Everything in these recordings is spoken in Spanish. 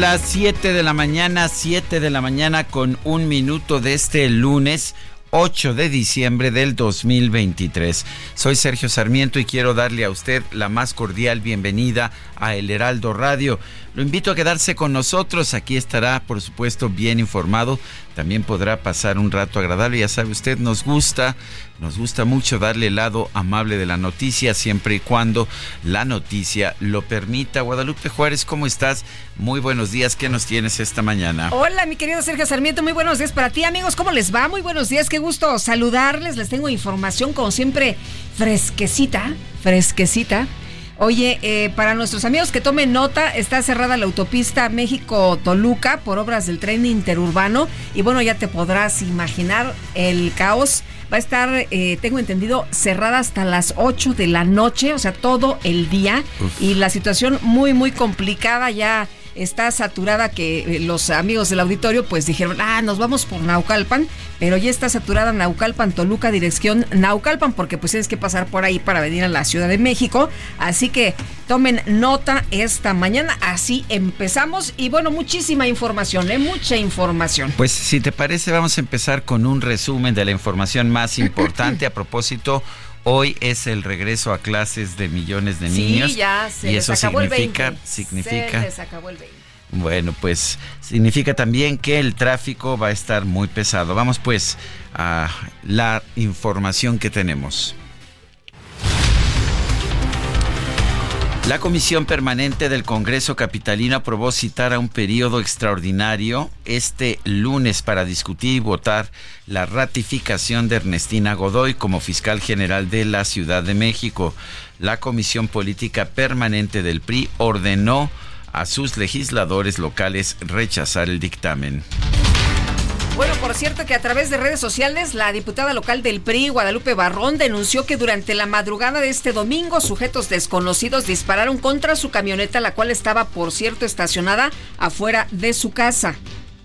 Las 7 de la mañana, 7 de la mañana con un minuto de este lunes 8 de diciembre del 2023. Soy Sergio Sarmiento y quiero darle a usted la más cordial bienvenida a El Heraldo Radio. Lo invito a quedarse con nosotros, aquí estará por supuesto bien informado, también podrá pasar un rato agradable, ya sabe usted, nos gusta nos gusta mucho darle el lado amable de la noticia siempre y cuando la noticia lo permita. Guadalupe Juárez, ¿cómo estás? Muy buenos días. ¿Qué nos tienes esta mañana? Hola, mi querido Sergio Sarmiento. Muy buenos días para ti, amigos. ¿Cómo les va? Muy buenos días. Qué gusto saludarles. Les tengo información, como siempre, fresquecita, fresquecita. Oye, eh, para nuestros amigos que tomen nota, está cerrada la autopista México-Toluca por obras del tren interurbano. Y bueno, ya te podrás imaginar el caos va a estar, eh, tengo entendido, cerrada hasta las 8 de la noche, o sea, todo el día. Y la situación muy, muy complicada ya está saturada que eh, los amigos del auditorio pues dijeron, ah, nos vamos por Naucalpan, pero ya está saturada Naucalpan, Toluca, dirección Naucalpan, porque pues tienes que pasar por ahí para venir a la Ciudad de México. Así que tomen nota esta mañana, así empezamos. Y bueno, muchísima información, ¿eh? mucha información. Pues si te parece, vamos a empezar con un resumen de la información más importante a propósito Hoy es el regreso a clases de millones de niños. Sí, ya se y eso significa, el significa. Se les acabó el 20. Bueno, pues significa también que el tráfico va a estar muy pesado. Vamos pues a la información que tenemos. La Comisión Permanente del Congreso Capitalino aprobó citar a un periodo extraordinario este lunes para discutir y votar la ratificación de Ernestina Godoy como fiscal general de la Ciudad de México. La Comisión Política Permanente del PRI ordenó a sus legisladores locales rechazar el dictamen. Bueno, por cierto que a través de redes sociales, la diputada local del PRI, Guadalupe Barrón, denunció que durante la madrugada de este domingo, sujetos desconocidos dispararon contra su camioneta, la cual estaba, por cierto, estacionada afuera de su casa.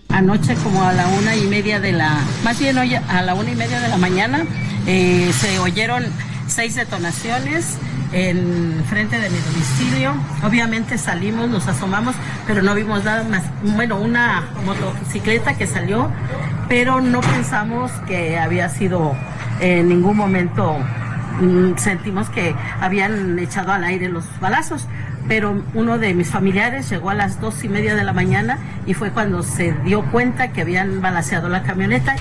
Anoche como a la una y media de la, más bien hoy a la una y media de la mañana, eh, se oyeron seis detonaciones en frente de mi domicilio. Obviamente salimos, nos asomamos, pero no vimos nada más. Bueno, una motocicleta que salió, pero no pensamos que había sido en ningún momento mm, sentimos que habían echado al aire los balazos, pero uno de mis familiares llegó a las dos y media de la mañana y fue cuando se dio cuenta que habían balaseado la camioneta.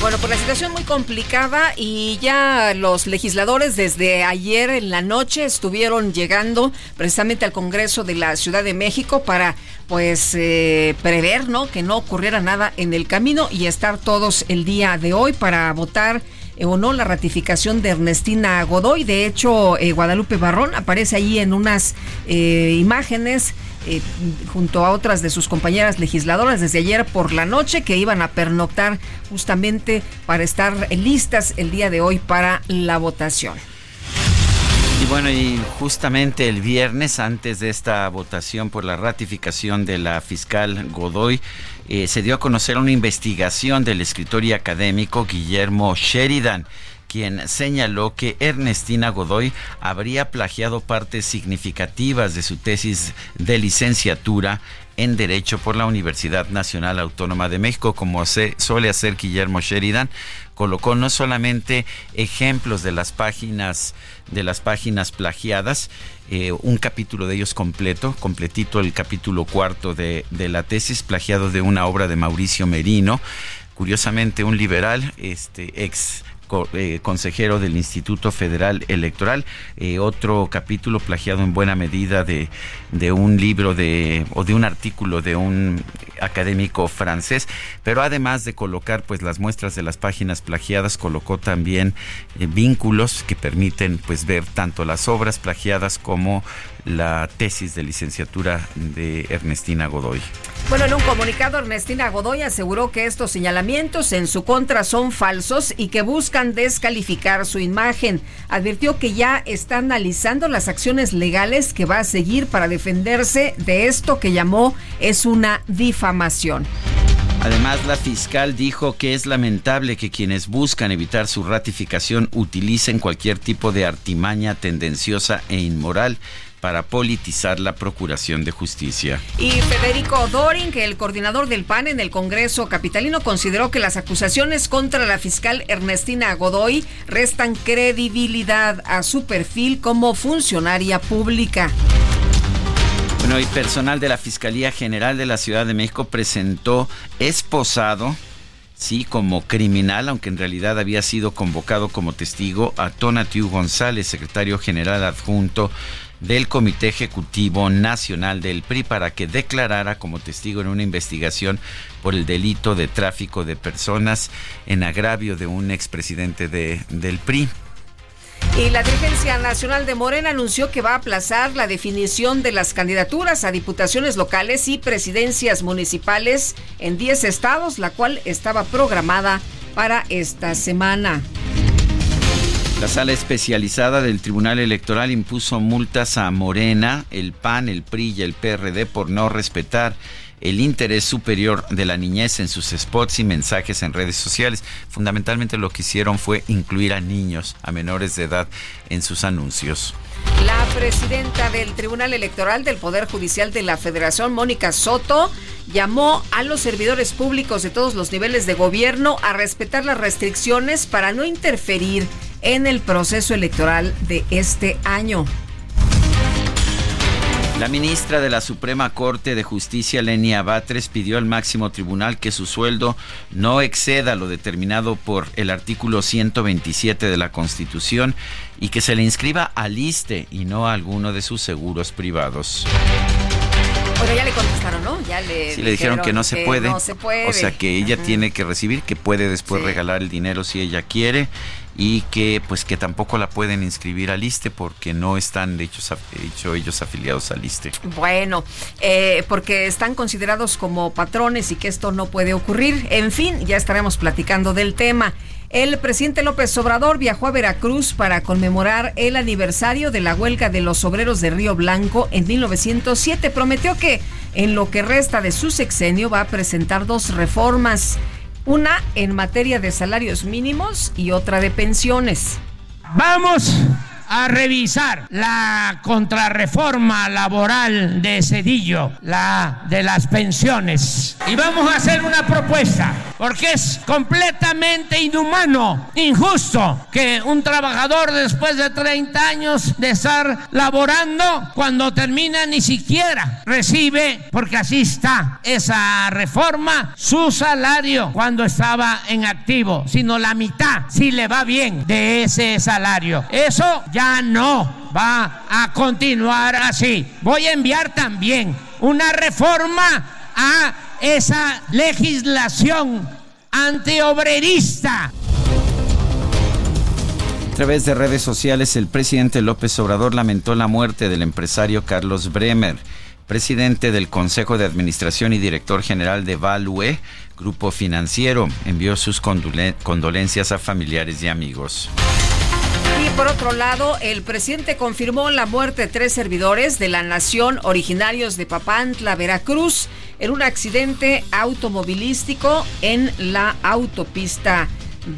Bueno, por la situación muy complicada y ya los legisladores desde ayer en la noche estuvieron llegando precisamente al Congreso de la Ciudad de México para pues eh, prever, ¿no? Que no ocurriera nada en el camino y estar todos el día de hoy para votar eh, o no la ratificación de Ernestina Godoy. De hecho, eh, Guadalupe Barrón aparece ahí en unas imágenes eh, junto a otras de sus compañeras legisladoras desde ayer por la noche que iban a pernoctar justamente para estar listas el día de hoy para la votación. Y bueno, y justamente el viernes, antes de esta votación por la ratificación de la fiscal Godoy, eh, se dio a conocer una investigación del escritor y académico Guillermo Sheridan quien señaló que Ernestina Godoy habría plagiado partes significativas de su tesis de licenciatura en Derecho por la Universidad Nacional Autónoma de México, como se suele hacer Guillermo Sheridan, colocó no solamente ejemplos de las páginas de las páginas plagiadas, eh, un capítulo de ellos completo, completito el capítulo cuarto de, de la tesis, plagiado de una obra de Mauricio Merino, curiosamente un liberal, este ex eh, consejero del Instituto Federal Electoral, eh, otro capítulo plagiado en buena medida de, de un libro de o de un artículo de un académico francés, pero además de colocar pues las muestras de las páginas plagiadas, colocó también eh, vínculos que permiten pues ver tanto las obras plagiadas como la tesis de licenciatura de Ernestina Godoy. Bueno, en un comunicado, Ernestina Godoy aseguró que estos señalamientos en su contra son falsos y que buscan descalificar su imagen. Advirtió que ya está analizando las acciones legales que va a seguir para defenderse de esto que llamó es una difamación. Además, la fiscal dijo que es lamentable que quienes buscan evitar su ratificación utilicen cualquier tipo de artimaña tendenciosa e inmoral para politizar la Procuración de Justicia. Y Federico Dorin, que el coordinador del PAN en el Congreso Capitalino, consideró que las acusaciones contra la fiscal Ernestina Godoy restan credibilidad a su perfil como funcionaria pública. Bueno, y personal de la Fiscalía General de la Ciudad de México presentó esposado sí, como criminal, aunque en realidad había sido convocado como testigo a Tonatiu González, secretario general adjunto del Comité Ejecutivo Nacional del PRI para que declarara como testigo en una investigación por el delito de tráfico de personas en agravio de un expresidente de, del PRI. Y la dirigencia nacional de Morena anunció que va a aplazar la definición de las candidaturas a diputaciones locales y presidencias municipales en 10 estados, la cual estaba programada para esta semana. La sala especializada del Tribunal Electoral impuso multas a Morena, el PAN, el PRI y el PRD por no respetar el interés superior de la niñez en sus spots y mensajes en redes sociales. Fundamentalmente lo que hicieron fue incluir a niños, a menores de edad, en sus anuncios. La presidenta del Tribunal Electoral del Poder Judicial de la Federación, Mónica Soto, llamó a los servidores públicos de todos los niveles de gobierno a respetar las restricciones para no interferir en el proceso electoral de este año. La ministra de la Suprema Corte de Justicia, Lenia Batres, pidió al máximo tribunal que su sueldo no exceda lo determinado por el artículo 127 de la Constitución y que se le inscriba al ISTE y no a alguno de sus seguros privados. Bueno, ya le contestaron, ¿no? Ya le, sí, le dijeron que no se, puede. O sea, que ella tiene que recibir, que puede después regalar el dinero si ella quiere y que pues que tampoco la pueden inscribir al ISTE porque no están de hecho, ellos afiliados al ISTE. Bueno, eh, porque están considerados como patrones y que esto no puede ocurrir. En fin, ya estaremos platicando del tema. El presidente López Obrador viajó a Veracruz para conmemorar el aniversario de la huelga de los obreros de Río Blanco en 1907. Prometió que en lo que resta de su sexenio va a presentar dos reformas, una en materia de salarios mínimos y otra de pensiones. Vamos a revisar la contrarreforma laboral de Cedillo, la de las pensiones. Y vamos a hacer una propuesta, porque es completamente inhumano, injusto, que un trabajador después de 30 años de estar laborando, cuando termina ni siquiera recibe, porque así está esa reforma, su salario cuando estaba en activo, sino la mitad, si le va bien, de ese salario. Eso ya ya no va a continuar así. Voy a enviar también una reforma a esa legislación antiobrerista. A través de redes sociales, el presidente López Obrador lamentó la muerte del empresario Carlos Bremer, presidente del Consejo de Administración y director general de Value, grupo financiero. Envió sus condolencias a familiares y amigos. Por otro lado, el presidente confirmó la muerte de tres servidores de la nación originarios de Papantla, Veracruz, en un accidente automovilístico en la autopista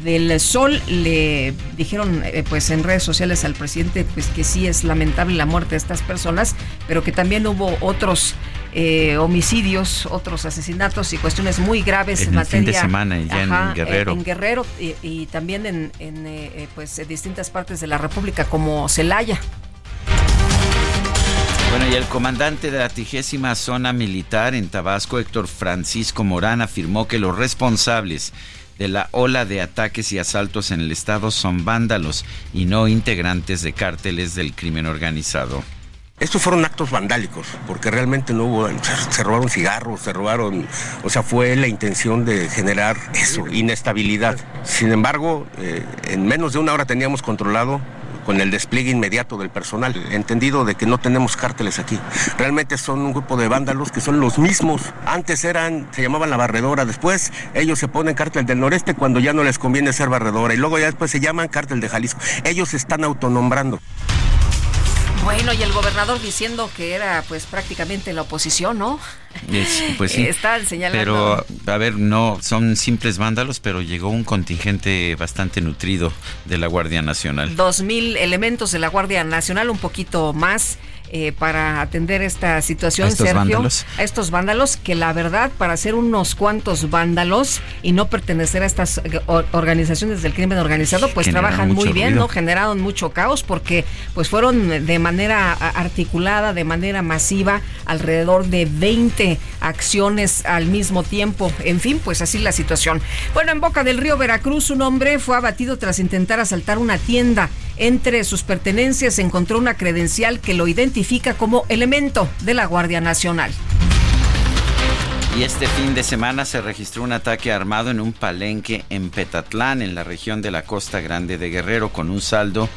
del Sol. Le dijeron eh, pues en redes sociales al presidente pues que sí es lamentable la muerte de estas personas, pero que también hubo otros eh, homicidios, otros asesinatos y cuestiones muy graves en, materia fin de semana ya en Guerrero, en, Guerrero y, también en, en pues distintas partes de la República como Celaya. Bueno, y el comandante de la trigésima zona militar en Tabasco, Héctor Francisco Morán, afirmó que los responsables de la ola de ataques y asaltos en el estado son vándalos y no integrantes de cárteles del crimen organizado. Estos fueron actos vandálicos, porque realmente no hubo, se robaron cigarros, se robaron, o sea, fue la intención de generar eso, inestabilidad. Sin embargo, eh, en menos de una hora teníamos controlado con el despliegue inmediato del personal, entendido de que no tenemos cárteles aquí. Realmente son un grupo de vándalos que son los mismos. Antes eran, se llamaban la barredora, después ellos se ponen cártel del noreste cuando ya no les conviene ser barredora y luego ya después se llaman cártel de Jalisco. Ellos se están autonombrando. Bueno, y el gobernador diciendo que era pues prácticamente la oposición, ¿no? pues sí. Está señalando. Pero, a ver, no, son simples vándalos, pero llegó un contingente bastante nutrido de la Guardia Nacional. Dos mil elementos de la Guardia Nacional, un poquito más. Eh, para atender esta situación, ¿A estos Sergio, vándalos? a estos vándalos, que la verdad, para ser unos cuantos vándalos y no pertenecer a estas eh, organizaciones del crimen organizado, pues trabajan muy bien, ¿no? Generaron mucho caos porque pues fueron de manera articulada, de manera masiva, alrededor de 20 acciones al mismo tiempo. En fin, pues así la situación. Bueno, en Boca del Río Veracruz, un hombre fue abatido tras intentar asaltar una tienda. Entre sus pertenencias encontró una credencial que lo identifica como elemento de la Guardia Nacional. Y este fin de semana se registró un ataque armado en un palenque en Petatlán, en la región de la Costa Grande de Guerrero, con un saldo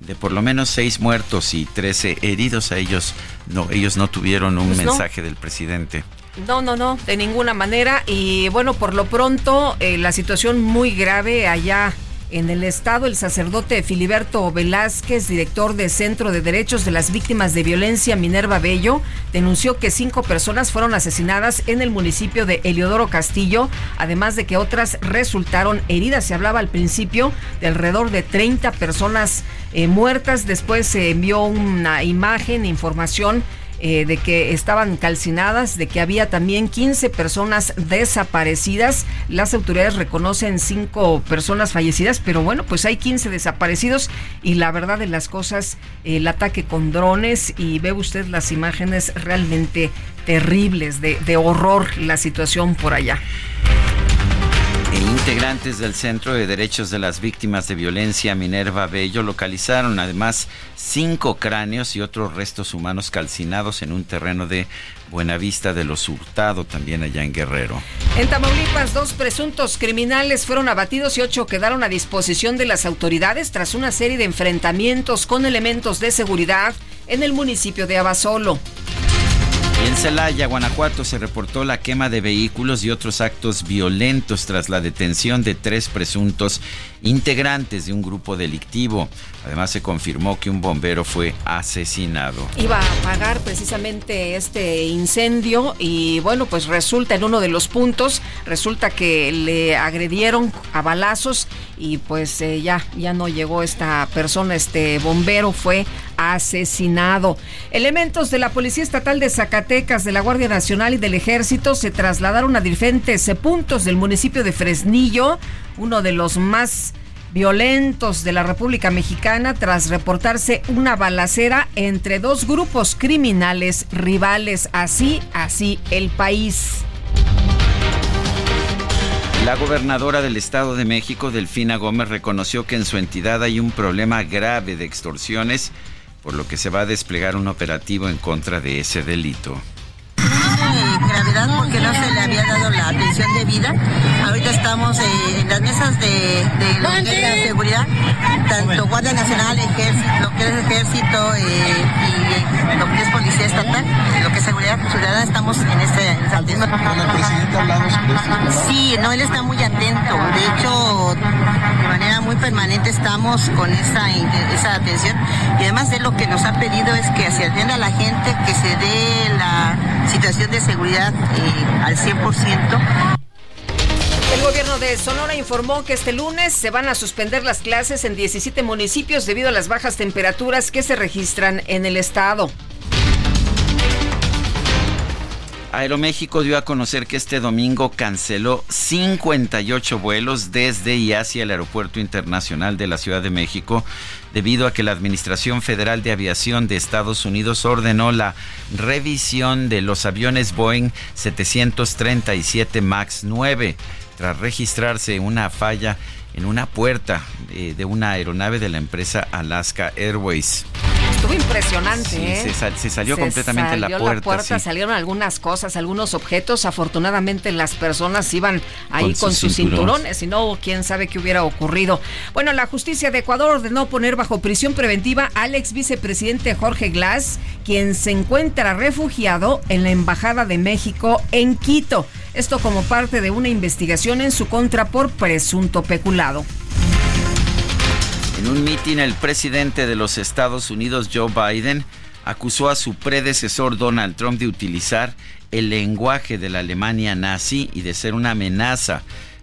de por lo menos seis muertos y trece heridos. A ellos no, ellos no tuvieron un pues mensaje del presidente. No, no, no, de ninguna manera. Y bueno, por lo pronto, eh, la situación muy grave allá en el estado, el sacerdote Filiberto Velázquez, director del Centro de Derechos de las Víctimas de Violencia Minerva Bello, denunció que cinco personas fueron asesinadas en el municipio de Eliodoro Castillo, además de que otras resultaron heridas. Se hablaba al principio de alrededor de 30 personas eh, muertas. Después se envió una imagen, información eh, de que estaban calcinadas, de que había también 15 personas desaparecidas. Las autoridades reconocen cinco personas fallecidas, pero bueno, pues hay 15 desaparecidos y la verdad de las cosas, el ataque con drones y ve usted las imágenes realmente terribles, de, de horror la situación por allá. E integrantes del Centro de Derechos de las Víctimas de Violencia Minerva Bello localizaron además cinco cráneos y otros restos humanos calcinados en un terreno de Buenavista de los Hurtado, también allá en Guerrero. En Tamaulipas, dos presuntos criminales fueron abatidos y ocho quedaron a disposición de las autoridades tras una serie de enfrentamientos con elementos de seguridad en el municipio de Abasolo. En Celaya, Guanajuato, se reportó la quema de vehículos y otros actos violentos tras la detención de tres presuntos integrantes de un grupo delictivo. Además, se confirmó que un bombero fue asesinado. Iba a apagar precisamente este incendio y bueno, pues resulta en uno de los puntos, resulta que le agredieron a balazos y pues eh, ya, ya no llegó esta persona, este bombero fue asesinado. Elementos de la Policía Estatal de Zacatecas, de la Guardia Nacional y del Ejército se trasladaron a diferentes puntos del municipio de Fresnillo, uno de los más violentos de la República Mexicana tras reportarse una balacera entre dos grupos criminales rivales. Así, así el país. La gobernadora del Estado de México, Delfina Gómez, reconoció que en su entidad hay un problema grave de extorsiones, por lo que se va a desplegar un operativo en contra de ese delito porque no se le había dado la atención debida. Ahorita estamos eh, en las mesas de, lo que es la seguridad, tanto Guardia Nacional, Ejército, lo que es Ejército eh, y lo que es Policía Estatal, lo que es Seguridad Ciudadana, estamos en este... ¿Con el presidente hablado sobre esto? Sí, no, él está muy atento. De hecho, de manera muy permanente estamos con esa, esa atención y además de lo que nos ha pedido es que se atienda a la gente, que se dé la situación de seguridad eh, al 100%. El gobierno de Sonora informó que este lunes se van a suspender las clases en 17 municipios debido a las bajas temperaturas que se registran en el estado. Aeroméxico dio a conocer que este domingo canceló 58 vuelos desde y hacia el Aeropuerto Internacional de la Ciudad de México debido a que la Administración Federal de Aviación de Estados Unidos ordenó la revisión de los aviones Boeing 737 MAX 9 tras registrarse una falla en una puerta eh, de una aeronave de la empresa Alaska Airways. Estuvo impresionante, ¿eh? Se, salió completamente la puerta. La puerta Salieron algunas cosas, algunos objetos. Afortunadamente las personas iban ahí con, sus cinturones. Si no, quién sabe qué hubiera ocurrido. Bueno, la justicia de Ecuador ordenó poner bajo prisión preventiva al ex vicepresidente Jorge Glass, quien se encuentra refugiado en la Embajada de México en Quito. Esto como parte de una investigación en su contra por presunto peculado. En un mitin, el presidente de los Estados Unidos, Joe Biden, acusó a su predecesor Donald Trump de utilizar el lenguaje de la Alemania nazi y de ser una amenaza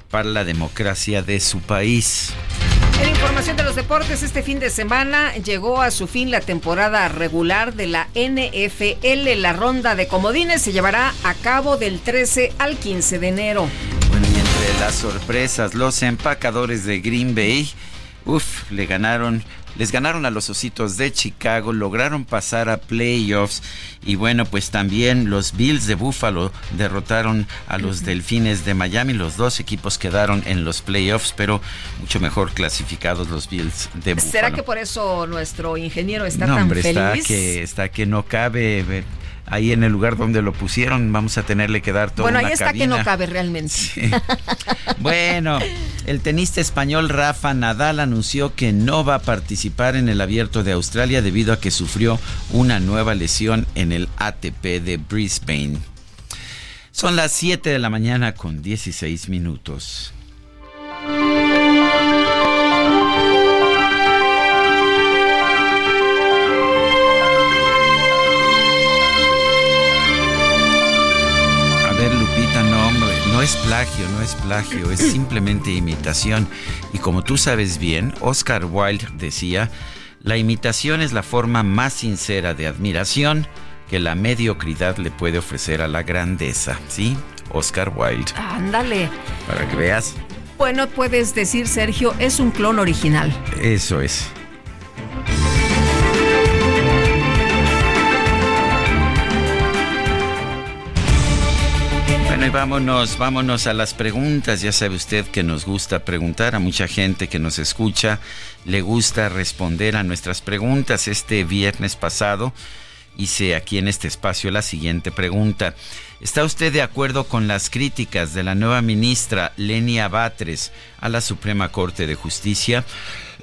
para la democracia de su país. En información de los deportes, este fin de semana llegó a su fin la temporada regular de la NFL. La ronda de comodines se llevará a cabo del 13 al 15 de enero. Bueno, y entre las sorpresas, los empacadores de Green Bay Uf, le ganaron, les ganaron a los Ositos de Chicago, lograron pasar a playoffs y bueno, pues también los Bills de Buffalo derrotaron a los Delfines de Miami. Los dos equipos quedaron en los playoffs, pero mucho mejor clasificados los Bills de Buffalo. ¿Será que por eso nuestro ingeniero está tan feliz? Está que, está que no cabe ahí en el lugar donde lo pusieron, vamos a tenerle que dar todo. Bueno, ahí está que no cabe realmente. bueno, el tenista español Rafa Nadal anunció que no va a participar en el abierto de Australia debido a que sufrió una nueva lesión en el ATP de Brisbane. Son las 7 de la mañana con 16 minutos. No es plagio, no es plagio, es simplemente imitación. Y como tú sabes bien, Oscar Wilde decía, la imitación es la forma más sincera de admiración que la mediocridad le puede ofrecer a la grandeza. ¿Sí? Oscar Wilde. Ándale. Para que veas. Bueno, puedes decir, Sergio, es un clon original. Eso es. Vámonos, vámonos a las preguntas. Ya sabe usted que nos gusta preguntar a mucha gente que nos escucha, le gusta responder a nuestras preguntas. Este viernes pasado hice aquí en este espacio la siguiente pregunta. ¿Está usted de acuerdo con las críticas de la nueva ministra Lenia Batres a la Suprema Corte de Justicia?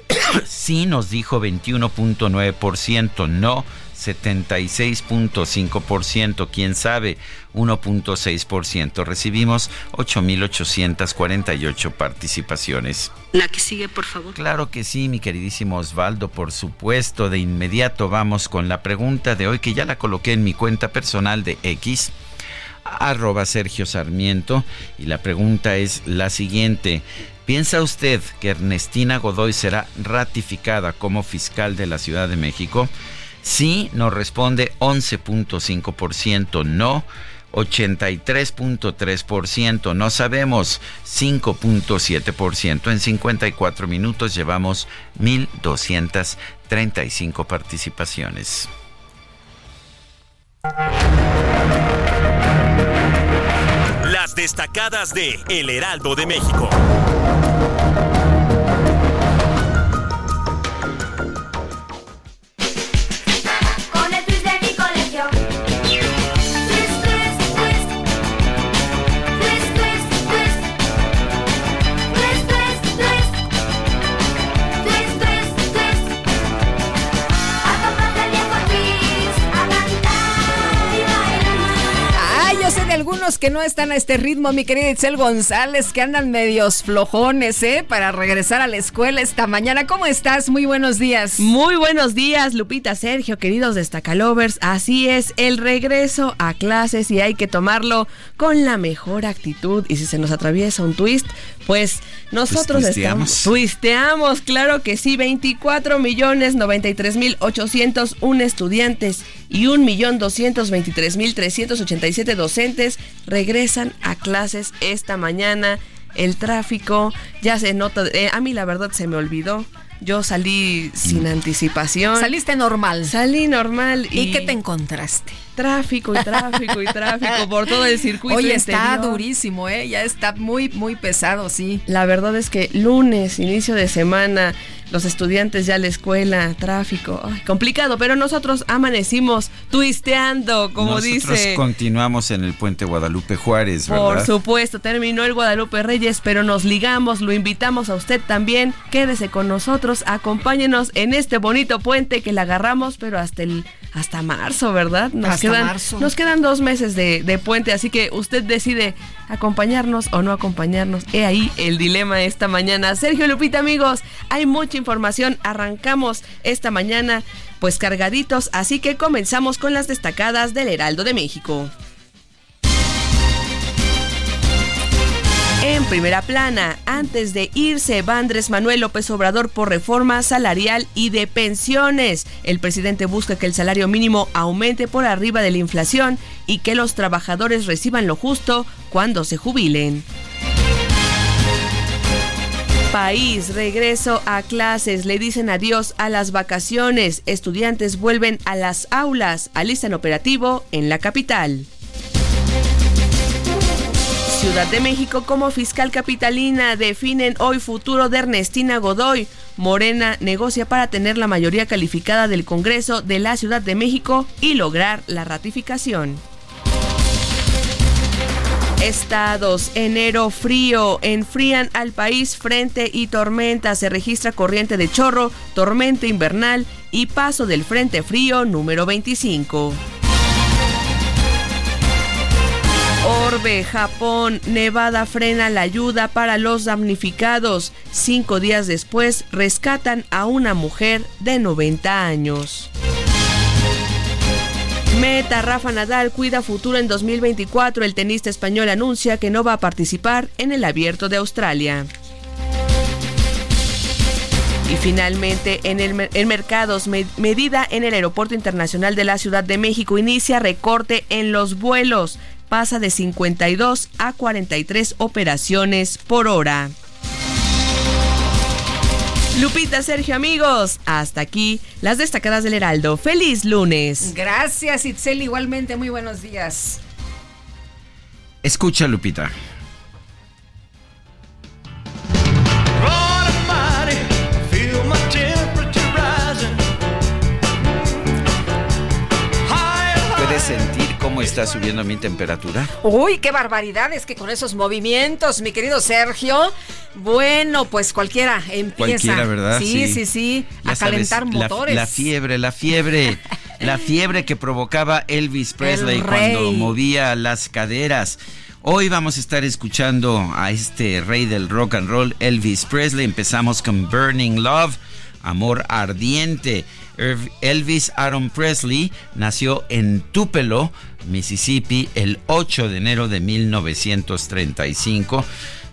sí, nos dijo 21.9%, no 76.5%, quién sabe, 1.6%. Recibimos 8.848 participaciones. La que sigue, por favor. Claro que sí, mi queridísimo Osvaldo, por supuesto. De inmediato vamos con la pregunta de hoy que ya la coloqué en mi cuenta personal de X arroba Sergio Sarmiento y la pregunta es la siguiente. ¿Piensa usted que Ernestina Godoy será ratificada como fiscal de la Ciudad de México? Sí nos responde 11.5%, no 83.3%, no sabemos 5.7%. En 54 minutos llevamos 1.235 participaciones. Las destacadas de El Heraldo de México. Algunos que no están a este ritmo, mi querida Itzel González, que andan medios flojones, ¿eh? Para regresar a la escuela esta mañana. ¿Cómo estás? Muy buenos días. Muy buenos días, Lupita, Sergio, queridos destacalovers. Así es, el regreso a clases y hay que tomarlo con la mejor actitud. Y si se nos atraviesa un twist, pues nosotros Pues twisteamos. estamos. Twisteamos, claro que sí. 24 millones 93 mil 801 estudiantes y 1 millón 223 mil 387 docentes regresan a clases esta mañana. El tráfico ya se nota. eh, a mí la verdad se me olvidó. Yo salí sin anticipación. Saliste normal. Salí normal. ¿Y, ¿Y qué te encontraste? Tráfico y tráfico y tráfico por todo el circuito. Oye, está interior. durísimo, ¿eh? Ya está muy, muy pesado, sí. La verdad es que lunes, inicio de semana, los estudiantes ya a la escuela, tráfico, ay, complicado, pero nosotros amanecimos twisteando, como Nosotros dice. continuamos en el puente Guadalupe Juárez, Por ¿verdad? supuesto, terminó el Guadalupe Reyes, pero nos ligamos, lo invitamos a usted también. Quédese con nosotros, acompáñenos en este bonito puente que le agarramos, pero hasta el hasta marzo, ¿verdad? Nos Hasta quedan, marzo. Nos quedan dos meses de, de puente, así que usted decide acompañarnos o no acompañarnos. He ahí el dilema esta mañana. Sergio Lupita, amigos, hay mucha información. Arrancamos esta mañana, pues cargaditos, así que comenzamos con las destacadas del Heraldo de México. En primera plana, antes de irse, va Andrés Manuel López Obrador por reforma salarial y de pensiones. El presidente busca que el salario mínimo aumente por arriba de la inflación y que los trabajadores reciban lo justo cuando se jubilen. País, regreso a clases, le dicen adiós a las vacaciones, estudiantes vuelven a las aulas, alistan operativo en la capital. Ciudad de México como fiscal capitalina definen hoy futuro de Ernestina Godoy. Morena negocia para tener la mayoría calificada del Congreso de la Ciudad de México y lograr la ratificación. Estados, enero frío, enfrían al país frente y tormenta. Se registra corriente de chorro, tormenta invernal y paso del frente frío número 25. Orbe, Japón, Nevada frena la ayuda para los damnificados. Cinco días después rescatan a una mujer de 90 años. Meta, Rafa Nadal cuida futuro en 2024. El tenista español anuncia que no va a participar en el abierto de Australia. Y finalmente, en, el, en mercados, me- medida en el Aeropuerto Internacional de la Ciudad de México inicia recorte en los vuelos. Pasa de 52 a 43 operaciones por hora. Lupita, Sergio, amigos, hasta aquí las destacadas del Heraldo. ¡Feliz lunes! Gracias, Itzel. Igualmente, muy buenos días. Escucha, Lupita. Cómo está subiendo mi temperatura? Uy, qué barbaridad, es que con esos movimientos, mi querido Sergio, bueno, pues cualquiera empieza. Cualquiera, ¿verdad? Sí, sí, sí, a calentar la- motores. La, fiebre, la fiebre, la fiebre que provocaba Elvis Presley El cuando movía las caderas. Hoy vamos a estar escuchando a este rey del rock and roll, Elvis Presley. Empezamos con Burning Love, Amor Ardiente. Elvis Aaron Presley nació en Tupelo, Mississippi, el 8 de enero de 1935.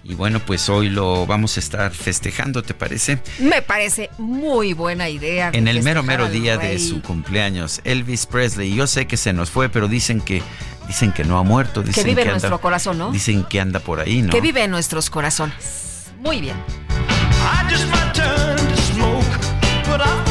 Y bueno, pues hoy lo vamos a estar festejando, ¿te parece? Me parece muy buena idea. En el mero mero día de su cumpleaños, Elvis Presley. Yo sé que se nos fue, pero dicen que dicen que no ha muerto. Dicen vive en anda- nuestro corazón, ¿no? Dicen que anda por ahí, ¿no? Que vive en nuestros corazones. Muy bien. Que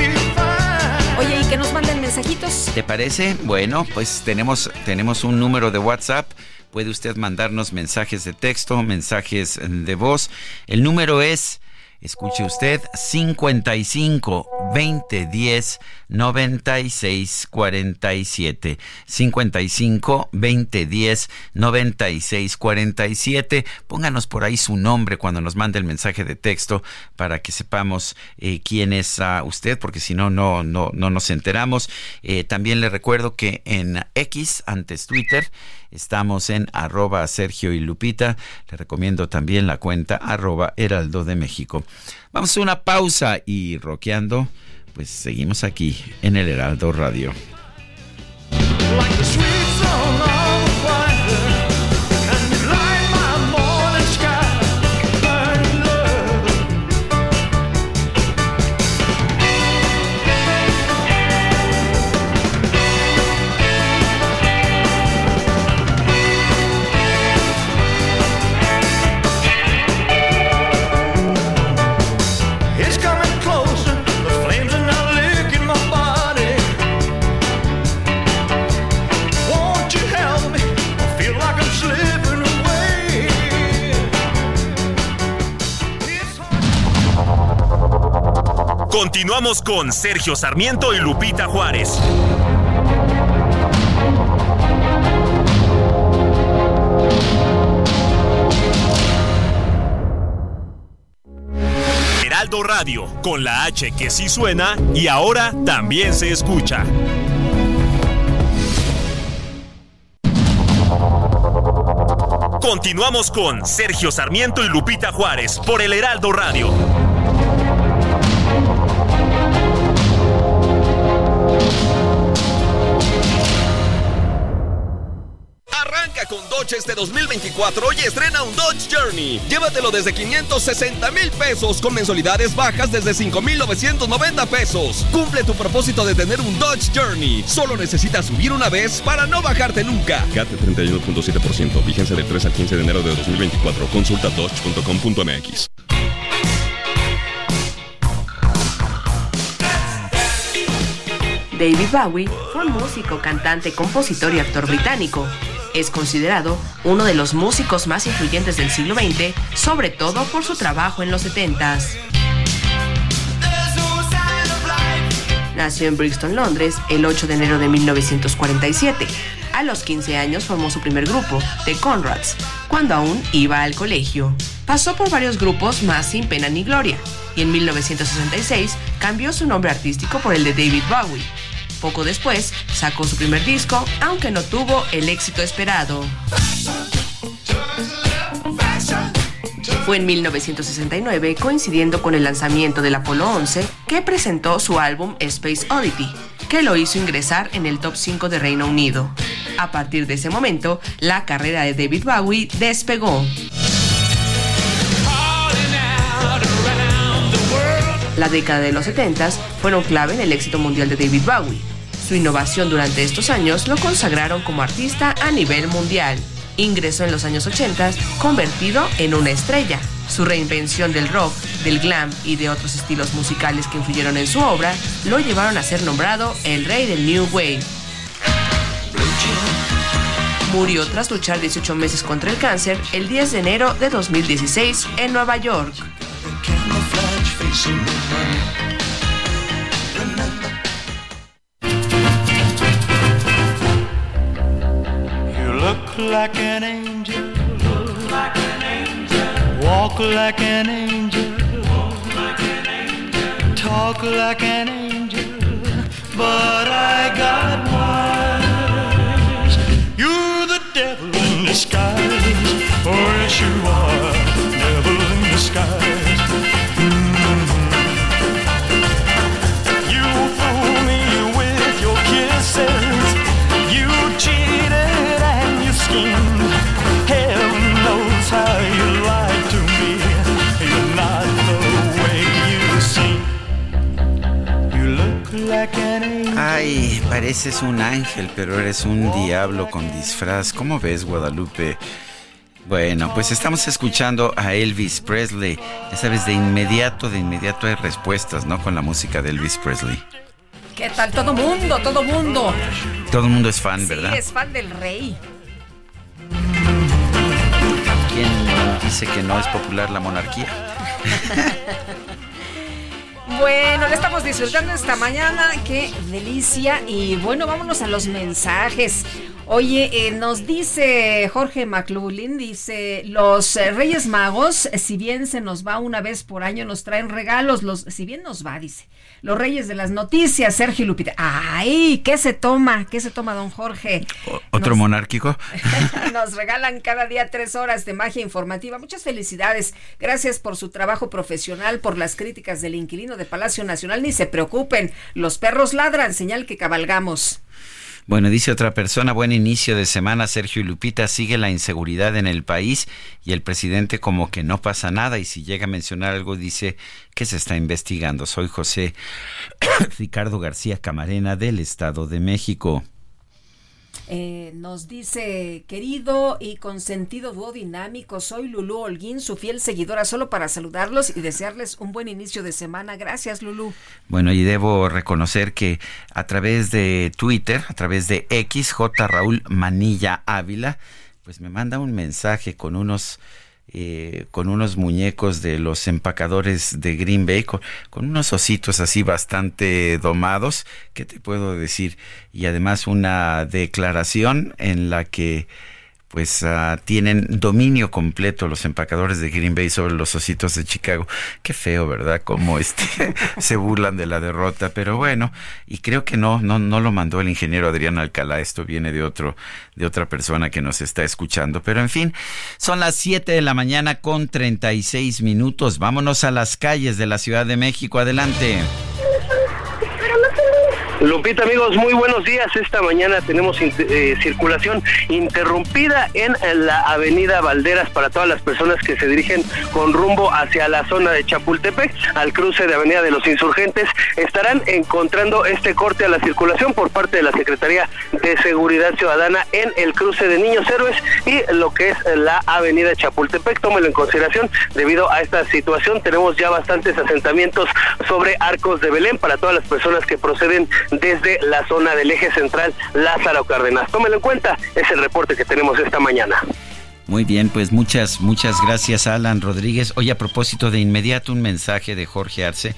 ¿Te parece? Bueno, pues tenemos, tenemos un número de WhatsApp. Puede usted mandarnos mensajes de texto, mensajes de voz. El número es, escuche usted, 55 20 10 96 47. 55 20 10 96 47. Pónganos por ahí su nombre cuando nos mande el mensaje de texto para que sepamos eh, quién es ah, usted, porque si no, no, no, no nos enteramos. Eh, también le recuerdo que en X, antes Twitter, Estamos en arroba Sergio y Lupita. Le recomiendo también la cuenta arroba Heraldo de México. Vamos a una pausa y roqueando, pues seguimos aquí en el Heraldo Radio. Continuamos con Sergio Sarmiento y Lupita Juárez. Heraldo Radio, con la H que sí suena y ahora también se escucha. Continuamos con Sergio Sarmiento y Lupita Juárez por el Heraldo Radio. Con Dodge este 2024 y estrena un Dodge Journey. Llévatelo desde 560 mil pesos con mensualidades bajas desde 5,990 pesos. Cumple tu propósito de tener un Dodge Journey. Solo necesitas subir una vez para no bajarte nunca. CAT 31.7%. Vigencia del 3 al 15 de enero de 2024. Consulta dodge.com.mx. David Bowie fue un músico, cantante, compositor y actor británico es considerado uno de los músicos más influyentes del siglo XX, sobre todo por su trabajo en los 70s. Nació en Brixton, Londres, el 8 de enero de 1947. A los 15 años formó su primer grupo, The Conrads, cuando aún iba al colegio. Pasó por varios grupos más sin pena ni gloria, y en 1966 cambió su nombre artístico por el de David Bowie, poco después, sacó su primer disco, aunque no tuvo el éxito esperado. Fue en 1969, coincidiendo con el lanzamiento del Apolo 11, que presentó su álbum Space Oddity, que lo hizo ingresar en el top 5 de Reino Unido. A partir de ese momento, la carrera de David Bowie despegó. La década de los 70 fueron clave en el éxito mundial de David Bowie. Su innovación durante estos años lo consagraron como artista a nivel mundial. Ingresó en los años 80 convertido en una estrella. Su reinvención del rock, del glam y de otros estilos musicales que influyeron en su obra lo llevaron a ser nombrado el rey del New Wave. Murió tras luchar 18 meses contra el cáncer el 10 de enero de 2016 en Nueva York. Like an angel. Look like pareces un ángel, pero eres un diablo con disfraz. ¿Cómo ves, Guadalupe? Bueno, pues estamos escuchando a Elvis Presley. Ya sabes, de inmediato, de inmediato hay respuestas, ¿no? Con la música de Elvis Presley. ¿Qué tal? Todo mundo, todo mundo. Todo el mundo es fan, ¿verdad? Sí, es fan del rey. ¿Quién dice que no es popular la monarquía? Bueno, le estamos disfrutando esta mañana, qué delicia. Y bueno, vámonos a los mensajes. Oye, eh, nos dice Jorge McLaughlin, dice, los eh, Reyes Magos, si bien se nos va una vez por año, nos traen regalos, los, si bien nos va, dice, los Reyes de las Noticias, Sergio Lupita. ¡Ay! ¿Qué se toma? ¿Qué se toma, don Jorge? ¿Otro monárquico? nos regalan cada día tres horas de magia informativa. Muchas felicidades. Gracias por su trabajo profesional, por las críticas del inquilino de Palacio Nacional. Ni se preocupen, los perros ladran, señal que cabalgamos. Bueno, dice otra persona, buen inicio de semana, Sergio y Lupita, sigue la inseguridad en el país y el presidente como que no pasa nada y si llega a mencionar algo dice que se está investigando. Soy José Ricardo García Camarena del Estado de México. Eh, nos dice, querido y consentido dúo dinámico, soy Lulú Holguín, su fiel seguidora, solo para saludarlos y desearles un buen inicio de semana. Gracias, Lulú. Bueno, y debo reconocer que a través de Twitter, a través de X, J. Raúl Manilla Ávila, pues me manda un mensaje con unos eh, con unos muñecos de los empacadores de Green Bay, con, unos ositos así bastante domados, ¿qué te puedo decir? Y además una declaración en la que pues ah, tienen dominio completo los empacadores de Green Bay sobre los ositos de Chicago. Qué feo, ¿verdad? Como este se burlan de la derrota, pero bueno, y creo que no no no lo mandó el ingeniero Adrián Alcalá, esto viene de otro de otra persona que nos está escuchando, pero en fin, son las 7 de la mañana con 36 minutos. Vámonos a las calles de la Ciudad de México. Adelante. Lupita, amigos, muy buenos días. Esta mañana tenemos eh, circulación interrumpida en la avenida Valderas para todas las personas que se dirigen con rumbo hacia la zona de Chapultepec, al cruce de Avenida de los Insurgentes. Estarán encontrando este corte a la circulación por parte de la Secretaría de Seguridad Ciudadana en el cruce de Niños Héroes y lo que es la avenida Chapultepec. Tómelo en consideración. Debido a esta situación, tenemos ya bastantes asentamientos sobre arcos de Belén para todas las personas que proceden desde la zona del eje central Lázaro Cárdenas. Tómelo en cuenta, es el reporte que tenemos esta mañana. Muy bien, pues muchas, muchas gracias Alan Rodríguez. Hoy a propósito de inmediato un mensaje de Jorge Arce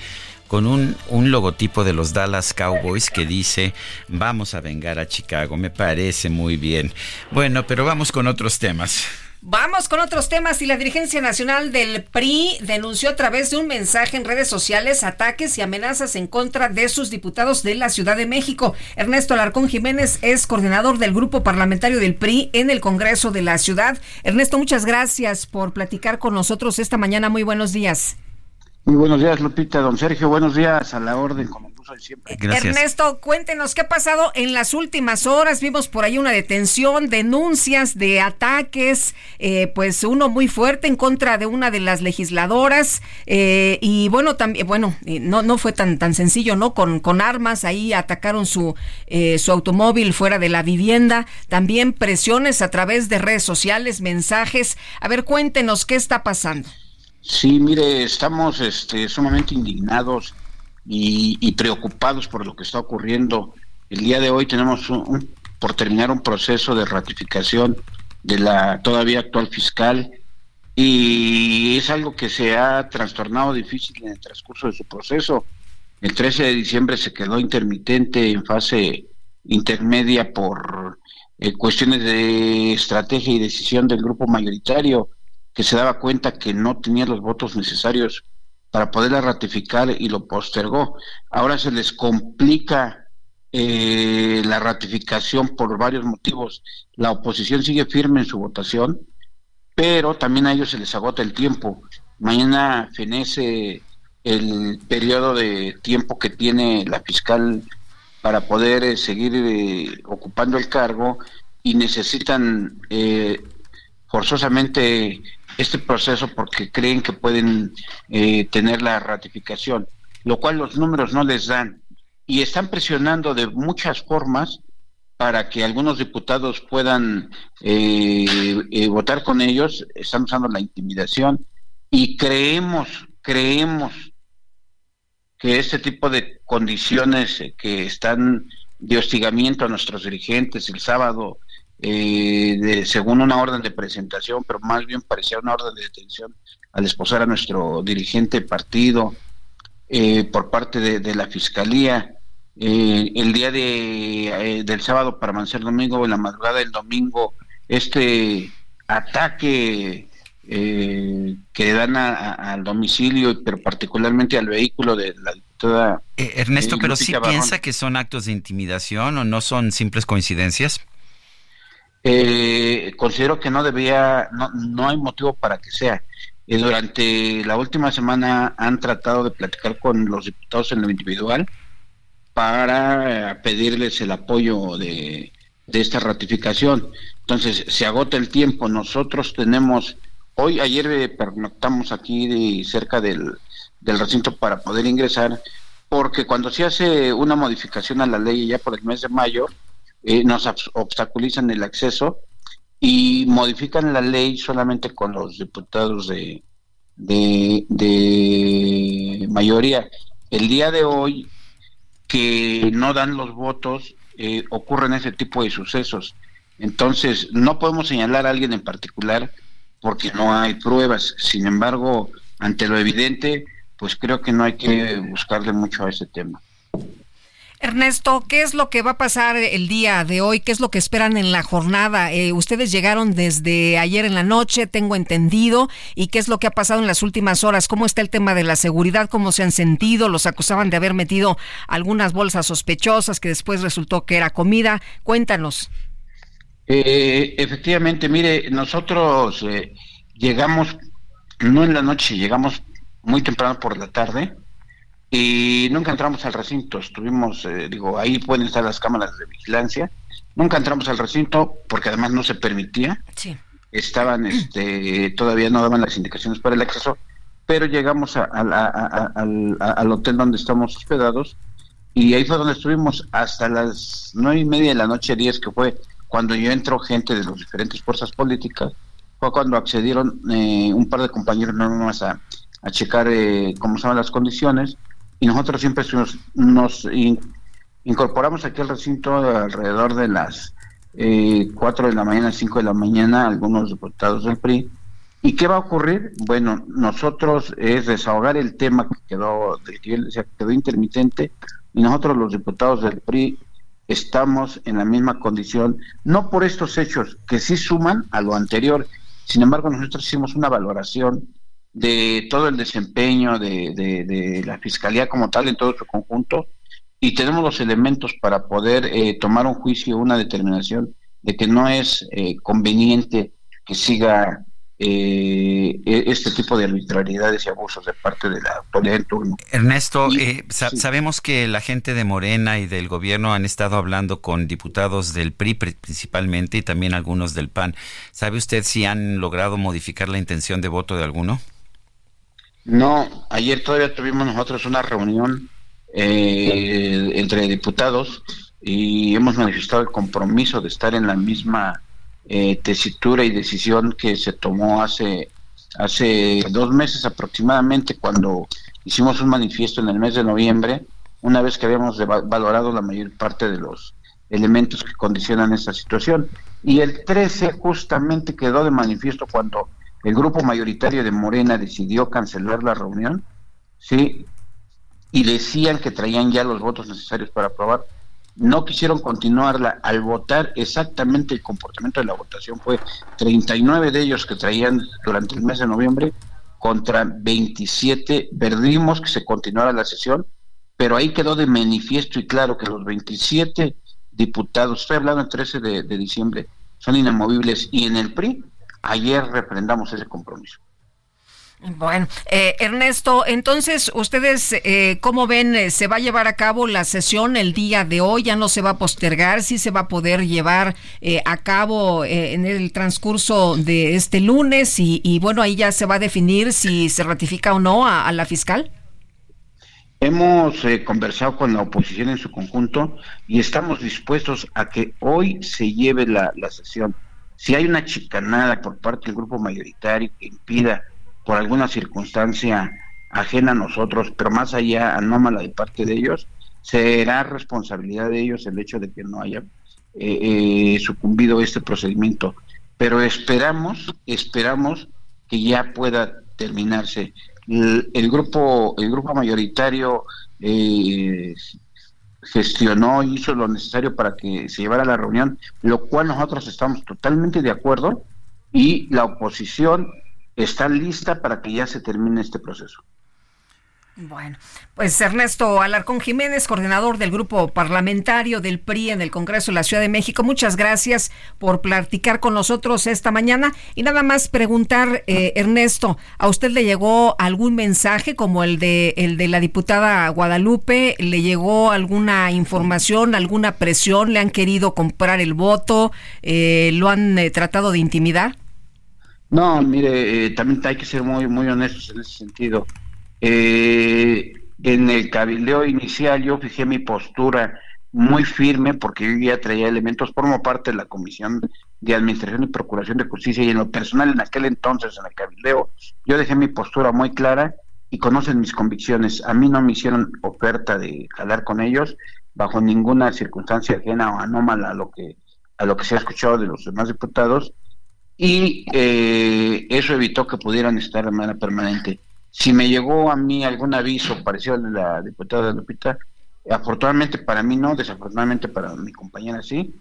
con un, un, logotipo de los Dallas Cowboys que dice vamos a vengar a Chicago. Me parece muy bien. Bueno, pero vamos con otros temas. Vamos con otros temas y la dirigencia nacional del PRI denunció a través de un mensaje en redes sociales ataques y amenazas en contra de sus diputados de la Ciudad de México. Ernesto Alarcón Jiménez es coordinador del grupo parlamentario del PRI en el Congreso de la Ciudad. Ernesto, muchas gracias por platicar con nosotros esta mañana. Muy buenos días. Muy buenos días, Lupita. Don Sergio, buenos días a la orden, como siempre. Ernesto, cuéntenos qué ha pasado en las últimas horas. Vimos por ahí una detención, denuncias de ataques, eh, pues uno muy fuerte en contra de una de las legisladoras. Eh, y bueno, también, bueno, eh, no, no fue tan, tan sencillo, ¿no? Con, con armas, ahí atacaron su, su automóvil fuera de la vivienda. También presiones a través de redes sociales, mensajes. A ver, cuéntenos qué está pasando. Sí, mire, estamos este, sumamente indignados y, preocupados por lo que está ocurriendo. El día de hoy tenemos por terminar un proceso de ratificación de la todavía actual fiscal y es algo que se ha trastornado difícil en el transcurso de su proceso. El 13 de diciembre se quedó intermitente en fase intermedia por eh, cuestiones de estrategia y decisión del grupo mayoritario que se daba cuenta que no tenía los votos necesarios para poderla ratificar y lo postergó. Ahora se les complica eh, la ratificación por varios motivos. La oposición sigue firme en su votación, pero también a ellos se les agota el tiempo. Mañana fenece el periodo de tiempo que tiene la fiscal para poder eh, seguir eh, ocupando el cargo y necesitan forzosamente este proceso porque creen que pueden eh, tener la ratificación, lo cual los números no les dan. Y están presionando de muchas formas para que algunos diputados puedan eh, eh, votar con ellos, están usando la intimidación y creemos, creemos que este tipo de condiciones que están de hostigamiento a nuestros dirigentes el sábado eh, de, según una orden de presentación, pero más bien parecía una orden de detención al esposar a nuestro dirigente partido eh, por parte de, la Fiscalía. eh, el día de, eh, del sábado para amanecer domingo, en la madrugada del domingo, este ataque eh, que dan al domicilio, pero particularmente al vehículo de la diputada. Ernesto, pero sí piensa que son actos de intimidación o no son simples coincidencias. Considero que no debía, no, no hay motivo para que sea. durante la última semana han tratado de platicar con los diputados en lo individual para pedirles el apoyo de, esta ratificación. Entonces, se agota el tiempo. Nosotros tenemos, hoy, ayer pernoctamos aquí cerca del, recinto para poder ingresar, porque cuando se hace una modificación a la ley ya por el mes de mayo, eh, nos obstaculizan el acceso y modifican la ley solamente con los diputados de, de, mayoría. El día de hoy que no dan los votos eh, ocurren ese tipo de sucesos. Entonces, no podemos señalar a alguien en particular porque no hay pruebas. Sin embargo, ante lo evidente, pues creo que no hay que buscarle mucho a ese tema. Ernesto, ¿qué es lo que va a pasar el día de hoy? ¿Qué es lo que esperan en la jornada? Eh, ustedes llegaron desde ayer en la noche, tengo entendido, y qué es lo que ha pasado en las últimas horas. ¿Cómo está el tema de la seguridad? ¿Cómo se han sentido? Los acusaban de haber metido algunas bolsas sospechosas que después resultó que era comida. Cuéntanos. Eh, efectivamente, mire, nosotros eh, llegamos, no en la noche, llegamos muy temprano por la tarde y nunca entramos al recinto. Estuvimos, eh, digo, ahí pueden estar las cámaras de vigilancia. Nunca entramos al recinto porque además no se permitía. Sí. Estaban, este, todavía no daban las indicaciones para el acceso, pero llegamos al, hotel donde estamos hospedados y ahí fue donde estuvimos hasta las nueve y media de la noche, diez, que fue cuando yo entró gente de las diferentes fuerzas políticas. Fue cuando accedieron eh, un par de compañeros no más a, a checar eh, cómo estaban las condiciones y nosotros siempre nos, incorporamos aquí al recinto alrededor de las eh, 4 de la mañana, 5 de la mañana, algunos diputados del PRI. ¿Y qué va a ocurrir? Bueno, nosotros es desahogar el tema que quedó, que quedó intermitente y nosotros los diputados del PRI estamos en la misma condición, no por estos hechos que sí suman a lo anterior, sin embargo nosotros hicimos una valoración de todo el desempeño de, la Fiscalía como tal en todo su conjunto y tenemos los elementos para poder eh, tomar un juicio, una determinación de que no es eh, conveniente que siga eh, e, este tipo de arbitrariedades y abusos de parte de la autoridad en turno. Ernesto, sabemos que la gente de Morena y del gobierno han estado hablando con diputados del PRI principalmente y también algunos del PAN. ¿Sabe usted si han logrado modificar la intención de voto de alguno? No, ayer todavía tuvimos nosotros una reunión eh, entre diputados y hemos manifestado el compromiso de estar en la misma eh, tesitura y decisión que se tomó hace hace dos meses aproximadamente cuando hicimos un manifiesto en el mes de noviembre, una vez que habíamos valorado la mayor parte de los elementos que condicionan esta situación. Y el 13 justamente quedó de manifiesto cuando el grupo mayoritario de Morena decidió cancelar la reunión, ¿sí? Y decían que traían ya los votos necesarios para aprobar. No quisieron continuarla. Al votar, exactamente el comportamiento de la votación fue 39 de ellos que traían durante el mes de noviembre contra 27. Perdimos que se continuara la sesión, pero ahí quedó de manifiesto y claro que los 27 diputados, estoy hablando el 13 de, de diciembre, son inamovibles y en el PRI ayer reprendamos ese compromiso. Bueno, eh, Ernesto, entonces, ¿ustedes eh, cómo ven? Eh, ¿Se va a llevar a cabo la sesión el día de hoy? ¿Ya no se va a postergar? ¿Sí se va a poder llevar eh, a cabo en el transcurso de este lunes? Y, bueno, ahí ya se va a definir si se ratifica o no a, la fiscal. Hemos conversado con la oposición en su conjunto y estamos dispuestos a que hoy se lleve la sesión si hay una chicanada por parte del grupo mayoritario que impida por alguna circunstancia ajena a nosotros, pero más allá anómala de parte de ellos, será responsabilidad de ellos el hecho de que no haya eh, eh, sucumbido este procedimiento. Pero esperamos, esperamos que ya pueda terminarse. El, grupo, el grupo mayoritario eh, gestionó hizo lo necesario para que se llevara la reunión, lo cual nosotros estamos totalmente de acuerdo y la oposición está lista para que ya se termine este proceso. Bueno, pues Ernesto Alarcón Jiménez, coordinador del grupo parlamentario del PRI en el Congreso de la Ciudad de México, muchas gracias por platicar con nosotros esta mañana. Y nada más preguntar, eh, Ernesto, ¿a usted le llegó algún mensaje como el de, el de la diputada Guadalupe? ¿Le llegó alguna información, alguna presión? ¿Le han querido comprar el voto? Eh, ¿Lo han eh, tratado de intimidar? No, mire, también hay que ser muy, muy honestos en ese sentido. Eh, en el cabildeo inicial yo fijé mi postura muy firme porque yo ya traía elementos, formo parte de la Comisión de Administración y Procuración de Justicia y en lo personal en aquel entonces en el cabildeo yo dejé mi postura muy clara y conocen mis convicciones. A mí no me hicieron oferta de jalar con ellos bajo ninguna circunstancia ajena o anómala a lo que a lo que se ha escuchado de los demás diputados y eh, eso evitó que pudieran estar de manera permanente. Si me llegó a mí algún aviso parecido al de la diputada Lupita, afortunadamente para mí no, desafortunadamente para mi compañera sí,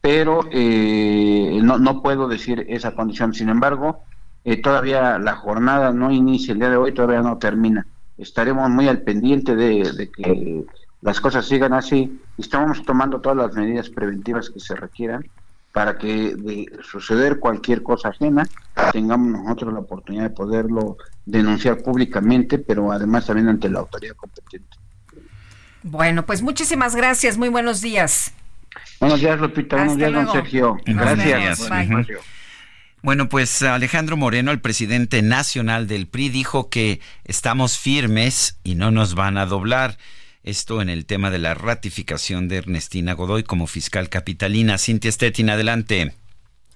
pero eh, no, no puedo decir esa condición. Sin embargo, eh, todavía la jornada no inicia el día de hoy, todavía no termina. Estaremos muy al pendiente de, de que las cosas sigan así estamos tomando todas las medidas preventivas que se requieran para que de suceder cualquier cosa ajena tengamos nosotros la oportunidad de poderlo denunciar públicamente, pero además también ante la autoridad competente. Bueno, pues muchísimas gracias, muy buenos días. Buenos días, Lupita, buenos días, don Sergio. Gracias. Bueno, pues Alejandro Moreno, el presidente nacional del PRI, dijo que estamos firmes y no nos van a doblar. Esto en el tema de la ratificación de Ernestina Godoy como fiscal capitalina. Cintia Stettin, adelante.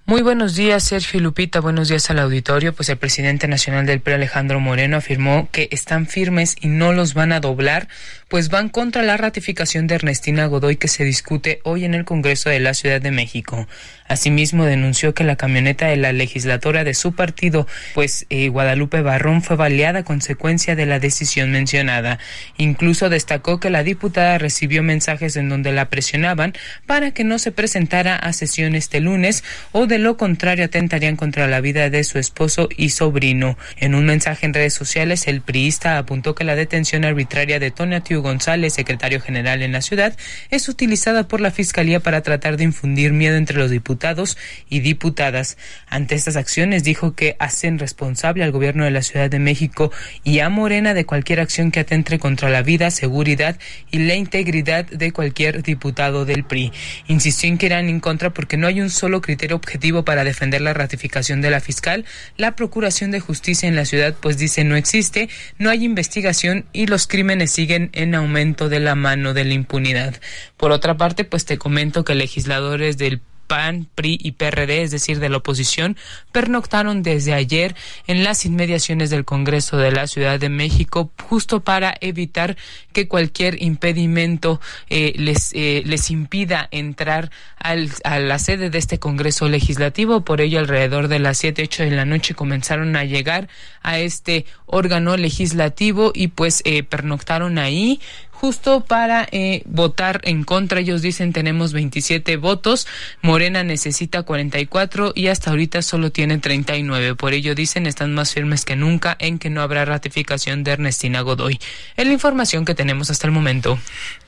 Muy buenos días, Sergio Lupita. Buenos días al auditorio. Pues el presidente nacional del PRI, Alejandro Moreno, afirmó que están firmes y no los van a doblar, pues van contra la ratificación de Ernestina Godoy que se discute hoy en el Congreso de la Ciudad de México. Asimismo, denunció que la camioneta de la legisladora de su partido, pues eh, Guadalupe Barrón, fue baleada a consecuencia de la decisión mencionada. Incluso destacó que la diputada recibió mensajes en donde la presionaban para que no se presentara a sesión este lunes o de lo contrario atentarían contra la vida de su esposo y sobrino. En un mensaje en redes sociales, el priista apuntó que la detención arbitraria de Tonatiu González, secretario general en la ciudad, es utilizada por la Fiscalía para tratar de infundir miedo entre los diputados y diputadas. Ante estas acciones dijo que hacen responsable al gobierno de la Ciudad de México y a Morena de cualquier acción que atente contra la vida, seguridad y la integridad de cualquier diputado del PRI. Insistió en que irán en contra porque no hay un solo criterio objetivo para defender la ratificación de la fiscal, la Procuración de Justicia en la ciudad pues dice no existe, no hay investigación y los crímenes siguen en aumento de la mano de la impunidad. Por otra parte, pues te comento que legisladores del PAN, PRI y PRD, es decir, de la oposición, pernoctaron desde ayer en las inmediaciones del Congreso de la Ciudad de México, justo para evitar que cualquier impedimento eh, les, eh, les impida entrar al, a la sede de este Congreso Legislativo. Por ello, alrededor de las 7, 8 de la noche comenzaron a llegar a este órgano legislativo y pues eh, pernoctaron ahí justo para eh, votar en contra. Ellos dicen tenemos 27 votos, Morena necesita 44 y hasta ahorita solo tiene 39. Por ello dicen están más firmes que nunca en que no habrá ratificación de Ernestina Godoy. Es la información que tenemos hasta el momento.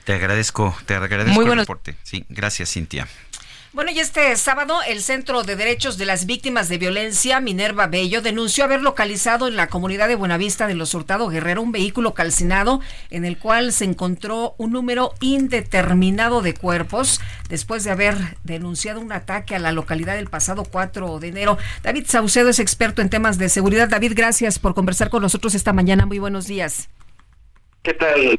Te agradezco, te agradezco el reporte. Sí, gracias Cintia. Bueno, y este sábado el Centro de Derechos de las Víctimas de Violencia, Minerva Bello, denunció haber localizado en la comunidad de Buenavista de los Hurtado Guerrero un vehículo calcinado en el cual se encontró un número indeterminado de cuerpos después de haber denunciado un ataque a la localidad el pasado 4 de enero. David Saucedo es experto en temas de seguridad. David, gracias por conversar con nosotros esta mañana. Muy buenos días. ¿Qué tal?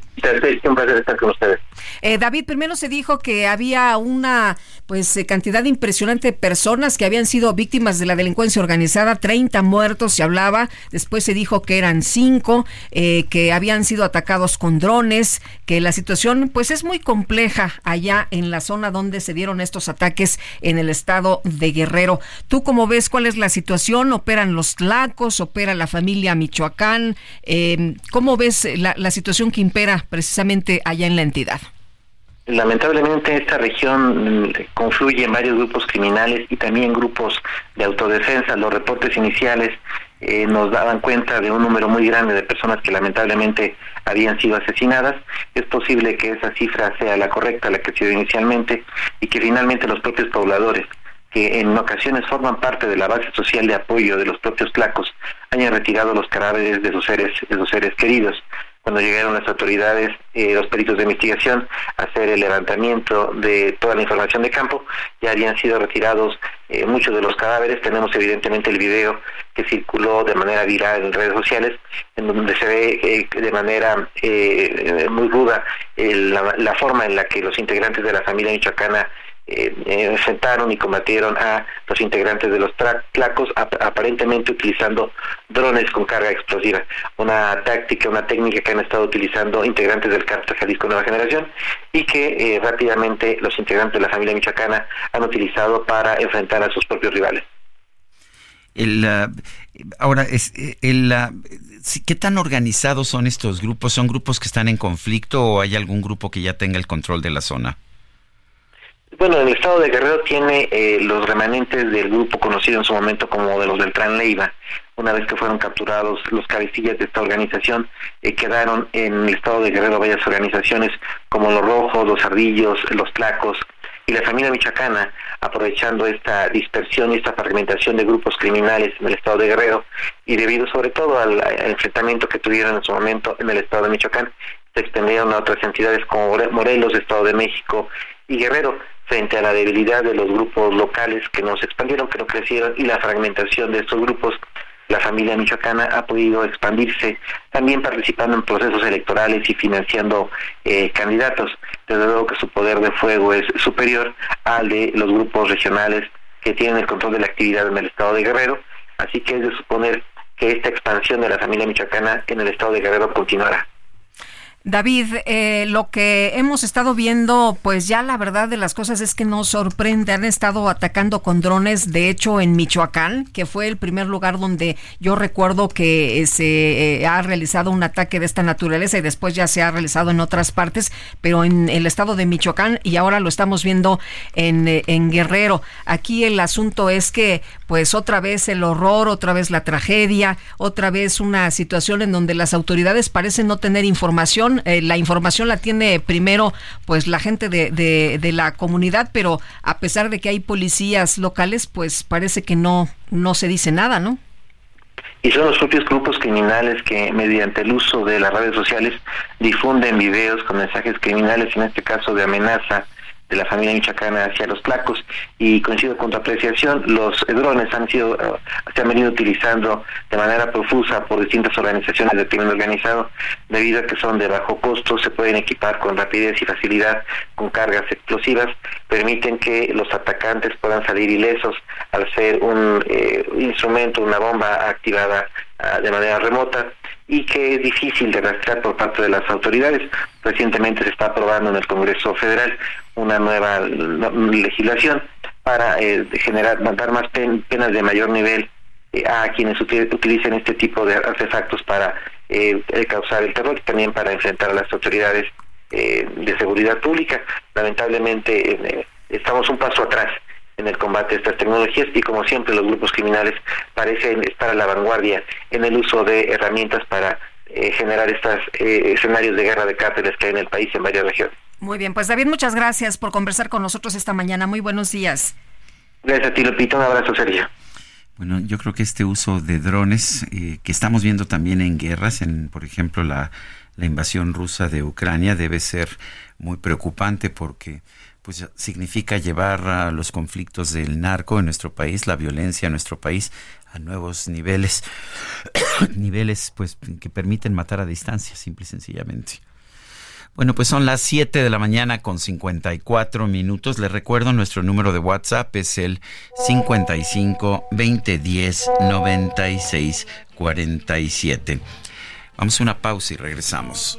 Un placer estar con ustedes. Eh, David, primero se dijo que había una pues eh, cantidad impresionante de personas que habían sido víctimas de la delincuencia organizada, 30 muertos se hablaba, después se dijo que eran 5, eh, que habían sido atacados con drones, que la situación pues es muy compleja allá en la zona donde se dieron estos ataques en el estado de Guerrero. ¿Tú cómo ves cuál es la situación? ¿Operan los lacos? ¿Opera la familia Michoacán? ¿Cómo ves la, la situación que impera precisamente allá en la entidad? Lamentablemente esta región mm, confluye en varios grupos criminales y también grupos de autodefensa. Los reportes iniciales eh, nos daban cuenta de un número muy grande de personas que lamentablemente habían sido asesinadas. Es posible que esa cifra sea la correcta, la que se dio inicialmente, y que finalmente los propios pobladores, que en ocasiones forman parte de la base social de apoyo de los propios tlacos, hayan retirado los cadáveres de sus seres, de sus seres queridos cuando llegaron las autoridades, eh, los peritos de investigación, a hacer el levantamiento de toda la información de campo, ya habían sido retirados eh, muchos de los cadáveres. Tenemos evidentemente el video que circuló de manera viral en redes sociales, en donde se ve eh, de manera muy ruda la, la, forma en la que los integrantes de la familia michoacana eh, enfrentaron y combatieron a los integrantes de los tlacos, aparentemente utilizando drones con carga explosiva. Una táctica, una técnica que han estado utilizando integrantes del cártel Jalisco Nueva Generación y que eh, rápidamente los integrantes de la familia michoacana han utilizado para enfrentar a sus propios rivales. El, ahora, es, el, ¿qué tan organizados son estos grupos? ¿Son grupos que están en conflicto o hay algún grupo que ya tenga el control de la zona? Bueno, el estado de Guerrero tiene eh, los remanentes del grupo conocido en su momento como de los del Tran Leiva. Una vez que fueron capturados los cabecillas de esta organización, eh, quedaron en el estado de Guerrero varias organizaciones como los Rojos, los Ardillos, los Tlacos y la familia michoacana, aprovechando esta dispersión y esta fragmentación de grupos criminales en el estado de Guerrero y debido sobre todo al, al enfrentamiento que tuvieron en su momento en el estado de Michoacán, se extendieron a otras entidades como Morelos, Estado de México y Guerrero frente a la debilidad de los grupos locales que no se expandieron, que no crecieron y la fragmentación de estos grupos, la familia michoacana ha podido expandirse, también participando en procesos electorales y financiando eh, candidatos. Desde luego que su poder de fuego es superior al de los grupos regionales que tienen el control de la actividad en el estado de Guerrero, así que es de suponer que esta expansión de la familia michoacana en el estado de Guerrero continuará. David, eh, lo que hemos estado viendo, pues ya la verdad de las cosas es que nos sorprende. Han estado atacando con drones, de hecho en Michoacán, que fue el primer lugar donde yo recuerdo que eh, se eh, ha realizado un ataque de esta naturaleza y después ya se ha realizado en otras partes, pero en el estado de Michoacán y ahora lo estamos viendo en, en Guerrero. Aquí el asunto es que pues otra vez el horror, otra vez la tragedia, otra vez una situación en donde las autoridades parecen no tener información eh, la información la tiene primero pues la gente de, de, la comunidad, pero a pesar de que hay policías locales, pues parece que no, no se dice nada, ¿no? y son los propios grupos criminales que mediante el uso de las redes sociales difunden videos con mensajes criminales, en este caso de amenaza de la familia michoacana hacia los placos y coincido con tu apreciación, los drones han sido, eh, se han venido utilizando de manera profusa por distintas organizaciones de crimen organizado debido a que son de bajo costo, se pueden equipar con rapidez y facilidad con cargas explosivas, permiten que los atacantes puedan salir ilesos al ser un eh, instrumento, una bomba activada ah, de manera remota y que es difícil de rastrear por parte de las autoridades. Recientemente se está aprobando en el Congreso Federal una nueva legislación para eh, generar, mandar más penas de mayor nivel eh, a quienes utilicen este tipo de artefactos para eh, causar el terror y también para enfrentar a las autoridades de seguridad pública. Lamentablemente estamos un paso atrás en el combate a estas tecnologías y como siempre los grupos criminales parecen estar a la vanguardia en el uso de herramientas para eh, generar estos eh, escenarios de guerra de cárteles que hay en el país en varias regiones. Muy bien, pues David, muchas gracias por conversar con nosotros esta mañana. Muy buenos días. Gracias a ti, Lupita. Un abrazo, Sergio. Bueno, yo creo que este uso de drones eh, que estamos viendo también en guerras, en por ejemplo la, la invasión rusa de Ucrania, debe ser muy preocupante porque pues significa llevar a los conflictos del narco en nuestro país, la violencia en nuestro país a nuevos niveles, niveles pues que permiten matar a distancia, simple y sencillamente. Bueno, pues son las 7 de la mañana con 54 minutos. Les recuerdo, nuestro número de WhatsApp es el 55 2010 96 47. Vamos a una pausa y regresamos.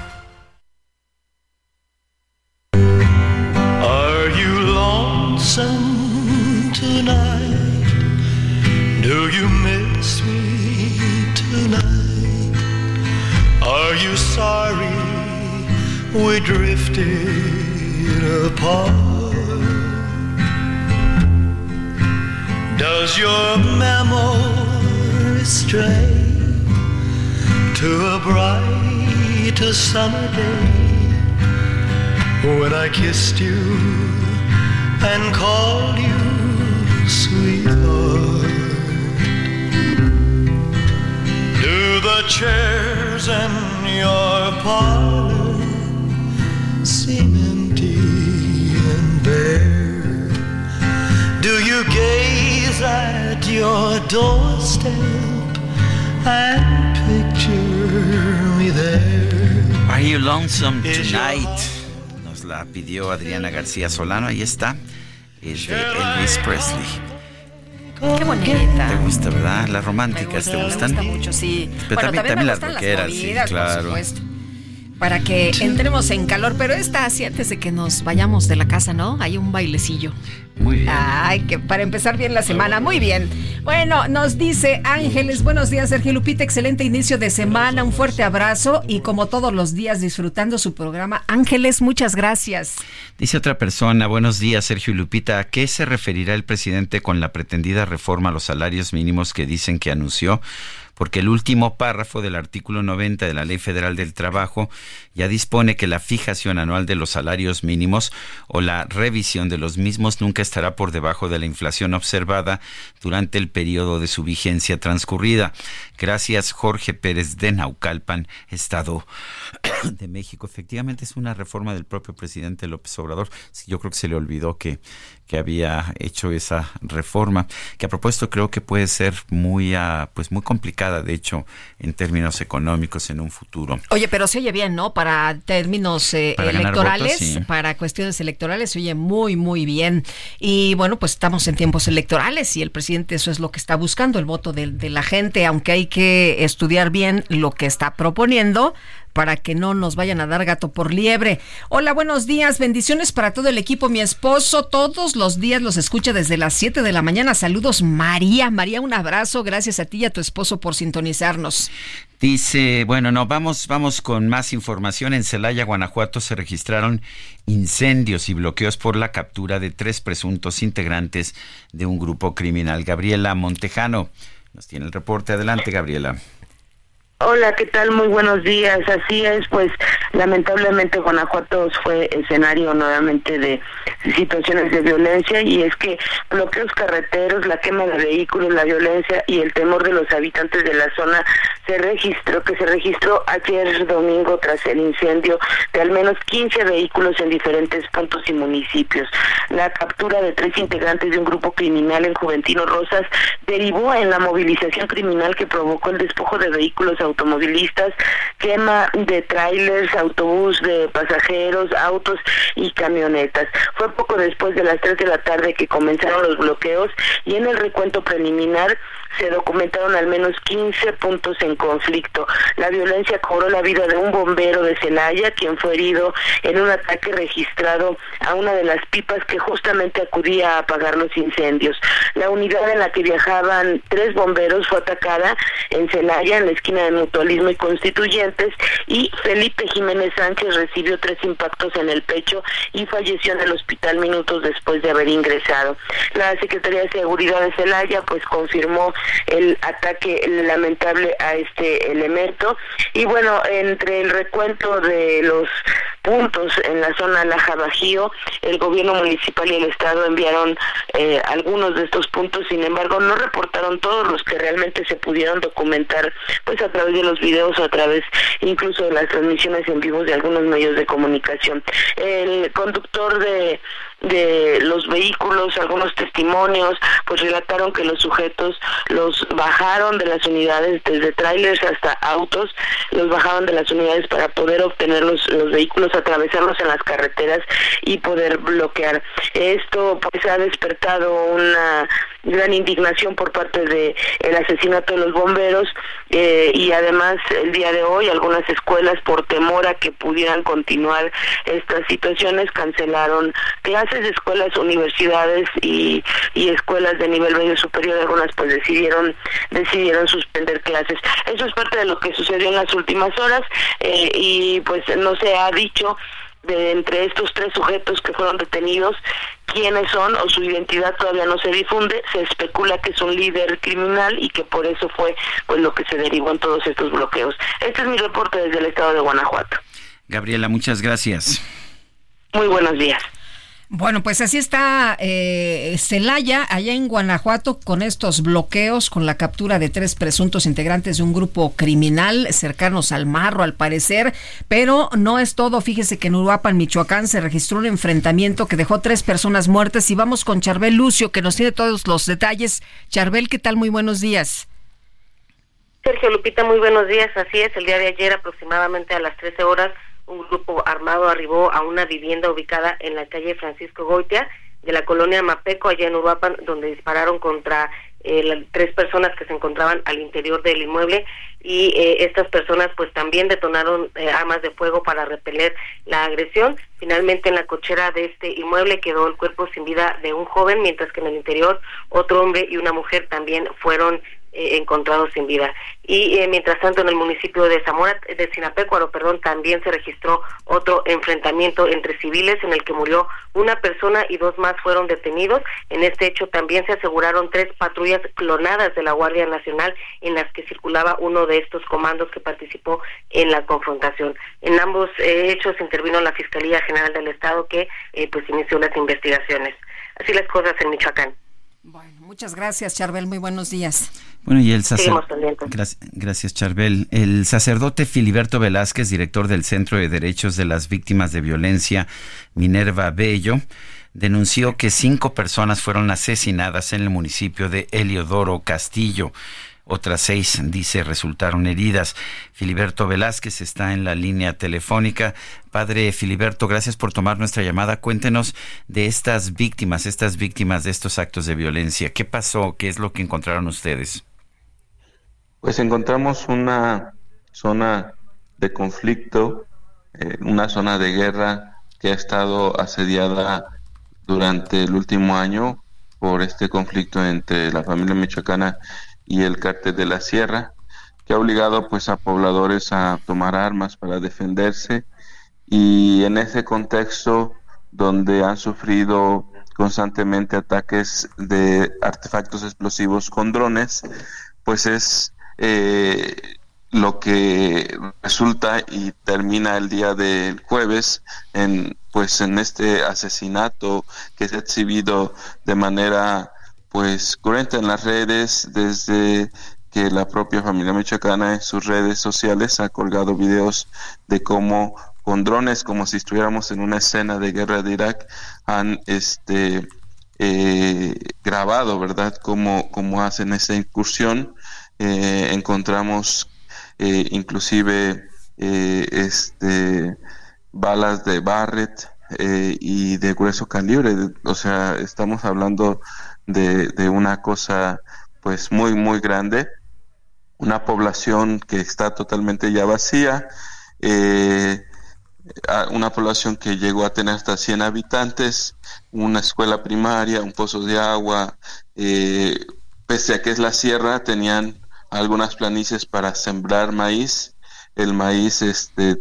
Lonesome tonight? Do you miss me tonight? Are you sorry we drifted apart? Does your memory stray to a bright summer day? when I kissed you and called you sweetheart. Do the chairs in your parlor seem empty and bare? Do you gaze at your doorstep and picture me there? Are you lonesome tonight? La pidió Adriana García Solano. Ahí está. Es de Elvis Presley. Qué bonita. ¿Te gusta, verdad? Las románticas, ¿te gustan? Me gusta mucho, sí. Pero Bueno, también, también me las gustan rockeras, sí, movidas, claro. supuesto. Para que entremos en calor, pero esta así antes de que nos vayamos de la casa, ¿no? Hay un bailecillo. Muy bien. Ay, que para empezar bien la semana. Muy bien. Bueno, nos dice Ángeles, buenos días, Sergio Lupita, excelente inicio de semana, un fuerte abrazo y como todos los días disfrutando su programa. Ángeles, muchas gracias. Dice otra persona, buenos días Sergio Lupita, ¿a qué se referirá el presidente con la pretendida reforma a los salarios mínimos que dicen que anunció? Porque el último párrafo del artículo 90 de la Ley Federal del Trabajo ya dispone que la fijación anual de los salarios mínimos o la revisión de los mismos nunca estará por debajo de la inflación observada durante el periodo de su vigencia transcurrida. Gracias Jorge Pérez de Naucalpan, Estado de México. Efectivamente es una reforma del propio presidente López Obrador. Yo creo que se le olvidó que, que había hecho esa reforma, que a propósito creo que puede ser muy, ah, pues muy complicada, de hecho, en términos económicos en un futuro. Oye, pero se oye bien, ¿no? Para términos eh, Para electorales, votos, sí. para cuestiones electorales, se oye muy, muy bien. Y bueno, pues estamos en tiempos electorales y el presidente eso es lo que está buscando, el voto de, de la gente, aunque hay que estudiar bien lo que está proponiendo para que no nos vayan a dar gato por liebre. Hola, buenos días, bendiciones para todo el equipo. Mi esposo todos los días los escucha desde las 7 de la mañana. Saludos, María. María, un abrazo. Gracias a ti y a tu esposo por sintonizarnos. Dice, bueno, no, vamos, vamos con más información. En Celaya, Guanajuato, se registraron incendios y bloqueos por la captura de tres presuntos integrantes de un grupo criminal. Gabriela Montejano nos tiene el reporte. Adelante, Gabriela. Hola, ¿qué tal? Muy buenos días. Así es, pues lamentablemente Guanajuato fue escenario nuevamente de situaciones de violencia y es que bloqueos carreteros, la quema de vehículos, la violencia y el temor de los habitantes de la zona se registró, que se registró ayer domingo tras el incendio de al menos 15 vehículos en diferentes puntos y municipios. La captura de tres integrantes de un grupo criminal en Juventino Rosas derivó en la movilización criminal que provocó el despojo de vehículos automovilistas, quema de trailers, autobús de pasajeros, autos y camionetas. Fue poco después de las 3 de la tarde que comenzaron los bloqueos y en el recuento preliminar se documentaron al menos 15 puntos en conflicto. La violencia cobró la vida de un bombero de Celaya, quien fue herido en un ataque registrado a una de las pipas que justamente acudía a apagar los incendios. La unidad en la que viajaban tres bomberos fue atacada en Celaya, en la esquina de Mutualismo y Constituyentes, y Felipe Jiménez Sánchez recibió tres impactos en el pecho y falleció en el hospital minutos después de haber ingresado. La Secretaría de Seguridad de Celaya pues confirmó el ataque lamentable a este elemento y bueno, entre el recuento de los puntos en la zona Laja Bajío, el gobierno municipal y el estado enviaron eh, algunos de estos puntos, sin embargo no reportaron todos los que realmente se pudieron documentar pues a través de los videos o a través incluso de las transmisiones en vivo de algunos medios de comunicación. El conductor de de los vehículos, algunos testimonios, pues relataron que los sujetos los bajaron de las unidades, desde trailers hasta autos, los bajaron de las unidades para poder obtener los, los vehículos, atravesarlos en las carreteras y poder bloquear. Esto pues ha despertado una gran indignación por parte de el asesinato de los bomberos eh, y además el día de hoy algunas escuelas por temor a que pudieran continuar estas situaciones cancelaron clases de escuelas universidades y, y escuelas de nivel medio superior. Algunas pues decidieron decidieron suspender clases. Eso es parte de lo que sucedió en las últimas horas eh, y pues no se ha dicho de entre estos tres sujetos que fueron detenidos, quiénes son o su identidad todavía no se difunde, se especula que es un líder criminal y que por eso fue pues lo que se derivó en todos estos bloqueos. Este es mi reporte desde el estado de Guanajuato. Gabriela, muchas gracias. Muy buenos días. Bueno, pues así está eh, Celaya, allá en Guanajuato, con estos bloqueos, con la captura de tres presuntos integrantes de un grupo criminal cercanos al marro, al parecer. Pero no es todo. Fíjese que en Uruapan, Michoacán, se registró un enfrentamiento que dejó tres personas muertas. Y vamos con Charbel Lucio, que nos tiene todos los detalles. Charbel, ¿qué tal? Muy buenos días. Sergio Lupita, muy buenos días. Así es, el día de ayer, aproximadamente a las 13 horas un grupo armado arribó a una vivienda ubicada en la calle Francisco Goitia de la colonia Mapeco, allá en Uruapan, donde dispararon contra eh, tres personas que se encontraban al interior del inmueble y eh, estas personas pues también detonaron eh, armas de fuego para repeler la agresión. Finalmente en la cochera de este inmueble quedó el cuerpo sin vida de un joven, mientras que en el interior otro hombre y una mujer también fueron eh, encontrados sin vida. Y eh, mientras tanto en el municipio de Zamora, de Sinapecuaro, perdón, también se registró otro enfrentamiento entre civiles en el que murió una persona y dos más fueron detenidos. En este hecho también se aseguraron tres patrullas clonadas de la Guardia Nacional en las que circulaba uno de estos comandos que participó en la confrontación. En ambos eh, hechos intervino la Fiscalía General del Estado que pues inició las investigaciones. Así las cosas en Michoacán. Bueno, muchas gracias, Charbel. Muy buenos días. Bueno, y el sacerdote. Gracias, Charbel. El sacerdote Filiberto Velázquez, director del Centro de Derechos de las Víctimas de Violencia, Minerva Bello, denunció que cinco personas fueron asesinadas en el municipio de Eliodoro Castillo. Otras seis, dice, resultaron heridas. Filiberto Velázquez está en la línea telefónica. Padre Filiberto, gracias por tomar nuestra llamada. Cuéntenos de estas víctimas, estas víctimas de estos actos de violencia. ¿Qué pasó? ¿Qué es lo que encontraron ustedes? Pues encontramos una zona de conflicto, eh, una zona de guerra que ha estado asediada durante el último año por este conflicto entre la familia michoacana y el cártel de la sierra, que ha obligado pues a pobladores a tomar armas para defenderse. Y en ese contexto donde han sufrido constantemente ataques de artefactos explosivos con drones, pues es eh, lo que resulta y termina el día del jueves en pues en este asesinato que se ha exhibido de manera pues corriente en las redes desde que la propia familia michoacana en sus redes sociales ha colgado videos de cómo con drones como si estuviéramos en una escena de guerra de Irak han este eh, grabado verdad cómo, cómo hacen esa incursión. Eh, encontramos eh, inclusive eh, este balas de Barrett eh, y de grueso calibre, o sea, estamos hablando de, una cosa pues muy muy grande, una población que está totalmente ya vacía, una población que llegó a tener hasta 100 habitantes, una escuela primaria, un pozo de agua, pese a que es la sierra, tenían algunas planicies para sembrar maíz, el maíz este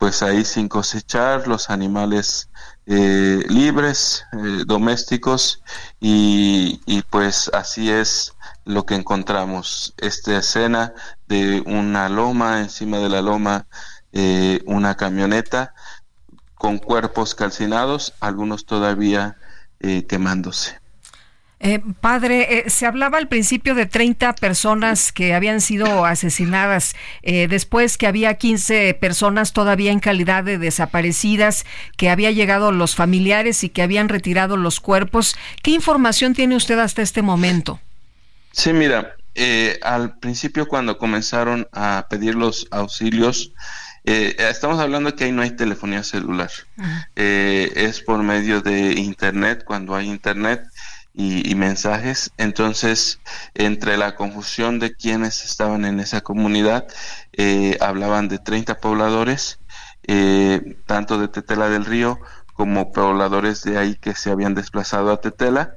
pues ahí sin cosechar, los animales eh, libres, eh, domésticos y, y, pues así es lo que encontramos, esta escena de una loma, encima de la loma eh, una camioneta con cuerpos calcinados, algunos todavía quemándose. Eh, padre, eh, se hablaba al principio de 30 personas que habían sido asesinadas, eh, después que había 15 personas todavía en calidad de desaparecidas, que había llegado los familiares y que habían retirado los cuerpos. ¿Qué información tiene usted hasta este momento? Sí, mira, al principio cuando comenzaron a pedir los auxilios, estamos hablando que ahí no hay telefonía celular, es por medio de internet, cuando hay internet y, mensajes. Entonces, entre la confusión de quienes estaban en esa comunidad, eh, hablaban de 30 pobladores, eh, tanto de Tetela del Río como pobladores de ahí que se habían desplazado a Tetela.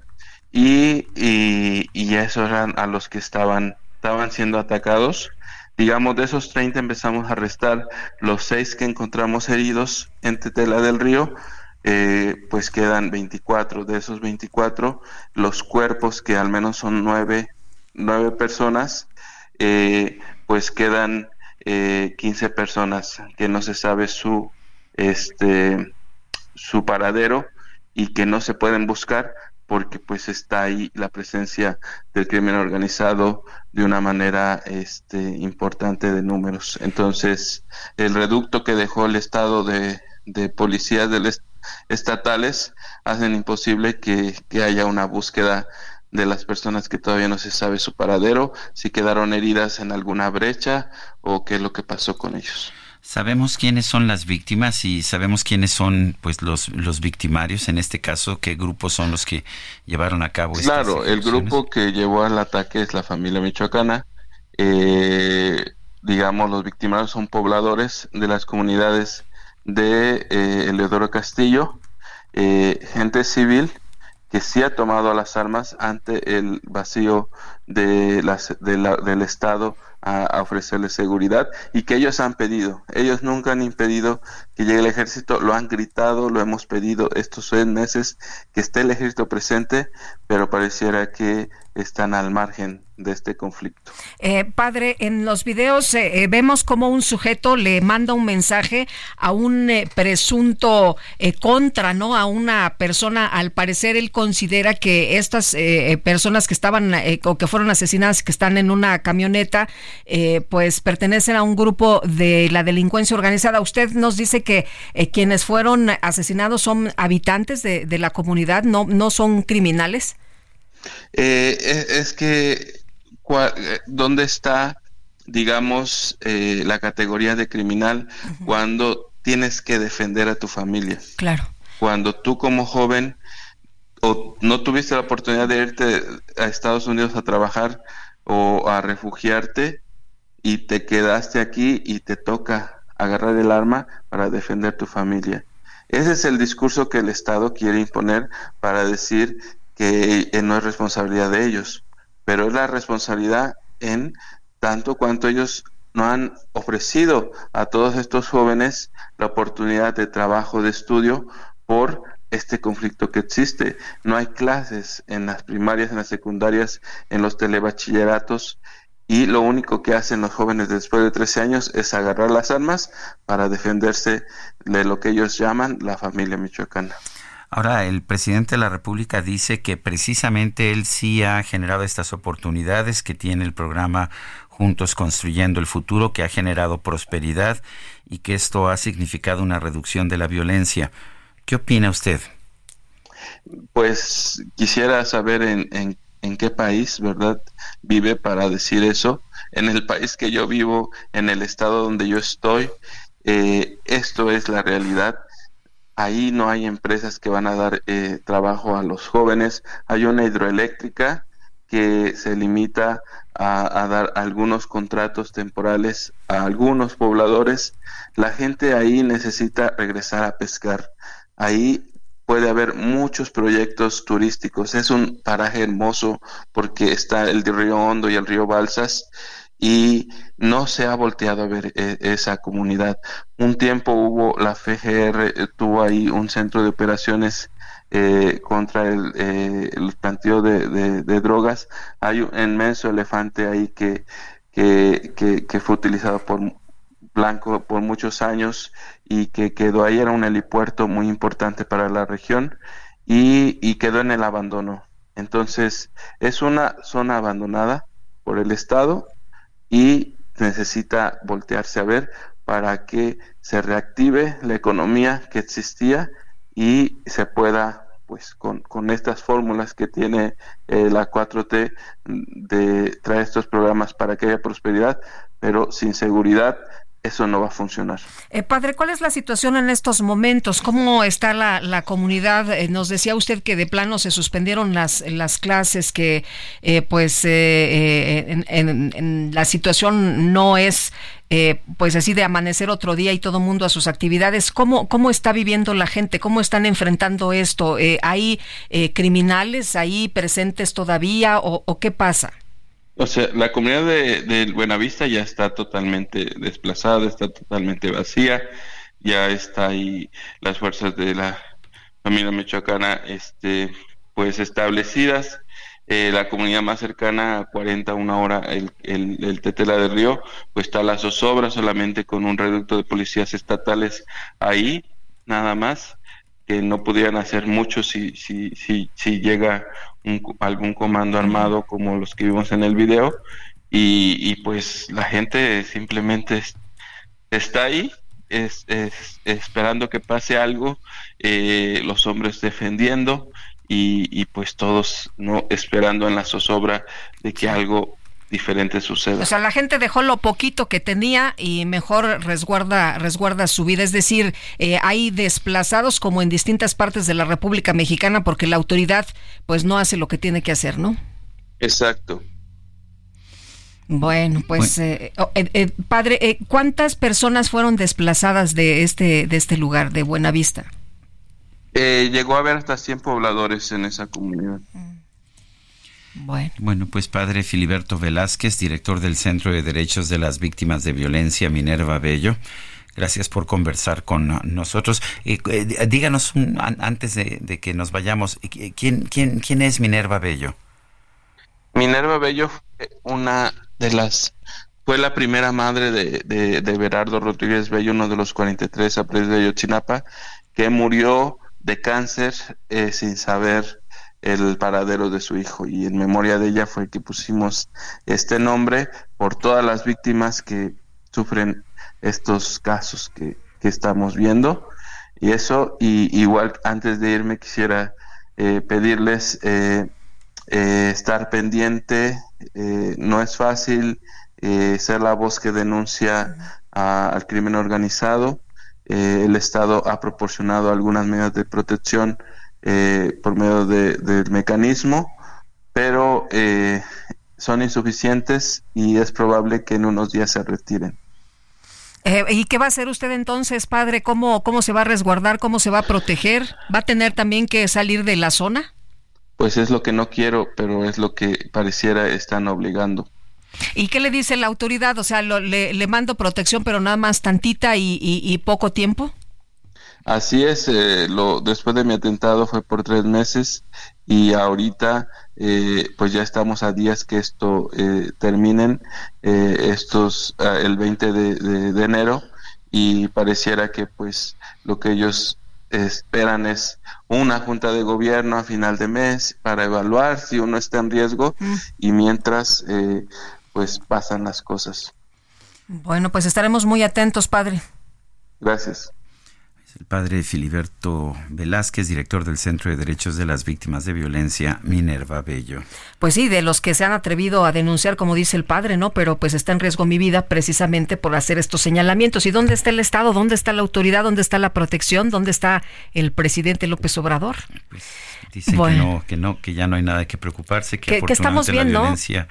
Y, y, esos eran a los que estaban, estaban siendo atacados. Digamos, de esos 30 empezamos a restar los seis que encontramos heridos en Tetela del Río, eh, pues quedan 24. De esos 24, los cuerpos, que al menos son nueve, nueve personas, eh, pues quedan eh, 15 personas que no se sabe su, este, su paradero y que no se pueden buscar porque pues está ahí la presencia del crimen organizado de una manera este, importante de números. Entonces, el reducto que dejó el estado de, de policías del, estatales hacen imposible que, haya una búsqueda de las personas que todavía no se sabe su paradero, si quedaron heridas en alguna brecha o qué es lo que pasó con ellos. Sabemos quiénes son las víctimas y sabemos quiénes son pues los, los victimarios en este caso, qué grupos son los que llevaron a cabo Claro, el grupo que llevó al ataque es la familia michoacana. Eh, digamos, los victimarios son pobladores de las comunidades de eh, Eleodoro Castillo, eh, gente civil que sí ha tomado las armas ante el vacío de las, del Estado a, ofrecerle seguridad y que ellos han pedido. Ellos nunca han impedido que llegue el ejército, lo han gritado, lo hemos pedido estos seis meses que esté el ejército presente, pero pareciera que están al margen de este conflicto. Eh, padre, en los videos eh, eh, vemos como un sujeto le manda un mensaje a un presunto contra, ¿no? A una persona, al parecer él considera que estas personas que estaban o que fueron asesinadas, que están en una camioneta, pues pertenecen a un grupo de la delincuencia organizada. Usted nos dice que quienes fueron asesinados son habitantes de, de la comunidad, no, no son criminales. Eh, es, que, eh, ¿dónde está, digamos, eh, la categoría de criminal cuando tienes que defender a tu familia? Claro. Cuando tú como joven o no tuviste la oportunidad de irte a Estados Unidos a trabajar o a refugiarte y te quedaste aquí y te toca agarrar el arma para defender tu familia. Ese es el discurso que el Estado quiere imponer para decir que no es responsabilidad de ellos, pero es la responsabilidad en tanto cuanto ellos no han ofrecido a todos estos jóvenes la oportunidad de trabajo, de estudio por este conflicto que existe. No hay clases en las primarias, en las secundarias, en los telebachilleratos y lo único que hacen los jóvenes después de 13 años es agarrar las armas para defenderse de lo que ellos llaman la familia michoacana. Ahora, el presidente de la República dice que precisamente él sí ha generado estas oportunidades que tiene el programa Juntos Construyendo el Futuro, que ha generado prosperidad y que esto ha significado una reducción de la violencia. ¿Qué opina usted? Pues quisiera saber en, en qué país, ¿verdad? Vive para decir eso. En el país que yo vivo, en el estado donde yo estoy, eh, esto es la realidad. Ahí no hay empresas que van a dar eh, trabajo a los jóvenes. Hay una hidroeléctrica que se limita a, dar algunos contratos temporales a algunos pobladores. La gente ahí necesita regresar a pescar. Ahí puede haber muchos proyectos turísticos. Es un paraje hermoso porque está el río Hondo y el río Balsas y no se ha volteado a ver eh, esa comunidad. Un tiempo hubo, la FGR eh, tuvo ahí un centro de operaciones eh, contra el, el planteo de, drogas. Hay un inmenso elefante ahí que, que, que, fue utilizado por Blanco por muchos años y que quedó ahí, era un helipuerto muy importante para la región y, y quedó en el abandono. Entonces, es una zona abandonada por el Estado y necesita voltearse a ver para que se reactive la economía que existía y se pueda pues con, con estas fórmulas que tiene eh, la 4T de traer estos programas para que haya prosperidad, pero sin seguridad eso no va a funcionar. Eh, padre, ¿cuál es la situación en estos momentos? ¿Cómo está la, comunidad? Eh, nos decía usted que de plano se suspendieron las, las clases, que eh, pues en, la situación no es pues así de amanecer otro día y todo mundo a sus actividades. ¿Cómo, cómo está viviendo la gente? ¿Cómo están enfrentando esto? ¿Hay criminales ahí presentes todavía o qué pasa? O sea, la comunidad de, Buenavista ya está totalmente desplazada, está totalmente vacía, ya está ahí las fuerzas de la familia michoacana este, pues establecidas. Eh, la comunidad más cercana a 40 una hora, el, el, Tetela del Río, pues está la zozobra solamente con un reducto de policías estatales ahí, nada más que no pudieran hacer mucho si, si, si, si llega algún comando armado como los que vimos en el video y, pues la gente simplemente está ahí es, esperando que pase algo eh, los hombres defendiendo y, y, pues todos no esperando en la zozobra de que algo diferente suceda. O sea, la gente dejó lo poquito que tenía y mejor resguarda, resguarda su vida. Es decir, eh, hay desplazados como en distintas partes de la República Mexicana porque la autoridad pues no hace lo que tiene que hacer, ¿no? Exacto. Bueno, pues eh, oh, eh, padre, ¿cuántas personas fueron desplazadas de este de este lugar de Buenavista? llegó a haber hasta 100 pobladores en esa comunidad. Mm. Bueno. pues padre Filiberto Velázquez, director del Centro de Derechos de las Víctimas de Violencia Minerva Bello. Gracias por conversar con nosotros. Eh, eh, díganos antes de, que nos vayamos, eh, ¿quién, quién, quién es Minerva Bello? Minerva Bello fue una de las fue la primera madre de, de, de Berardo Rodríguez Bello, uno de los 43 apres de Ayotzinapa, que murió de cáncer sin saber el paradero de su hijo y en memoria de ella fue que pusimos este nombre por todas las víctimas que sufren estos casos que, estamos viendo. Y eso y igual antes de irme quisiera eh, pedirles eh, eh, estar pendiente no es fácil ser la voz que denuncia al crimen organizado. El estado ha proporcionado algunas medidas de protección eh, por medio del mecanismo, pero eh, son insuficientes y es probable que en unos días se retiren. Eh, ¿Y qué va a hacer usted entonces, padre? ¿Cómo, ¿Cómo se va a resguardar? ¿Cómo se va a proteger? ¿Va a tener también que salir de la zona? Pues es lo que no quiero, pero es lo que pareciera están obligando. ¿Y qué le dice la autoridad? O sea, le, mando protección, pero nada más tantita y poco tiempo. Así es, eh, lo, después de mi atentado fue por tres meses y ahorita eh, pues ya estamos a días que esto eh, terminen, estos ah, el 20 de, enero y pareciera que pues lo que ellos esperan es una junta de gobierno a final de mes para evaluar si uno está en riesgo mm. y mientras pues pasan las cosas. Bueno, pues estaremos muy atentos, padre. Gracias El padre Filiberto Velázquez, director del Centro de Derechos de las Víctimas de Violencia, Minerva Bello. Pues sí, de los que se han atrevido a denunciar, como dice el padre, ¿no? Pero pues está en riesgo mi vida precisamente por hacer estos señalamientos. ¿Y dónde está el Estado? ¿Dónde está la autoridad? ¿Dónde está la protección? ¿Dónde está el presidente López Obrador? Pues dicen que no, que no, que ya no hay nada que preocuparse, que, que, que estamos bien, la violencia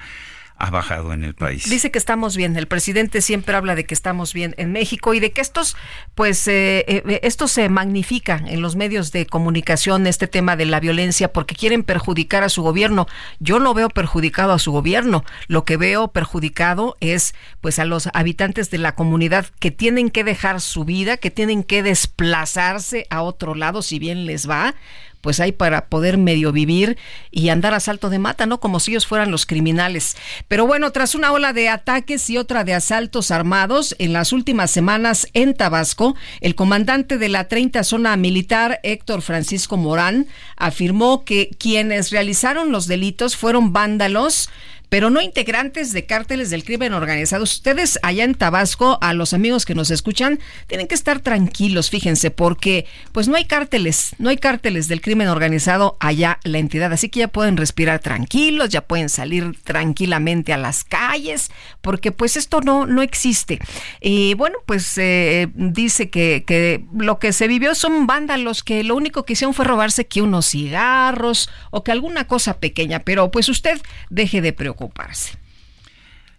ha bajado en el país. Dice que estamos bien. El presidente siempre habla de que estamos bien en México y de que estos, pues, eh, eh, esto se magnifica en los medios de comunicación, este tema de la violencia, porque quieren perjudicar a su gobierno. Yo no veo perjudicado a su gobierno. Lo que veo perjudicado es, pues, a los habitantes de la comunidad que tienen que dejar su vida, que tienen que desplazarse a otro lado, si bien les va pues hay para poder medio vivir y andar a salto de mata, ¿no? Como si ellos fueran los criminales. Pero bueno, tras una ola de ataques y otra de asaltos armados en las últimas semanas en Tabasco, el comandante de la 30 zona militar, Héctor Francisco Morán, afirmó que quienes realizaron los delitos fueron vándalos pero no integrantes de cárteles del crimen organizado. Ustedes allá en Tabasco, a los amigos que nos escuchan, tienen que estar tranquilos, fíjense, porque pues no hay cárteles, no hay cárteles del crimen organizado allá la entidad, así que ya pueden respirar tranquilos, ya pueden salir tranquilamente a las calles, porque pues esto no, no existe. Y bueno, pues eh, dice que, que lo que se vivió son vándalos que lo único que hicieron fue robarse que unos cigarros o que alguna cosa pequeña, pero pues usted deje de preocuparse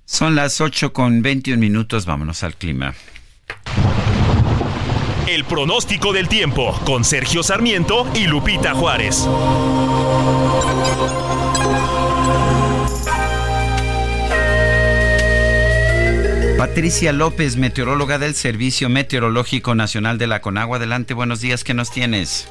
son las 8 con 21 minutos, vámonos al clima. El pronóstico del tiempo con Sergio Sarmiento y Lupita Juárez. Patricia López, meteoróloga del Servicio Meteorológico Nacional de la Conagua. Adelante, buenos días, ¿qué nos tienes?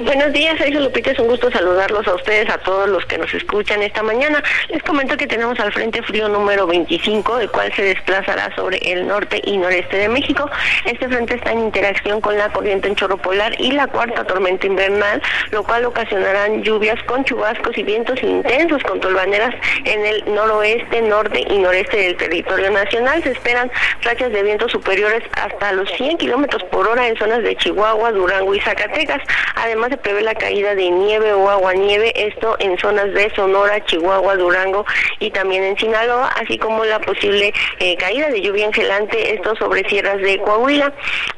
Buenos días, Sergio Lupita, es un gusto saludarlos a ustedes, a todos los que nos escuchan esta mañana. Les comento que tenemos al Frente Frío número 25, el cual se desplazará sobre el norte y noreste de México. Este frente está en interacción con la corriente en chorro polar y la cuarta tormenta invernal, lo cual ocasionarán lluvias con chubascos y vientos intensos con tolvaneras en el noroeste, norte y noreste del territorio nacional. Se esperan rachas de vientos superiores hasta los 100 kilómetros por hora en zonas de Chihuahua, Durango y Zacatecas. Además, se prevé la caída de nieve o aguanieve, esto en zonas de Sonora, Chihuahua, Durango y también en Sinaloa, así como la posible eh, caída de lluvia engelante, esto sobre sierras de Coahuila.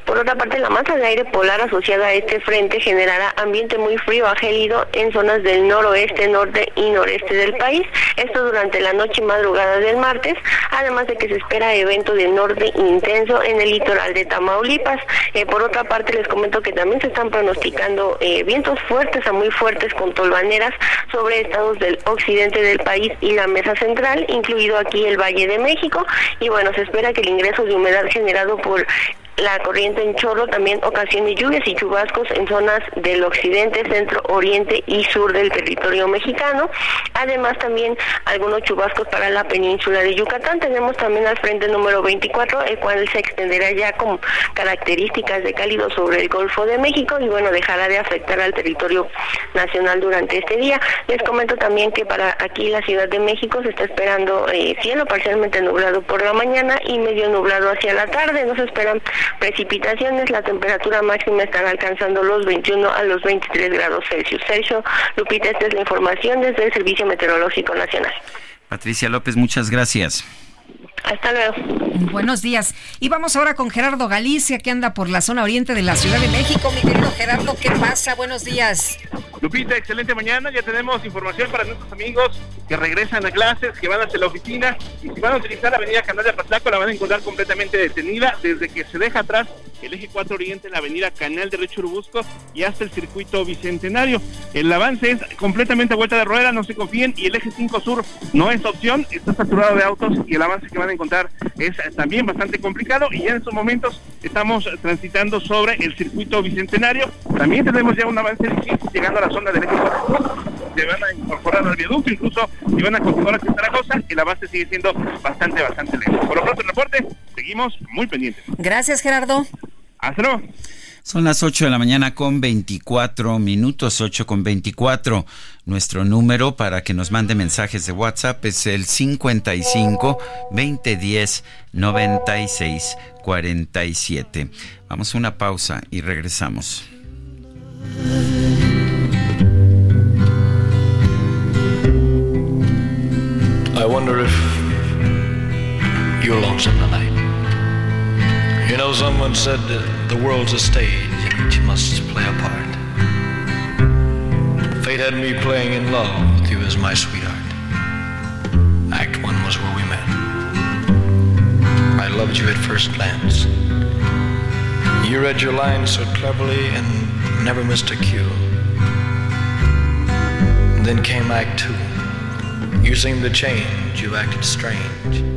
Por otra parte, la masa de aire polar asociada a este frente generará ambiente muy frío a gélido en zonas del noroeste, norte y noreste del país, esto durante la noche y madrugada del martes, además de que se espera evento de norte intenso en el litoral de Tamaulipas. Eh, por otra parte, les comento que también se están pronosticando eh, vientos fuertes a muy fuertes con tolvaneras sobre estados del occidente del país y la mesa central, incluido aquí el Valle de México. Y bueno, se espera que el ingreso de humedad generado por la corriente en chorro también ocasiona lluvias y chubascos en zonas del occidente, centro, oriente y sur del territorio mexicano. Además también algunos chubascos para la península de Yucatán. Tenemos también al frente número 24, el cual se extenderá ya con características de cálido sobre el Golfo de México y bueno, dejará de afectar al territorio nacional durante este día. Les comento también que para aquí la Ciudad de México se está esperando eh, cielo parcialmente nublado por la mañana y medio nublado hacia la tarde. No se esperan precipitaciones, la temperatura máxima estará alcanzando los 21 a los 23 grados Celsius. Sergio, Lupita, esta es la información desde el Servicio Meteorológico Nacional. Patricia López, muchas gracias. Hasta luego. Buenos días. Y vamos ahora con Gerardo Galicia, que anda por la zona oriente de la Ciudad de México. Mi querido Gerardo, ¿qué pasa? Buenos días. Lupita, excelente mañana. Ya tenemos información para nuestros amigos que regresan a clases, que van hacia la oficina. Y si van a utilizar la avenida Canal de Patlaco, la van a encontrar completamente detenida desde que se deja atrás el eje 4 Oriente, la avenida Canal de Rechurubusco y hasta el circuito Bicentenario. El avance es completamente a vuelta de rueda, no se confíen. Y el eje 5 Sur no es opción, está saturado de autos y el avance que van a encontrar es también bastante complicado. Y ya en estos momentos estamos transitando sobre el circuito Bicentenario. También tenemos ya un avance difícil llegando a la zona del eje 4 se van a incorporar al viaducto, incluso si van a continuar hacia Zaragoza, el avance sigue siendo bastante, bastante lento. Por lo pronto el reporte, seguimos muy pendientes. Gracias, Gerardo. Hasta luego. Son las 8 de la mañana con 24 minutos, 8 con 24. Nuestro número para que nos mande mensajes de WhatsApp es el 55 2010 96 47. Vamos a una pausa y regresamos. I wonder if you're lonesome tonight. Know, someone said the world's a stage which you must play a part. Fate had me playing in love with you as my sweetheart. Act one was where we met. I loved you at first glance. You read your lines so cleverly and never missed a cue. Then came Act two. You seemed to change, you acted strange.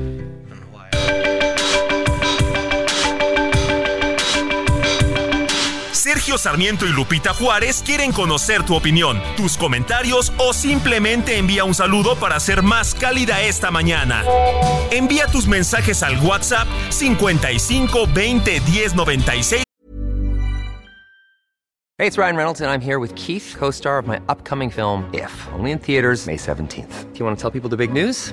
Sergio Sarmiento y Lupita Juárez quieren conocer tu opinión, tus comentarios o simplemente envía un saludo para ser más cálida esta mañana. Envía tus mensajes al WhatsApp 55 20 10 96. Hey, it's Ryan Reynolds, and I'm here with Keith, co star of my upcoming film, If, only in theaters, May 17th. Do you want to tell people the big news?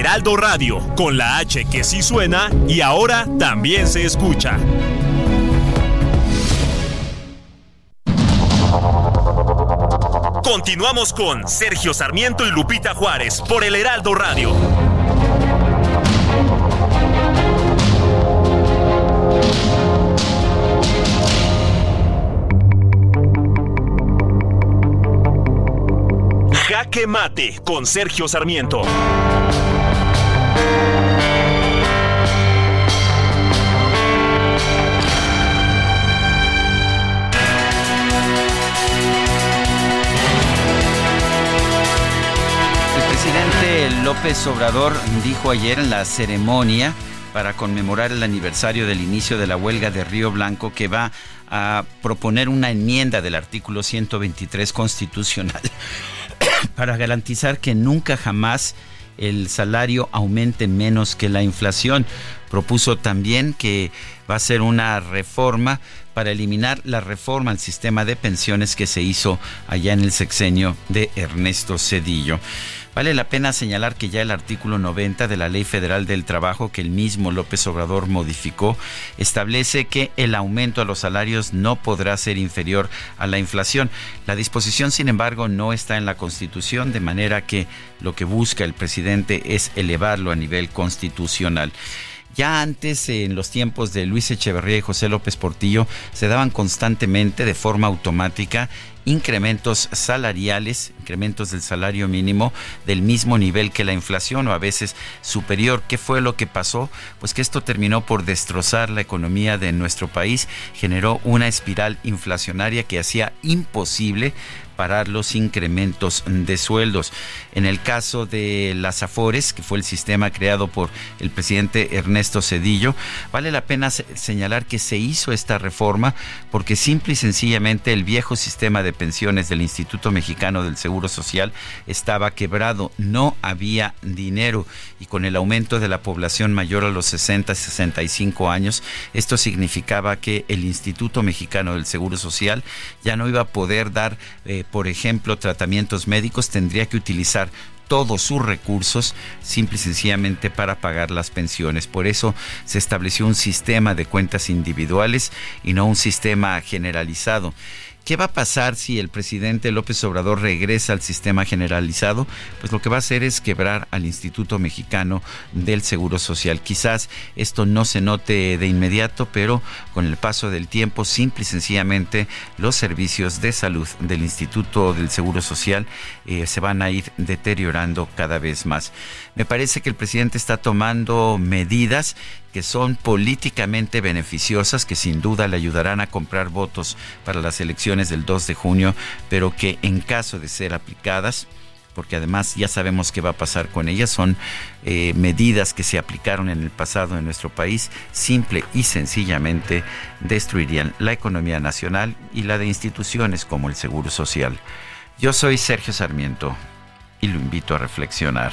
Heraldo Radio, con la H que sí suena y ahora también se escucha. Continuamos con Sergio Sarmiento y Lupita Juárez por el Heraldo Radio. Jaque Mate con Sergio Sarmiento. El presidente López Obrador dijo ayer en la ceremonia para conmemorar el aniversario del inicio de la huelga de Río Blanco que va a proponer una enmienda del artículo 123 constitucional para garantizar que nunca jamás el salario aumente menos que la inflación. Propuso también que va a ser una reforma para eliminar la reforma al sistema de pensiones que se hizo allá en el sexenio de Ernesto Cedillo. Vale la pena señalar que ya el artículo 90 de la Ley Federal del Trabajo que el mismo López Obrador modificó establece que el aumento a los salarios no podrá ser inferior a la inflación. La disposición, sin embargo, no está en la Constitución, de manera que lo que busca el presidente es elevarlo a nivel constitucional. Ya antes, en los tiempos de Luis Echeverría y José López Portillo, se daban constantemente, de forma automática, incrementos salariales, incrementos del salario mínimo del mismo nivel que la inflación o a veces superior. ¿Qué fue lo que pasó? Pues que esto terminó por destrozar la economía de nuestro país, generó una espiral inflacionaria que hacía imposible parar los incrementos de sueldos. En el caso de las AFORES, que fue el sistema creado por el presidente Ernesto Cedillo, vale la pena señalar que se hizo esta reforma porque simple y sencillamente el viejo sistema de pensiones del Instituto Mexicano del Seguro Social estaba quebrado, no había dinero y con el aumento de la población mayor a los 60 65 años, esto significaba que el Instituto Mexicano del Seguro Social ya no iba a poder dar eh, por ejemplo, tratamientos médicos, tendría que utilizar todos sus recursos simple y sencillamente para pagar las pensiones. Por eso se estableció un sistema de cuentas individuales y no un sistema generalizado. ¿Qué va a pasar si el presidente López Obrador regresa al sistema generalizado? Pues lo que va a hacer es quebrar al Instituto Mexicano del Seguro Social. Quizás esto no se note de inmediato, pero con el paso del tiempo, simple y sencillamente, los servicios de salud del Instituto del Seguro Social eh, se van a ir deteriorando cada vez más. Me parece que el presidente está tomando medidas que son políticamente beneficiosas, que sin duda le ayudarán a comprar votos para las elecciones del 2 de junio, pero que en caso de ser aplicadas, porque además ya sabemos qué va a pasar con ellas, son eh, medidas que se aplicaron en el pasado en nuestro país, simple y sencillamente destruirían la economía nacional y la de instituciones como el Seguro Social. Yo soy Sergio Sarmiento y lo invito a reflexionar.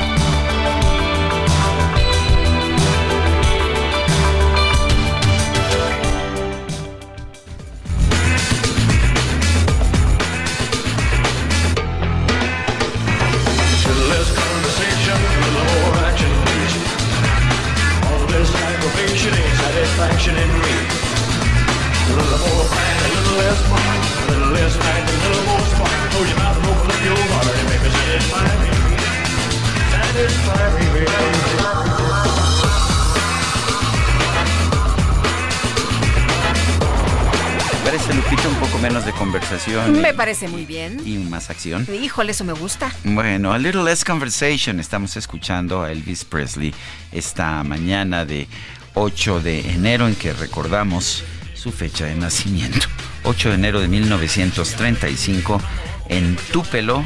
Conversación? Me parece muy bien. Y más acción. Híjole, eso me gusta. Bueno, a little less conversation. Estamos escuchando a Elvis Presley esta mañana de 8 de enero en que recordamos su fecha de nacimiento. 8 de enero de 1935 en Tupelo,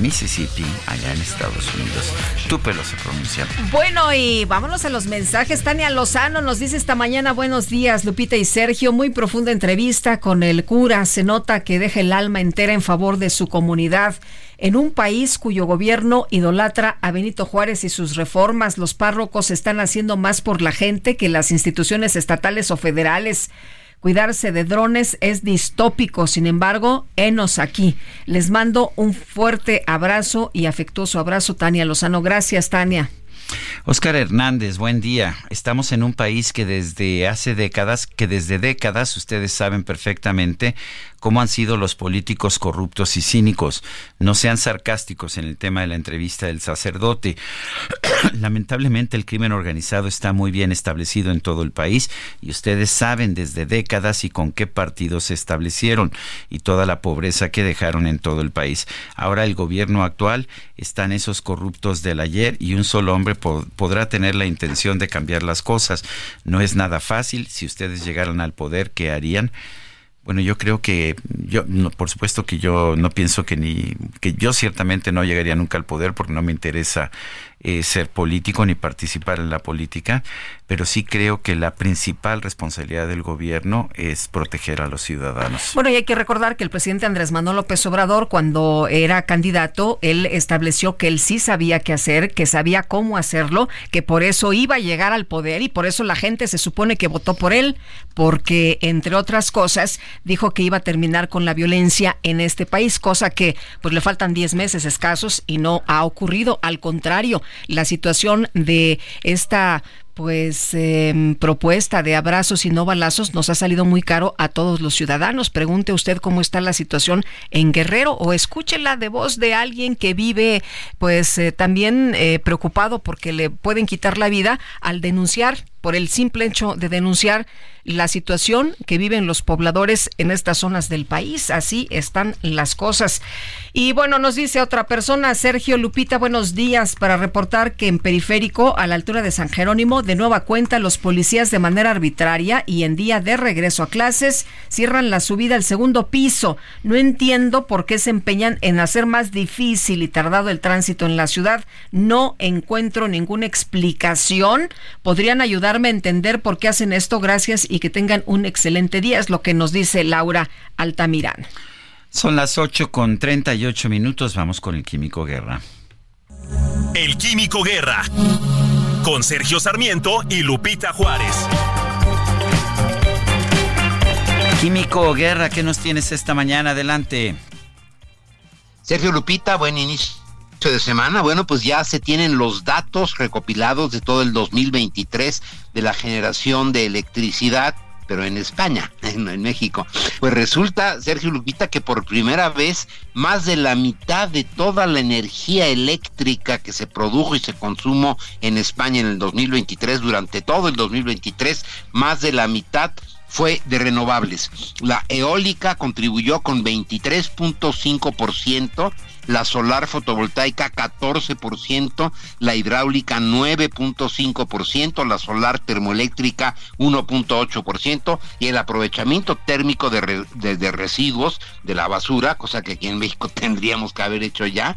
Mississippi, allá en Estados Unidos. Tupelo se pronuncia. Bueno, y vámonos a los mensajes. Tania Lozano nos dice esta mañana, buenos días, Lupita y Sergio. Muy profunda entrevista con el cura. Se nota que deja el alma entera en favor de su comunidad. En un país cuyo gobierno idolatra a Benito Juárez y sus reformas, los párrocos están haciendo más por la gente que las instituciones estatales o federales. Cuidarse de drones es distópico, sin embargo, enos aquí. Les mando un fuerte abrazo y afectuoso abrazo, Tania Lozano. Gracias, Tania. Oscar Hernández, buen día. Estamos en un país que desde hace décadas, que desde décadas ustedes saben perfectamente cómo han sido los políticos corruptos y cínicos. No sean sarcásticos en el tema de la entrevista del sacerdote. Lamentablemente el crimen organizado está muy bien establecido en todo el país y ustedes saben desde décadas y con qué partidos se establecieron y toda la pobreza que dejaron en todo el país. Ahora el gobierno actual están esos corruptos del ayer y un solo hombre podrá tener la intención de cambiar las cosas. No es nada fácil. Si ustedes llegaran al poder, ¿qué harían? Bueno, yo creo que yo, por supuesto que yo no pienso que ni que yo ciertamente no llegaría nunca al poder porque no me interesa eh, ser político ni participar en la política, pero sí creo que la principal responsabilidad del gobierno es proteger a los ciudadanos. Bueno, y hay que recordar que el presidente Andrés Manuel López Obrador, cuando era candidato, él estableció que él sí sabía qué hacer, que sabía cómo hacerlo, que por eso iba a llegar al poder y por eso la gente se supone que votó por él, porque entre otras cosas dijo que iba a terminar con la violencia en este país, cosa que pues le faltan 10 meses escasos y no ha ocurrido, al contrario, la situación de esta pues em, propuesta de abrazos y no balazos nos ha salido muy caro a todos los ciudadanos. Pregunte usted cómo está la situación en Guerrero o escúchela de voz de alguien que vive pues eh, también eh, preocupado porque le pueden quitar la vida al denunciar por el simple hecho de denunciar la situación que viven los pobladores en estas zonas del país. Así están las cosas. Y bueno, nos dice otra persona, Sergio Lupita, buenos días, para reportar que en Periférico, a la altura de San Jerónimo, de nueva cuenta, los policías de manera arbitraria y en día de regreso a clases cierran la subida al segundo piso. No entiendo por qué se empeñan en hacer más difícil y tardado el tránsito en la ciudad. No encuentro ninguna explicación. ¿Podrían ayudarme a entender por qué hacen esto? Gracias que tengan un excelente día. Es lo que nos dice Laura Altamirano. Son las 8 con 38 minutos. Vamos con el Químico Guerra. El Químico Guerra. Con Sergio Sarmiento y Lupita Juárez. Químico Guerra, ¿qué nos tienes esta mañana? Adelante. Sergio Lupita, buen inicio de semana. Bueno, pues ya se tienen los datos recopilados de todo el 2023 de la generación de electricidad pero en España, en, en, México. Pues resulta, Sergio Lupita, que por primera vez más de la mitad de toda la energía eléctrica que se produjo y se consumo en España en el 2023, durante todo el 2023, más de la mitad fue de renovables. La eólica contribuyó con 23.5%, la solar fotovoltaica 14%, la hidráulica 9.5%, la solar termoeléctrica 1.8% y el aprovechamiento térmico de, de, residuos de la basura, cosa que aquí en México tendríamos que haber hecho ya,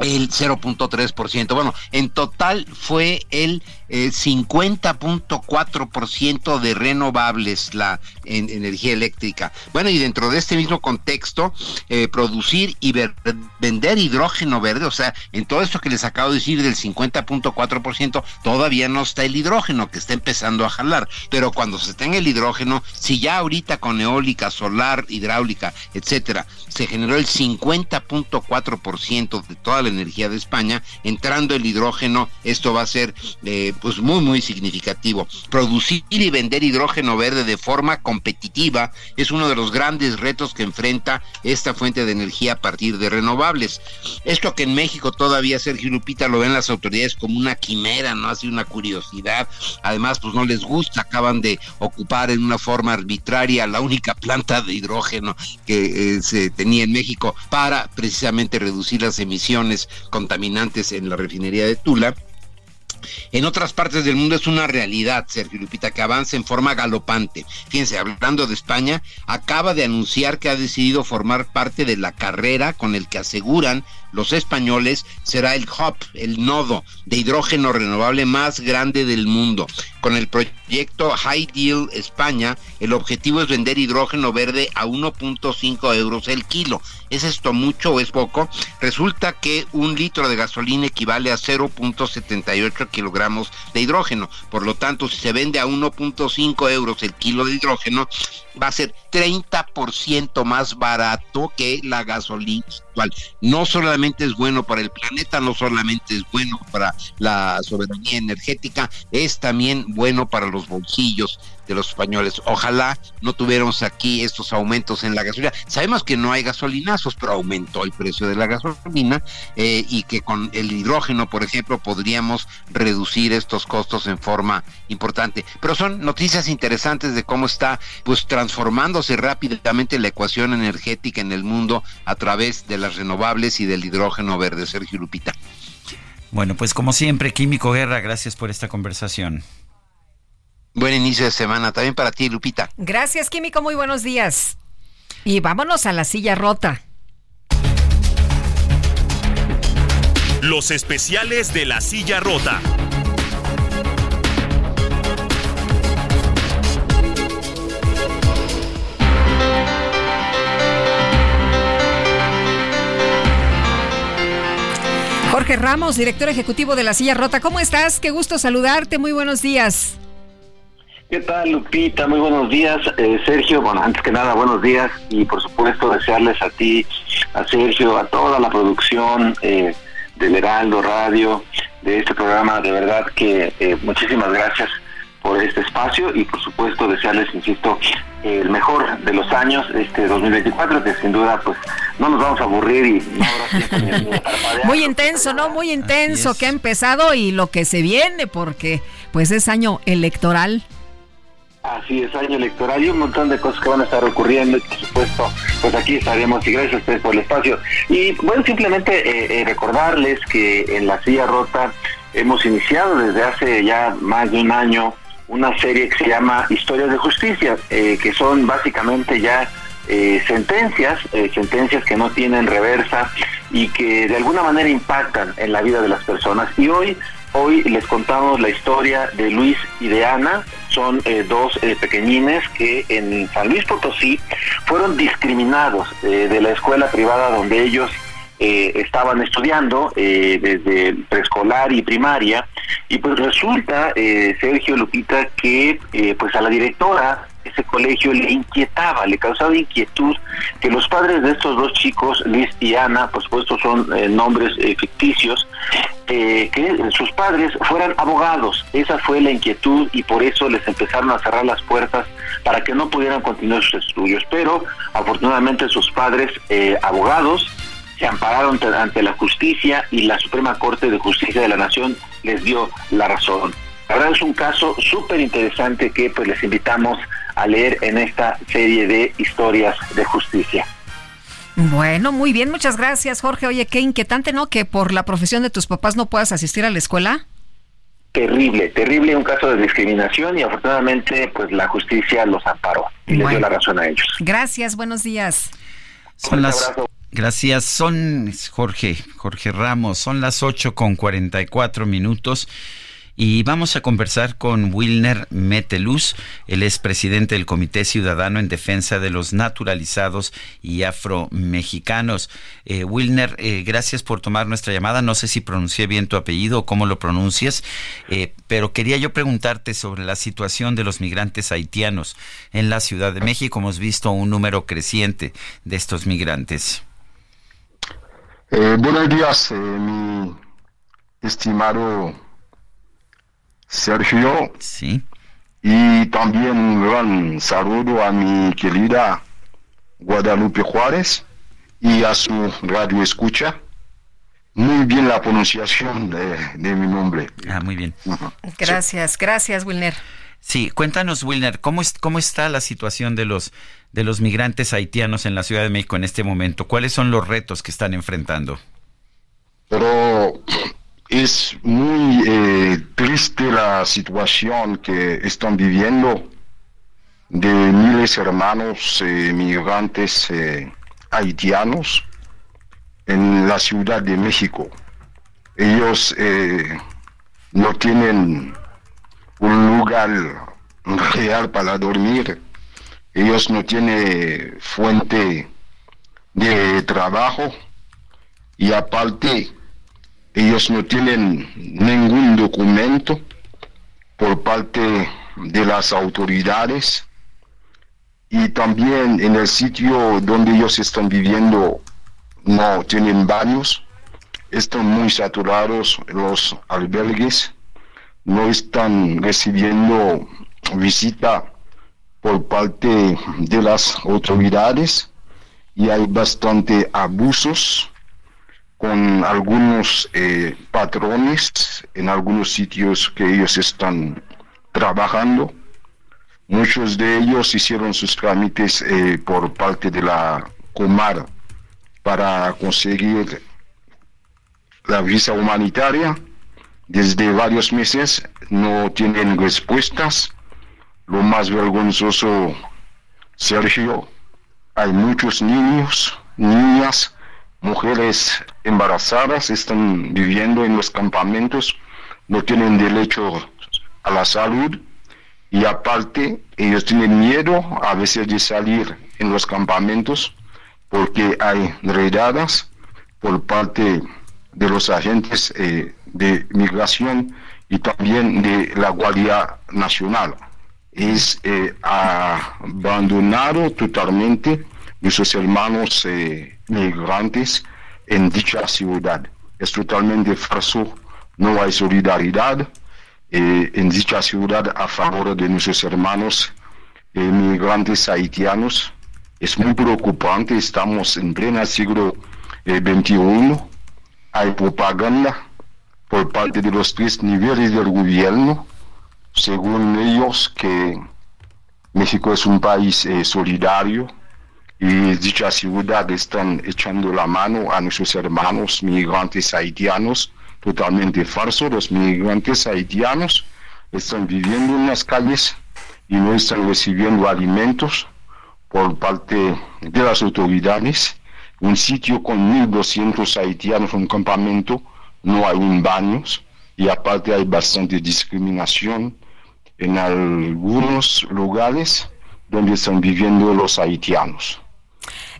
el 0.3%. Bueno, en total fue el eh, 50.4% de renovables la en, energía eléctrica. Bueno, y dentro de este mismo contexto, eh, producir y ver, vender hidrógeno verde, o sea, en todo esto que les acabo de decir del 50.4%, todavía no está el hidrógeno que está empezando a jalar. Pero cuando se tenga el hidrógeno, si ya ahorita con eólica, solar, hidráulica, etcétera, se generó el 50.4% de toda la energía de España, entrando el hidrógeno, esto va a ser eh, pues muy muy significativo. Producir y vender hidrógeno verde de forma competitiva es uno de los grandes retos que enfrenta esta fuente de energía a partir de renovables. Esto que en México todavía Sergio Lupita lo ven las autoridades como una quimera, no hace una curiosidad. Además, pues no les gusta, acaban de ocupar en una forma arbitraria la única planta de hidrógeno que eh, se tenía en México para precisamente reducir las emisiones contaminantes en la refinería de Tula. En otras partes del mundo es una realidad, Sergio Lupita, que avanza en forma galopante. Fíjense, hablando de España, acaba de anunciar que ha decidido formar parte de la carrera con el que aseguran los españoles será el hub, el nodo de hidrógeno renovable más grande del mundo. Con el proyecto High Deal España, el objetivo es vender hidrógeno verde a 1.5 euros el kilo. ¿Es esto mucho o es poco? Resulta que un litro de gasolina equivale a 0.78 kilogramos de hidrógeno. Por lo tanto, si se vende a 1.5 euros el kilo de hidrógeno, va a ser 30% más barato que la gasolina actual. No solamente es bueno para el planeta, no solamente es bueno para la soberanía energética, es también bueno para los bolsillos de los españoles. Ojalá no tuviéramos aquí estos aumentos en la gasolina. Sabemos que no hay gasolinazos, pero aumentó el precio de la gasolina eh, y que con el hidrógeno, por ejemplo, podríamos reducir estos costos en forma importante. Pero son noticias interesantes de cómo está pues transformándose rápidamente la ecuación energética en el mundo a través de las renovables y del hidrógeno verde. Sergio Lupita. Bueno, pues como siempre, Químico Guerra, gracias por esta conversación. Buen inicio de semana también para ti, Lupita. Gracias, Químico. Muy buenos días. Y vámonos a la silla rota. Los especiales de la silla rota. Jorge Ramos, director ejecutivo de la silla rota. ¿Cómo estás? Qué gusto saludarte. Muy buenos días. ¿Qué tal, Lupita? Muy buenos días, eh, Sergio. Bueno, antes que nada, buenos días y por supuesto desearles a ti, a Sergio, a toda la producción eh, del Heraldo Radio, de este programa. De verdad que eh, muchísimas gracias por este espacio y por supuesto desearles, insisto, el mejor de los años, este 2024, que sin duda pues no nos vamos a aburrir y no Muy intenso, ¿no? Muy intenso que ha empezado y lo que se viene porque pues es año electoral. Así es, año electoral y un montón de cosas que van a estar ocurriendo y por supuesto, pues aquí estaremos y gracias a ustedes por el espacio. Y bueno, simplemente eh, eh, recordarles que en La Silla Rota hemos iniciado desde hace ya más de un año una serie que se llama Historias de Justicia, eh, que son básicamente ya eh, sentencias, eh, sentencias que no tienen reversa y que de alguna manera impactan en la vida de las personas. Y hoy hoy les contamos la historia de Luis y de Ana. Son eh, dos eh, pequeñines que en San Luis Potosí fueron discriminados eh, de la escuela privada donde ellos estaban estudiando desde preescolar y primaria. Y pues resulta, Sergio Lupita, que pues a la directora ese colegio le inquietaba, le causaba inquietud que los padres de estos dos chicos, Liz y Ana, por supuesto son eh, nombres eh, ficticios, eh, que sus padres fueran abogados. Esa fue la inquietud y por eso les empezaron a cerrar las puertas para que no pudieran continuar sus estudios. Pero afortunadamente sus padres, abogados, se ampararon ante la justicia y la Suprema Corte de Justicia de la Nación les dio la razón. La verdad es un caso súper interesante que pues les invitamos a leer en esta serie de historias de justicia. Bueno, muy bien, muchas gracias Jorge. Oye, qué inquietante, ¿no? Que por la profesión de tus papás no puedas asistir a la escuela. Terrible, terrible un caso de discriminación y afortunadamente pues la justicia los amparó y les dio la razón a ellos. Gracias, buenos días. Son las Gracias, son Jorge, Jorge Ramos, son las 8 con 44 minutos. Y vamos a conversar con Wilner Meteluz, él es presidente del Comité Ciudadano en Defensa de los Naturalizados y Afromexicanos. Eh, Wilner, eh, gracias por tomar nuestra llamada. No sé si pronuncié bien tu apellido o cómo lo pronuncias, eh, pero quería yo preguntarte sobre la situación de los migrantes haitianos en la Ciudad de México. Hemos visto un número creciente de estos migrantes. buenos días, mi estimado Sergio. Sí. Y también un gran saludo a mi querida Guadalupe Juárez y a su radio escucha. Muy bien la pronunciación de, mi nombre. Ah, muy bien. Gracias, gracias, Wilner. Sí, cuéntanos, Wilner, ¿cómo, es, cómo está la situación de los, de los migrantes haitianos en la Ciudad de México en este momento? ¿Cuáles son los retos que están enfrentando? Pero es muy eh, triste la situación que están viviendo de miles de hermanos eh, migrantes eh, haitianos en la Ciudad de México. Ellos no tienen un lugar real para dormir. Ellos no tienen fuente de trabajo y aparte ellos no tienen ningún documento por parte de las autoridades y también en el sitio donde ellos están viviendo no tienen baños, están muy saturados los albergues, no están recibiendo visita por parte de las autoridades y hay bastante abusos con algunos eh, patrones en algunos sitios que ellos están trabajando. Muchos de ellos hicieron sus trámites eh, por parte de la Comar para conseguir la visa humanitaria. Desde varios meses no tienen respuestas. Lo más vergonzoso, Sergio, hay muchos niños, niñas, mujeres embarazadas están viviendo en los campamentos, no tienen derecho a la salud y aparte ellos tienen miedo a veces de salir en los campamentos porque hay redadas por parte de los agentes eh, de migración y también de la Guardia Nacional. Es eh, abandonado totalmente nuestros hermanos eh, migrantes en dicha ciudad. Es totalmente falso, no hay solidaridad eh, en dicha ciudad a favor de nuestros hermanos eh, migrantes haitianos. Es muy preocupante, estamos en pleno siglo XXI, hay propaganda por parte de los tres niveles del gobierno, según ellos que México es un país solidario, y dicha ciudad están echando la mano a nuestros hermanos migrantes haitianos, totalmente falso. Los migrantes haitianos están viviendo en las calles y no están recibiendo alimentos por parte de las autoridades. Un sitio con 1.200 haitianos, un campamento, no hay un baño, y aparte hay bastante discriminación en algunos lugares donde están viviendo los haitianos.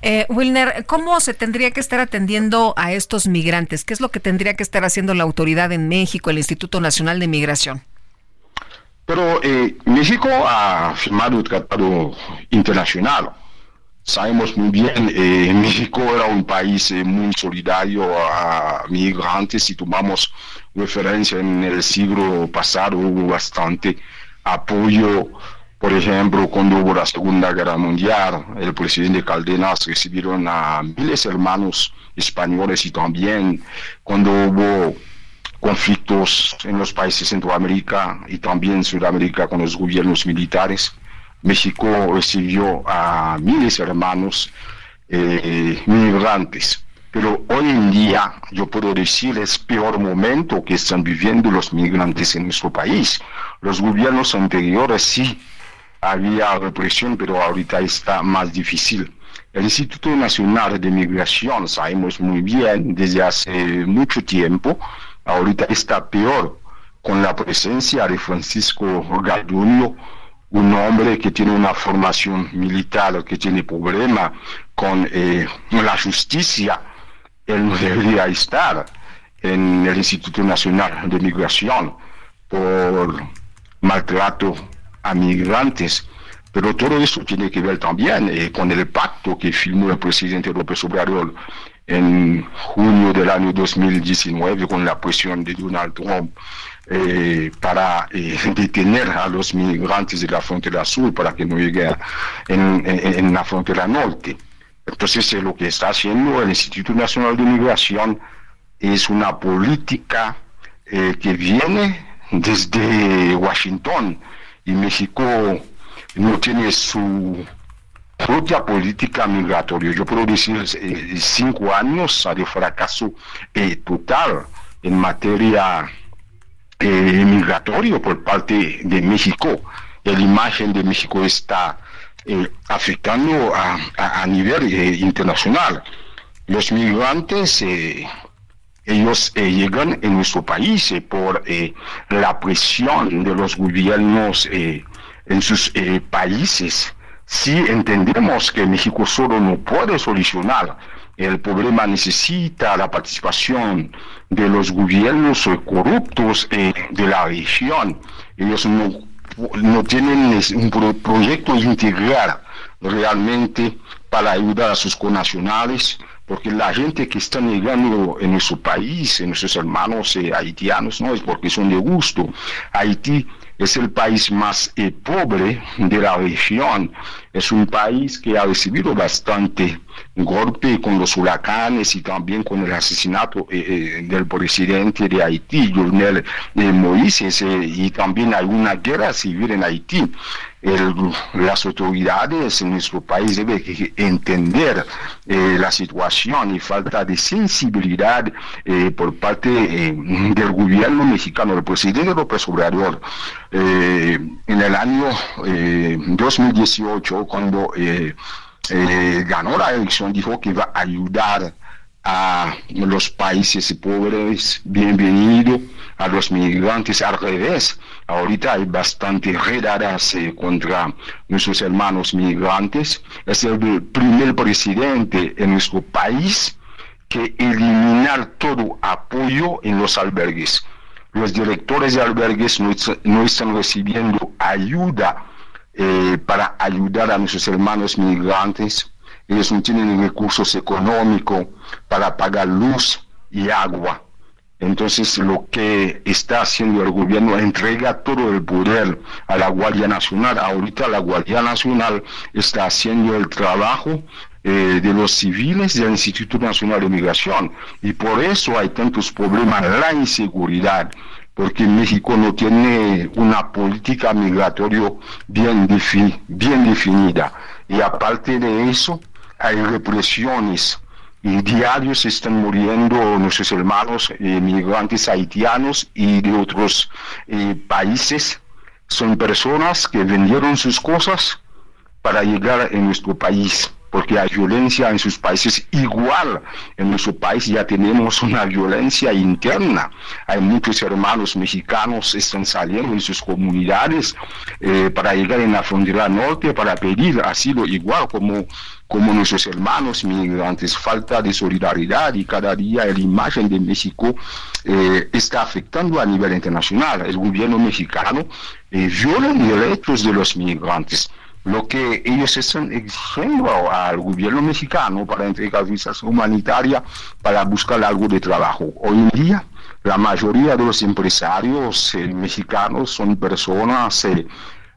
Eh, Wilner, ¿cómo se tendría que estar atendiendo a estos migrantes? ¿Qué es lo que tendría que estar haciendo la autoridad en México, el Instituto Nacional de Migración? Pero eh, México ha firmado un tratado internacional. Sabemos muy bien, eh, México era un país eh, muy solidario a migrantes. Si tomamos referencia en el siglo pasado, hubo bastante apoyo. Por ejemplo, cuando hubo la Segunda Guerra Mundial, el presidente Caldenas recibieron a miles de hermanos españoles y también cuando hubo conflictos en los países de Centroamérica y también Sudamérica con los gobiernos militares. México recibió a miles de hermanos eh, migrantes. Pero hoy en día yo puedo decir es peor momento que están viviendo los migrantes en nuestro país. Los gobiernos anteriores sí había represión, pero ahorita está más difícil. El Instituto Nacional de Migración, sabemos muy bien desde hace mucho tiempo, ahorita está peor con la presencia de Francisco Garduño, un hombre que tiene una formación militar, que tiene problema con eh, la justicia, él no debería estar en el Instituto Nacional de Migración por maltrato migrantes. Pero todo eso tiene que ver también eh, con el pacto que firmó el presidente López Obrador en junio del año 2019 con la presión de Donald Trump eh, para eh, detener a los migrantes de la frontera sur para que no lleguen en, en, la frontera norte. Entonces lo que está haciendo el Instituto Nacional de Migración es una política que viene desde Washington y México no tiene su propia política migratoria. Yo puedo decir eh, cinco años de fracaso eh, total en materia eh, migratoria por parte de México. La imagen de México está afectando a, nivel internacional. Los migrantes ellos llegan en nuestro país por la presión de los gobiernos en sus países si entendemos que México solo no puede solucionar el problema, necesita la participación de los gobiernos corruptos eh, de la región. Ellos no, no tienen un proyecto integral realmente para ayudar a sus connacionales, porque la gente que está llegando en nuestro país, en nuestros hermanos eh, haitianos, no es porque son de gusto. Haití es el país más eh, pobre de la región. Es un país que ha recibido bastante golpe con los huracanes y también con el asesinato eh, eh, del presidente de Haití, Jovenel Moïse, y también hay una guerra civil en Haití las autoridades en nuestro país deben entender eh, la situación y falta de sensibilidad eh, por parte eh, del gobierno mexicano, del presidente López Obrador. en el año 2018, cuando ganó la elección, dijo que iba a ayudar a los países pobres, bienvenido a los migrantes al revés. Ahorita hay bastante redadas eh, contra nuestros hermanos migrantes. Es el primer presidente en nuestro país que eliminar todo apoyo en los albergues. Los directores de albergues no, están recibiendo ayuda eh, para ayudar a nuestros hermanos migrantes. Ellos no tienen recursos económicos para pagar luz y agua. Entonces lo que está haciendo el gobierno entrega todo el poder a la Guardia Nacional. Ahorita la Guardia Nacional está haciendo el trabajo eh, de los civiles del Instituto Nacional de Migración y por eso hay tantos problemas, la inseguridad, porque México no tiene una política migratoria bien, definida y aparte de eso hay represiones y diarios están muriendo nuestros hermanos eh, migrantes haitianos y de otros eh, países. Son personas que vendieron sus cosas para llegar a nuestro país. Porque hay violencia en sus países igual. En nuestro país ya tenemos una violencia interna. Hay muchos hermanos mexicanos que están saliendo de sus comunidades eh, para llegar en la frontera norte para pedir asilo igual como como nuestros hermanos migrantes, falta de solidaridad y cada día la imagen de México eh, está afectando a nivel internacional. El gobierno mexicano eh, viola derechos de los migrantes lo que ellos están exigiendo al gobierno mexicano para entregar visas humanitarias para buscar algo de trabajo. Hoy en día, la mayoría de los empresarios eh, mexicanos son personas que eh,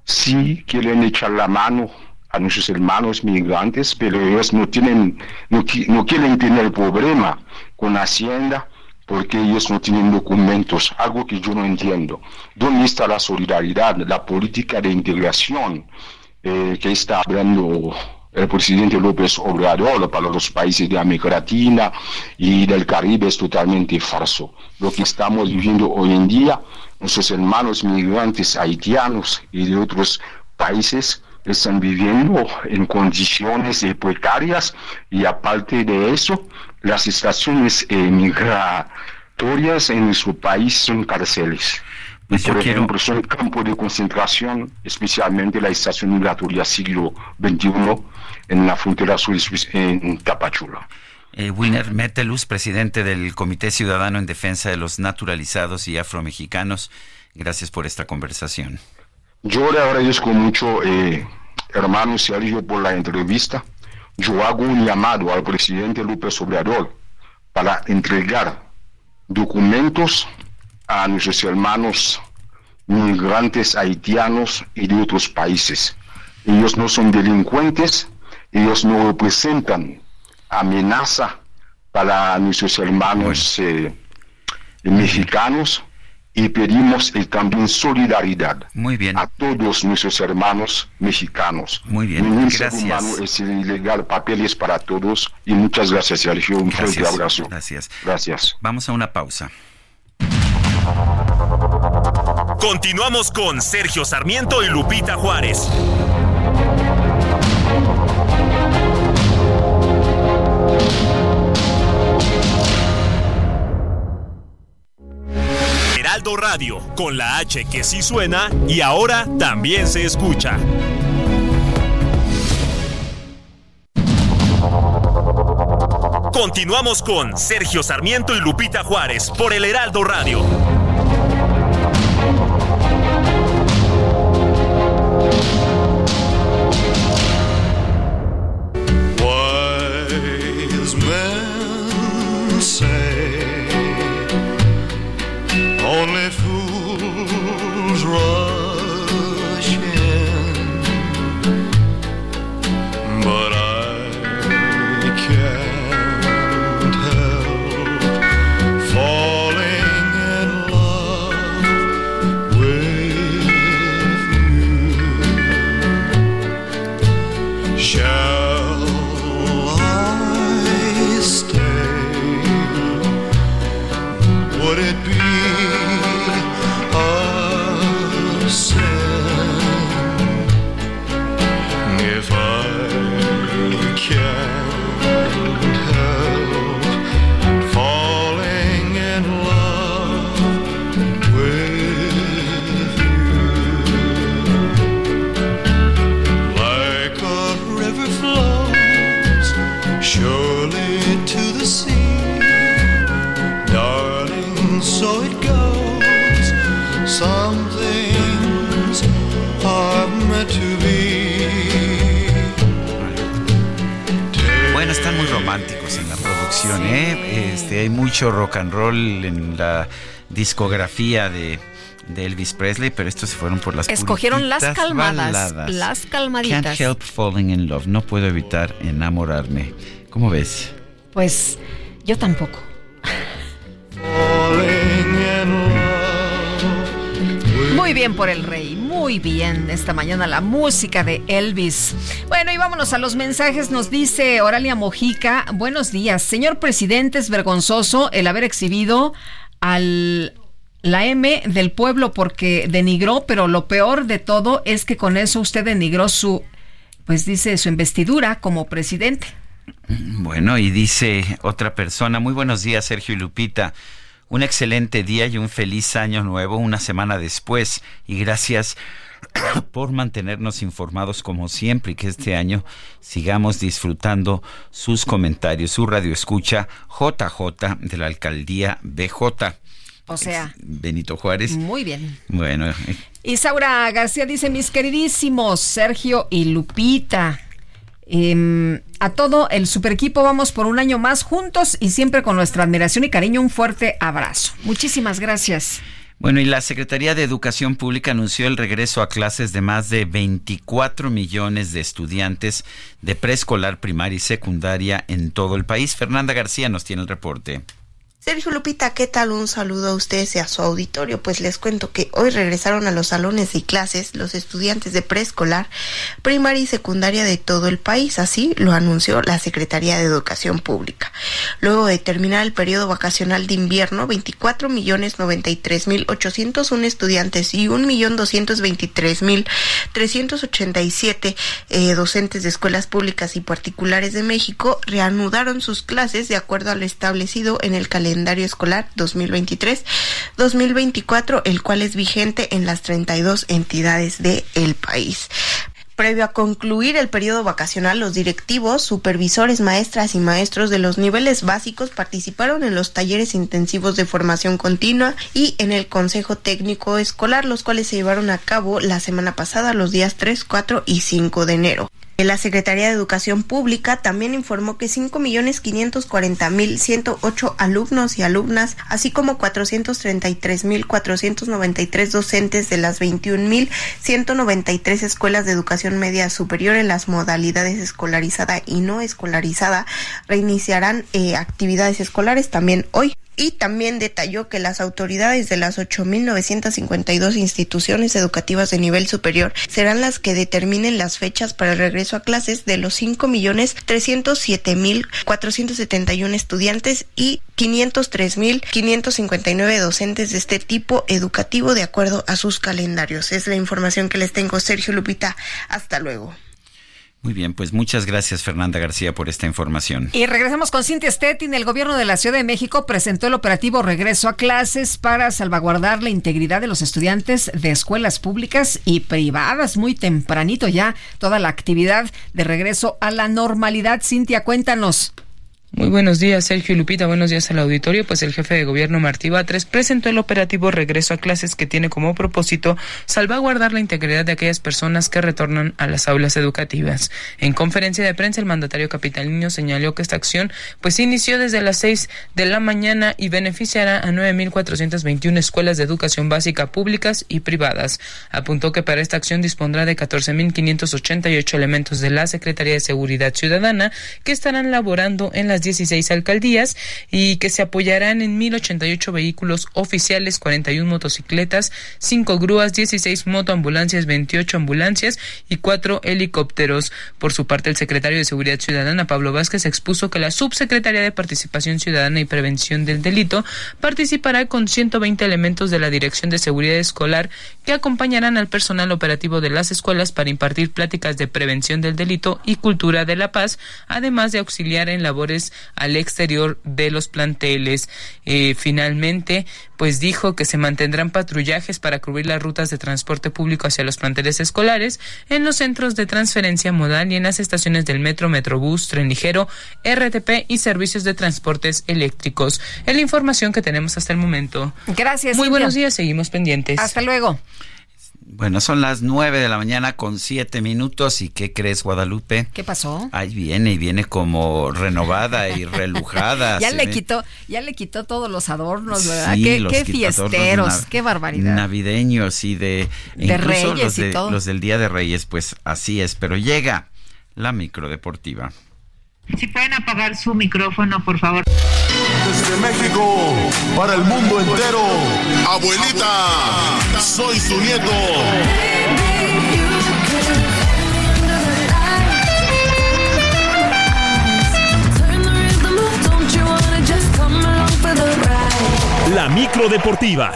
sí quieren echar la mano a nuestros hermanos migrantes, pero ellos no tienen, no, no quieren tener problema con Hacienda porque ellos no tienen documentos, algo que yo no entiendo. ¿Dónde está la solidaridad, la política de integración? Eh, que está hablando el presidente López Obrador para los países de América Latina y del Caribe es totalmente falso. Lo que estamos viviendo hoy en día, nuestros hermanos migrantes haitianos y de otros países están viviendo en condiciones precarias y aparte de eso, las estaciones migratorias en su país son cárceles. Por ejemplo, son campos de concentración, especialmente la estación migratoria siglo XXI en la frontera sur en Tapachula. Eh, Winner Metelus, presidente del Comité Ciudadano en Defensa de los Naturalizados y Afromexicanos, gracias por esta conversación. Yo le agradezco mucho, eh, hermano Sergio, por la entrevista. Yo hago un llamado al presidente López Obrador para entregar documentos a nuestros hermanos migrantes haitianos y de otros países. Ellos no son delincuentes, ellos no representan amenaza para nuestros hermanos eh, mexicanos y pedimos también solidaridad Muy bien. a todos nuestros hermanos mexicanos. Muy bien, Ningún gracias. ser humano es ilegal, papeles para todos y muchas gracias Sergio, un fuerte abrazo. Gracias. Gracias. Vamos a una pausa. Continuamos con Sergio Sarmiento y Lupita Juárez. Heraldo Radio, con la H que sí suena y ahora también se escucha. Continuamos con Sergio Sarmiento y Lupita Juárez por el Heraldo Radio. Este, hay mucho rock and roll en la discografía de, de Elvis Presley, pero estos se fueron por las Escogieron las calmadas, baladas. las calmaditas. Can't help falling in love. No puedo evitar enamorarme. ¿Cómo ves? Pues yo tampoco. Muy bien por el rey, muy bien esta mañana la música de Elvis. Bueno, y vámonos a los mensajes. Nos dice Oralia Mojica, buenos días. Señor presidente, es vergonzoso el haber exhibido al la M del pueblo porque denigró, pero lo peor de todo es que con eso usted denigró su pues dice su investidura como presidente. Bueno, y dice otra persona, muy buenos días Sergio y Lupita, un excelente día y un feliz año nuevo una semana después y gracias por mantenernos informados como siempre y que este año sigamos disfrutando sus comentarios. Su radio escucha JJ de la alcaldía BJ. O sea, Benito Juárez. Muy bien. Bueno. eh, Isaura García dice, mis queridísimos Sergio y Lupita, em, a todo el super equipo vamos por un año más juntos y siempre con nuestra admiración y cariño. Un fuerte abrazo. Muchísimas gracias. Bueno, y la Secretaría de Educación Pública anunció el regreso a clases de más de 24 millones de estudiantes de preescolar, primaria y secundaria en todo el país. Fernanda García nos tiene el reporte. Sergio Lupita, ¿qué tal? Un saludo a ustedes y a su auditorio. Pues les cuento que hoy regresaron a los salones y clases los estudiantes de preescolar, primaria y secundaria de todo el país. Así lo anunció la Secretaría de Educación Pública. Luego de terminar el periodo vacacional de invierno, 24 millones 93 mil 801 estudiantes y 1 millón 223 mil 387 eh, docentes de escuelas públicas y particulares de México reanudaron sus clases de acuerdo a lo establecido en el calendario escolar 2023-2024, el cual es vigente en las 32 entidades del el país. Previo a concluir el periodo vacacional, los directivos, supervisores, maestras y maestros de los niveles básicos participaron en los talleres intensivos de formación continua y en el Consejo Técnico Escolar, los cuales se llevaron a cabo la semana pasada, los días 3, 4 y 5 de enero. La Secretaría de Educación Pública también informó que 5.540.108 alumnos y alumnas, así como 433.493 docentes de las 21.193 escuelas de educación media superior en las modalidades escolarizada y no escolarizada, reiniciarán eh, actividades escolares también hoy y también detalló que las autoridades de las 8.952 instituciones educativas de nivel superior serán las que determinen las fechas para el regreso a clases de los 5.307.471 estudiantes y 503.559 docentes de este tipo educativo de acuerdo a sus calendarios. Es la información que les tengo, Sergio Lupita. Hasta luego. Muy bien, pues muchas gracias Fernanda García por esta información. Y regresamos con Cintia Stettin. El gobierno de la Ciudad de México presentó el operativo Regreso a clases para salvaguardar la integridad de los estudiantes de escuelas públicas y privadas. Muy tempranito ya toda la actividad de regreso a la normalidad. Cintia, cuéntanos. Muy buenos días, Sergio Lupita. Buenos días al auditorio. Pues el jefe de gobierno Martí Batres presentó el operativo Regreso a clases que tiene como propósito salvaguardar la integridad de aquellas personas que retornan a las aulas educativas. En conferencia de prensa, el mandatario capitalino señaló que esta acción pues inició desde las 6 de la mañana y beneficiará a 9.421 escuelas de educación básica públicas y privadas. Apuntó que para esta acción dispondrá de 14.588 elementos de la Secretaría de Seguridad Ciudadana que estarán laborando en las 16 alcaldías y que se apoyarán en 1.088 vehículos oficiales, 41 motocicletas, 5 grúas, 16 motoambulancias, 28 ambulancias y 4 helicópteros. Por su parte, el secretario de Seguridad Ciudadana, Pablo Vázquez, expuso que la subsecretaría de Participación Ciudadana y Prevención del Delito participará con 120 elementos de la Dirección de Seguridad Escolar que acompañarán al personal operativo de las escuelas para impartir pláticas de prevención del delito y cultura de la paz, además de auxiliar en labores al exterior de los planteles. Eh, finalmente, pues dijo que se mantendrán patrullajes para cubrir las rutas de transporte público hacia los planteles escolares, en los centros de transferencia modal y en las estaciones del metro, metrobús, tren ligero, RTP y servicios de transportes eléctricos. Es la información que tenemos hasta el momento. Gracias. Muy buenos días, seguimos pendientes. Hasta luego. Bueno, son las 9 de la mañana con 7 minutos. ¿Y qué crees, Guadalupe? ¿Qué pasó? Ahí viene y viene como renovada y relujada. ya le ve. quitó, ya le quitó todos los adornos, ¿verdad? Sí, qué los qué fiesteros, qué barbaridad. Navideños y de, Reyes los, y de- todo. los del Día de Reyes, pues así es. Pero llega la microdeportiva. Si pueden apagar su micrófono, por favor. Desde México, para el mundo entero. Abuelita, soy su nieto. La micro deportiva.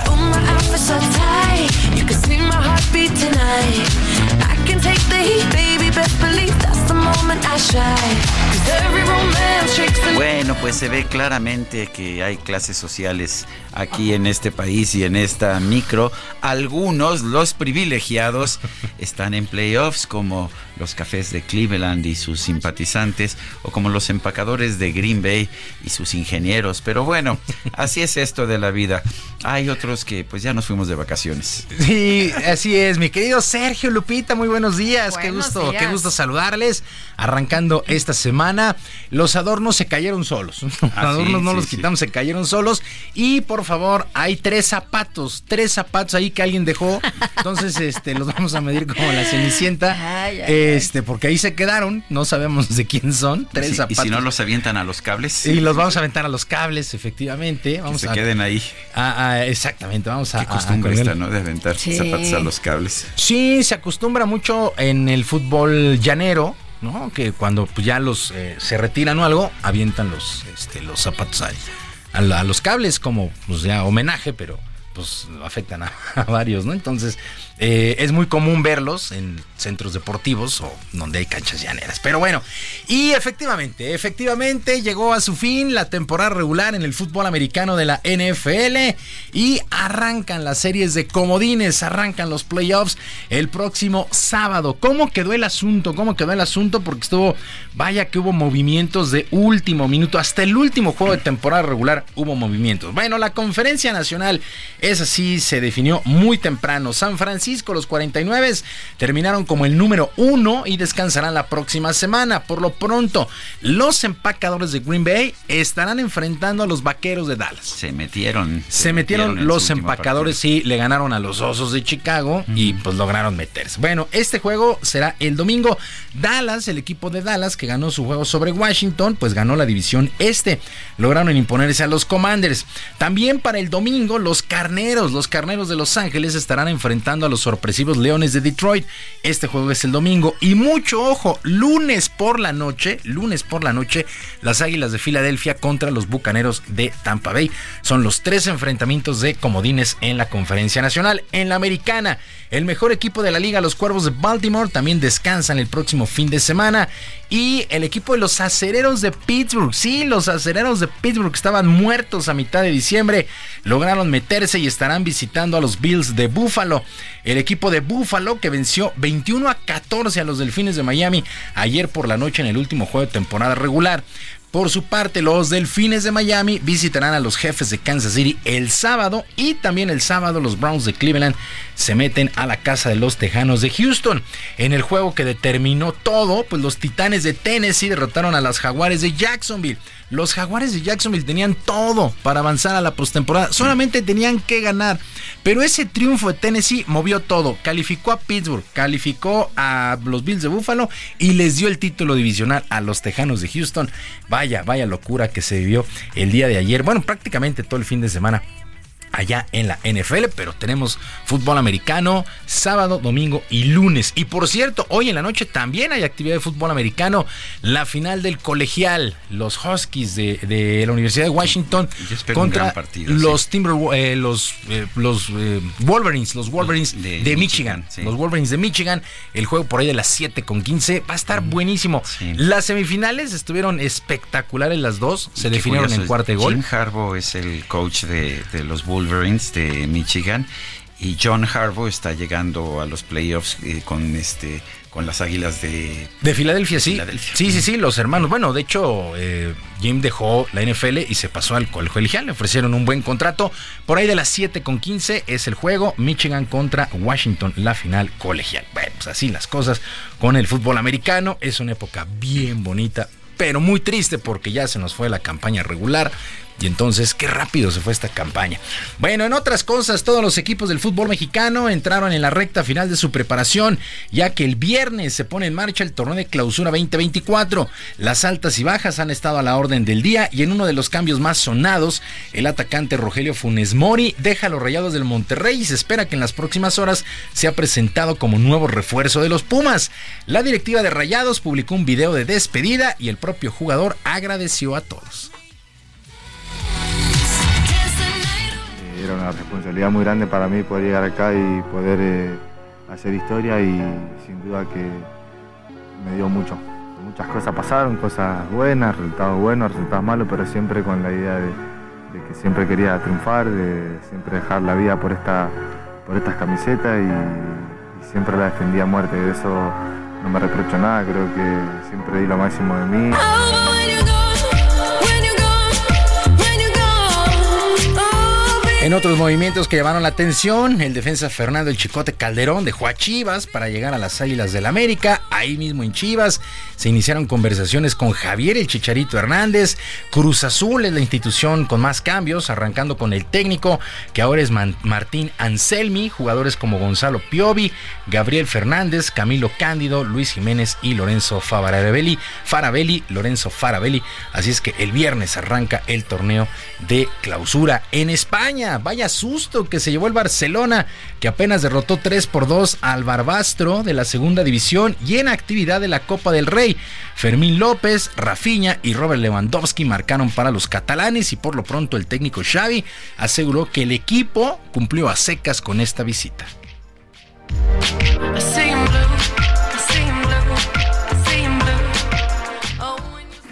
Bueno, pues se ve claramente que hay clases sociales aquí en este país y en esta micro. Algunos, los privilegiados, están en playoffs como los cafés de Cleveland y sus simpatizantes o como los empacadores de Green Bay y sus ingenieros. Pero bueno, así es esto de la vida. Hay otros que pues ya nos fuimos de vacaciones. Sí, así es, mi querido Sergio Lupita, muy buenos días. qué gusto, qué gusto saludarles. Arrancando esta semana, los adornos se cayeron solos. Los Ah, adornos sí, no sí, los sí. quitamos, se cayeron solos. Y por favor, hay tres zapatos, tres zapatos ahí que alguien dejó. Entonces, este, los vamos a medir como la cenicienta. Ay, ay, este, porque ahí se quedaron, no sabemos de quién son. Tres Sí, y zapatos. si no los avientan a los cables. Y los vamos a aventar a los cables, efectivamente. Vamos se a, queden ahí. a- a- exactamente, vamos a. Qué costumbre a- a- esta, ¿no? De aventar Sí. zapatos a los cables. Sí, se acostumbra mucho en el fútbol llanero, ¿no? Que cuando pues, ya los eh, se retiran o algo, avientan los, este, los zapatos a los cables como pues ya homenaje, pero pues afectan a, a varios, ¿no? Entonces eh, es muy común verlos en centros deportivos o donde hay canchas llaneras. Pero bueno, y efectivamente, efectivamente llegó a su fin la temporada regular en el fútbol americano de la NFL y arrancan las series de comodines, arrancan los playoffs el próximo sábado. ¿Cómo quedó el asunto? ¿Cómo quedó el asunto? Porque estuvo, vaya que hubo movimientos de último minuto, hasta el último juego de temporada regular hubo movimientos. Bueno, la conferencia nacional es así, se definió muy temprano. San Francisco, los 49 terminaron como el número uno y descansarán la próxima semana. Por lo pronto, los empacadores de Green Bay estarán enfrentando a los vaqueros de Dallas. Se metieron. Se, metieron, los empacadores y le ganaron a los Osos de Chicago y pues lograron meterse. Bueno, este juego será el domingo. Dallas, el equipo de Dallas que ganó su juego sobre Washington, pues ganó la división este. Lograron imponerse a los Commanders. También para el domingo, los Carneros, los Carneros de Los Ángeles estarán enfrentando a los sorpresivos Leones de Detroit. Este juego es el domingo y mucho ojo, lunes por la noche, lunes por la noche, las Águilas de Filadelfia contra los Bucaneros de Tampa Bay. Son los tres enfrentamientos de comodines en la Conferencia Nacional. En la Americana, el mejor equipo de la liga, los Cuervos de Baltimore, también descansan el próximo fin de semana. Y el equipo de los Acereros de Pittsburgh, sí, los Acereros de Pittsburgh estaban muertos a mitad de diciembre, lograron meterse y estarán visitando a los Bills de Buffalo. El equipo de Buffalo que venció 21 a 14 a los Delfines de Miami ayer por la noche en el último juego de temporada regular. Por su parte, los Delfines de Miami visitarán a los jefes de Kansas City el sábado y también el sábado los Browns de Cleveland se meten a la casa de los Tejanos de Houston. En el juego que determinó todo, pues los Titanes de Tennessee derrotaron a las Jaguares de Jacksonville. Los Jaguares de Jacksonville tenían todo para avanzar a la postemporada, solamente tenían que ganar. Pero ese triunfo de Tennessee movió todo. Calificó a Pittsburgh, calificó a los Bills de Buffalo y les dio el título divisional a los Tejanos de Houston. Vaya, vaya locura que se vivió el día de ayer. Bueno, prácticamente todo el fin de semana allá en la NFL, pero tenemos fútbol americano sábado, domingo y lunes. Y por cierto, hoy en la noche también hay actividad de fútbol americano, la final del colegial, los Huskies de, de la Universidad de Washington contra partido, los Timber, eh, los, eh, los eh, Wolverines, los Wolverines de, de Michigan, Michigan, sí. los Wolverines de Michigan, el juego por ahí de las 7 con 15 va a estar buenísimo. Las semifinales estuvieron espectaculares las dos, se definieron en cuarto gol. Jim Harbaugh es el coach de, de los Wolverines de Michigan y John Harbaugh está llegando a los playoffs eh, con este con las Águilas de De Filadelfia, sí. Filadelfia. Sí, sí, sí, los hermanos. Bueno, de hecho, eh, Jim dejó la NFL y se pasó al colegio colegial. Le ofrecieron un buen contrato. Por ahí de las 7 con 15 es el juego. Michigan contra Washington, la final colegial. Bueno, pues así las cosas con el fútbol americano. Es una época bien bonita, pero muy triste porque ya se nos fue la campaña regular. Y entonces, qué rápido se fue esta campaña. Bueno, en otras cosas, todos los equipos del fútbol mexicano entraron en la recta final de su preparación, ya que el viernes se pone en marcha el torneo de clausura 2024. Las altas y bajas han estado a la orden del día y en uno de los cambios más sonados, el atacante Rogelio Funes Mori deja a los rayados del Monterrey y se espera que en las próximas horas sea presentado como nuevo refuerzo de los Pumas. La directiva de Rayados publicó un video de despedida y el propio jugador agradeció a todos. Era una responsabilidad muy grande para mí poder llegar acá y poder eh, hacer historia y sin duda que me dio mucho. muchas cosas pasaron, cosas buenas, resultados buenos, resultados malos, pero siempre con la idea de, que siempre quería triunfar, de siempre dejar la vida por, esta, por estas camisetas y, y siempre la defendía a muerte. De eso no me reprocho nada, creo que siempre di lo máximo de mí. En otros movimientos que llamaron la atención, el defensa Fernando El Chicote Calderón dejó a Chivas para llegar a las Águilas del América. Ahí mismo en Chivas se iniciaron conversaciones con Javier El Chicharito Hernández. Cruz Azul es la institución con más cambios, arrancando con el técnico, que ahora es Martín Anselmi. Jugadores como Gonzalo Piovi, Gabriel Fernández, Camilo Cándido, Luis Jiménez y Lorenzo Farabelli. Farabelli, Lorenzo Farabelli. Así es que el viernes arranca el torneo de clausura en España. Vaya susto que se llevó el Barcelona, que apenas derrotó 3 por 2 al Barbastro de la segunda división y en actividad de la Copa del Rey. Fermín López, Rafinha y Robert Lewandowski marcaron para los catalanes y por lo pronto el técnico Xavi aseguró que el equipo cumplió a secas con esta visita.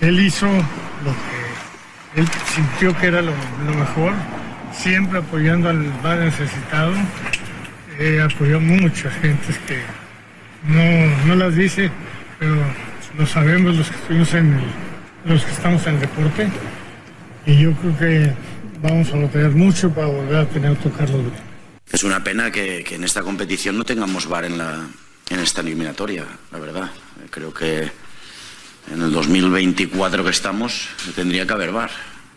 Él hizo lo que él sintió que era lo, lo mejor, siempre apoyando al más necesitado. Eh, apoyó muchas gentes que no, no las dice, pero lo sabemos los que estuvimos en el- los que estamos en el deporte. Y yo creo que vamos a batallar mucho para volver a tener Brito. Es una pena que, que en esta competición no tengamos VAR en, la, en esta eliminatoria, la verdad. Creo que en el 2024 que estamos tendría que haber VAR,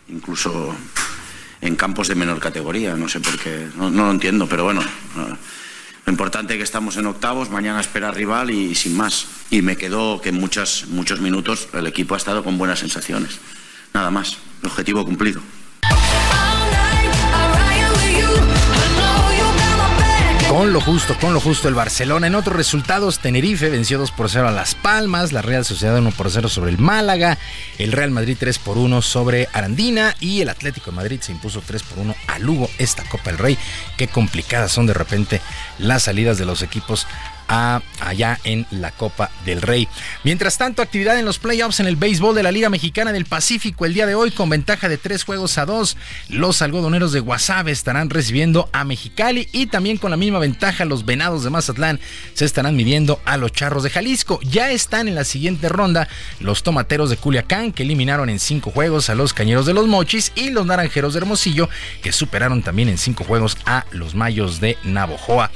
incluso en campos de menor categoría. No sé por qué, no, no lo entiendo, pero bueno. no. Lo importante es que estamos en octavos, mañana espera rival y sin más. Y me quedó que en muchas, muchos minutos el equipo ha estado con buenas sensaciones. Nada más, objetivo cumplido. Con lo justo, con lo justo el Barcelona. En otros resultados, Tenerife venció 2 por 0 a Las Palmas, la Real Sociedad 1 por 0 sobre el Málaga, el Real Madrid 3 por 1 sobre Arandina y el Atlético de Madrid se impuso 3 por 1 a Lugo, esta Copa del Rey. Qué complicadas son de repente las salidas de los equipos allá en la Copa del Rey. Mientras tanto, actividad en los playoffs en el béisbol de la Liga Mexicana del Pacífico el día de hoy con ventaja de tres juegos a dos. Los algodoneros de Guasave estarán recibiendo a Mexicali y también con la misma ventaja los venados de Mazatlán se estarán midiendo a los charros de Jalisco. Ya están en la siguiente ronda los tomateros de Culiacán que eliminaron en cinco juegos a los cañeros de los Mochis y los naranjeros de Hermosillo que superaron también en cinco juegos a los mayos de Navojoa.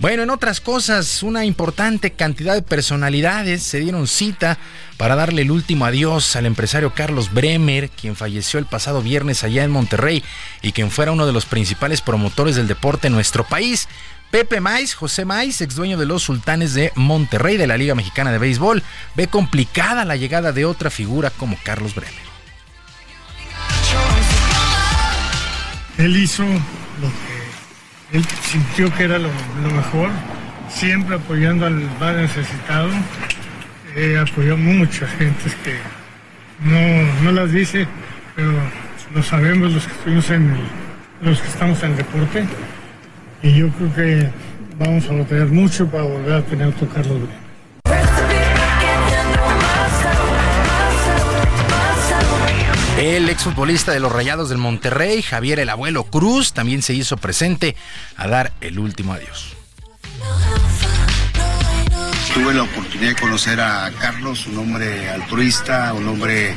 Bueno, en otras cosas, una importante cantidad de personalidades se dieron cita para darle el último adiós al empresario Carlos Bremer, quien falleció el pasado viernes allá en Monterrey y quien fuera uno de los principales promotores del deporte en nuestro país. Pepe Mais, José Mais, ex dueño de los Sultanes de Monterrey de la Liga Mexicana de Béisbol, ve complicada la llegada de otra figura como Carlos Bremer. Él hizo lo él sintió que era lo, mejor, siempre apoyando al más necesitado. Eh, apoyó a muchas gentes que no, no las dice, pero lo sabemos los que estuvimos en el- los que estamos en el deporte. Y yo creo que vamos a batallar mucho para volver a tener a Carlos El exfutbolista de los Rayados del Monterrey, Javier el Abuelo Cruz, también se hizo presente a dar el último adiós. Tuve la oportunidad de conocer a Carlos, un hombre altruista, un hombre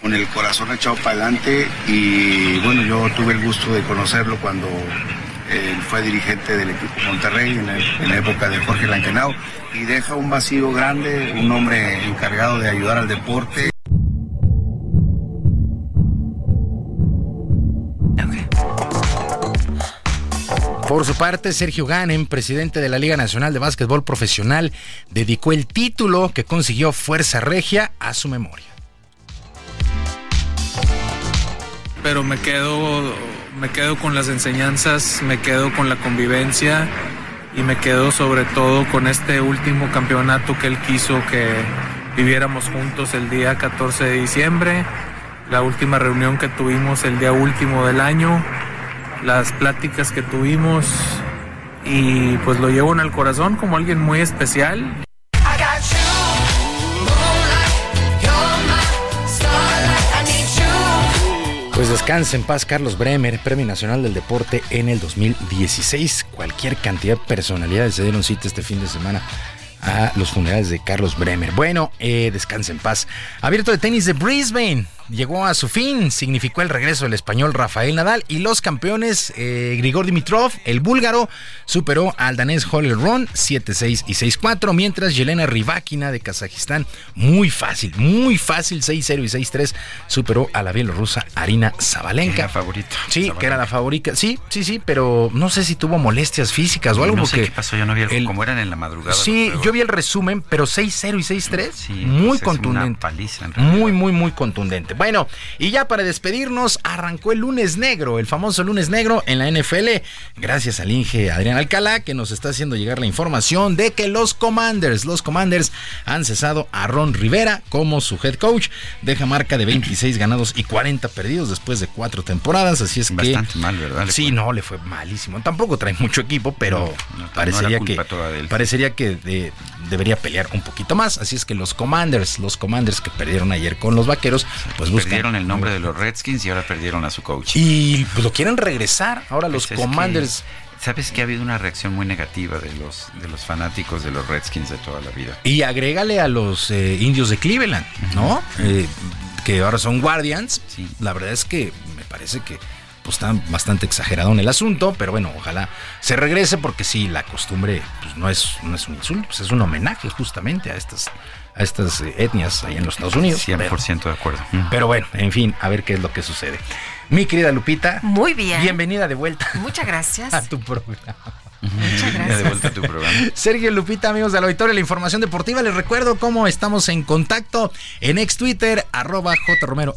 con el corazón echado para adelante y bueno, yo tuve el gusto de conocerlo cuando él fue dirigente del equipo Monterrey en, la época de Jorge Lankenau y deja un vacío grande, un hombre encargado de ayudar al deporte. Por su parte, Sergio Ganem, presidente de la Liga Nacional de Básquetbol Profesional, dedicó el título que consiguió Fuerza Regia a su memoria. pero me quedo me quedo con las enseñanzas, me quedo con la convivencia y me quedo sobre todo con este último campeonato que él quiso que viviéramos juntos el día 14 de diciembre, la última reunión que tuvimos el día último del año, las pláticas que tuvimos y pues lo llevo en el corazón como alguien muy especial. Pues descanse en paz Carlos Bremer, Premio Nacional del Deporte en el 2016. Cualquier cantidad de personalidades se dieron cita este fin de semana a los funerales de Carlos Bremer. Bueno, eh, descanse en paz. Abierto de tenis de Brisbane llegó a su fin, significó el regreso del español Rafael Nadal y los campeones eh, Grigor Dimitrov, el búlgaro, superó al danés Holger Ron 7-6 y 6-4, mientras Yelena Rybakina de Kazajistán, muy fácil, muy fácil, 6-0 y 6-3, superó a la bielorrusa Arina Zabalenka. Era favorito. Sí, que era la favorita. Sí, sí, sí, pero no sé si tuvo molestias físicas o algo. No sé porque qué pasó, yo no vi el, cómo eran en la madrugada. Sí, yo vi el resumen, pero 6-0 y 6-3, Sí, muy pues contundente. paliza, en. Muy, muy, muy contundente. Bueno, y ya para despedirnos, arrancó el lunes negro, el famoso lunes negro en la NFL. Gracias al Inge Adrián Alcalá, que nos está haciendo llegar la información de que los Commanders, los Commanders han cesado a Ron Rivera como su head coach. Deja marca de 26 ganados y 40 perdidos después de cuatro temporadas. Así es que. Bastante mal, ¿verdad? Sí, no, le fue malísimo. Tampoco trae mucho equipo, pero No, no, parecería no que parecería que de- debería pelear un poquito más. Así es que los Commanders, los Commanders que perdieron ayer con los Vaqueros, pues buscan Perdieron el nombre de los Redskins y ahora perdieron a su coach. y pues, lo quieren regresar. Ahora los Pues es Commanders que, Sabes que ha habido una reacción muy negativa de los, de los fanáticos de los Redskins de toda la vida. y agrégale a los eh, indios de Cleveland, ¿no? Eh, que ahora son Guardians. La verdad es que me parece que pues está bastante exagerado en el asunto, pero bueno, ojalá se regrese porque sí, la costumbre pues, no, es, no es un insulto, pues, es un homenaje justamente a estas, a estas eh, etnias ahí en los Estados Unidos. 100% de acuerdo. Pero bueno, en fin, a ver qué es lo que sucede. Mi querida Lupita. Muy bien. Bienvenida de vuelta Muchas gracias. a tu programa. Muchas Ya de vuelta a tu programa. Sergio Lupita, amigos del auditorio, la información deportiva. Les recuerdo cómo estamos en contacto en ex Twitter, arroba jromerohb,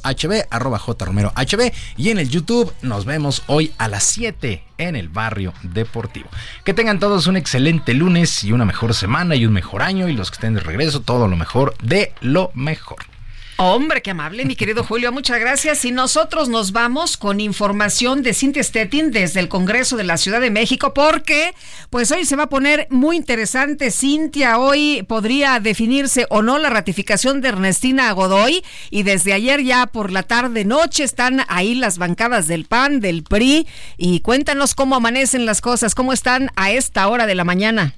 arroba jromerohb. Y en el YouTube nos vemos hoy a las 7 en el barrio deportivo. Que tengan todos un excelente lunes y una mejor semana y un mejor año. Y los que estén de regreso, todo lo mejor de lo mejor. Hombre, qué amable, mi querido Julio, muchas gracias. Y nosotros nos vamos con información de Cintia Stettin desde el Congreso de la Ciudad de México, porque pues hoy se va a poner muy interesante. Cintia, hoy podría definirse o no la ratificación de Ernestina Godoy. Y desde ayer ya por la tarde noche están ahí las bancadas del PAN, del PRI. Y cuéntanos cómo amanecen las cosas, cómo están a esta hora de la mañana.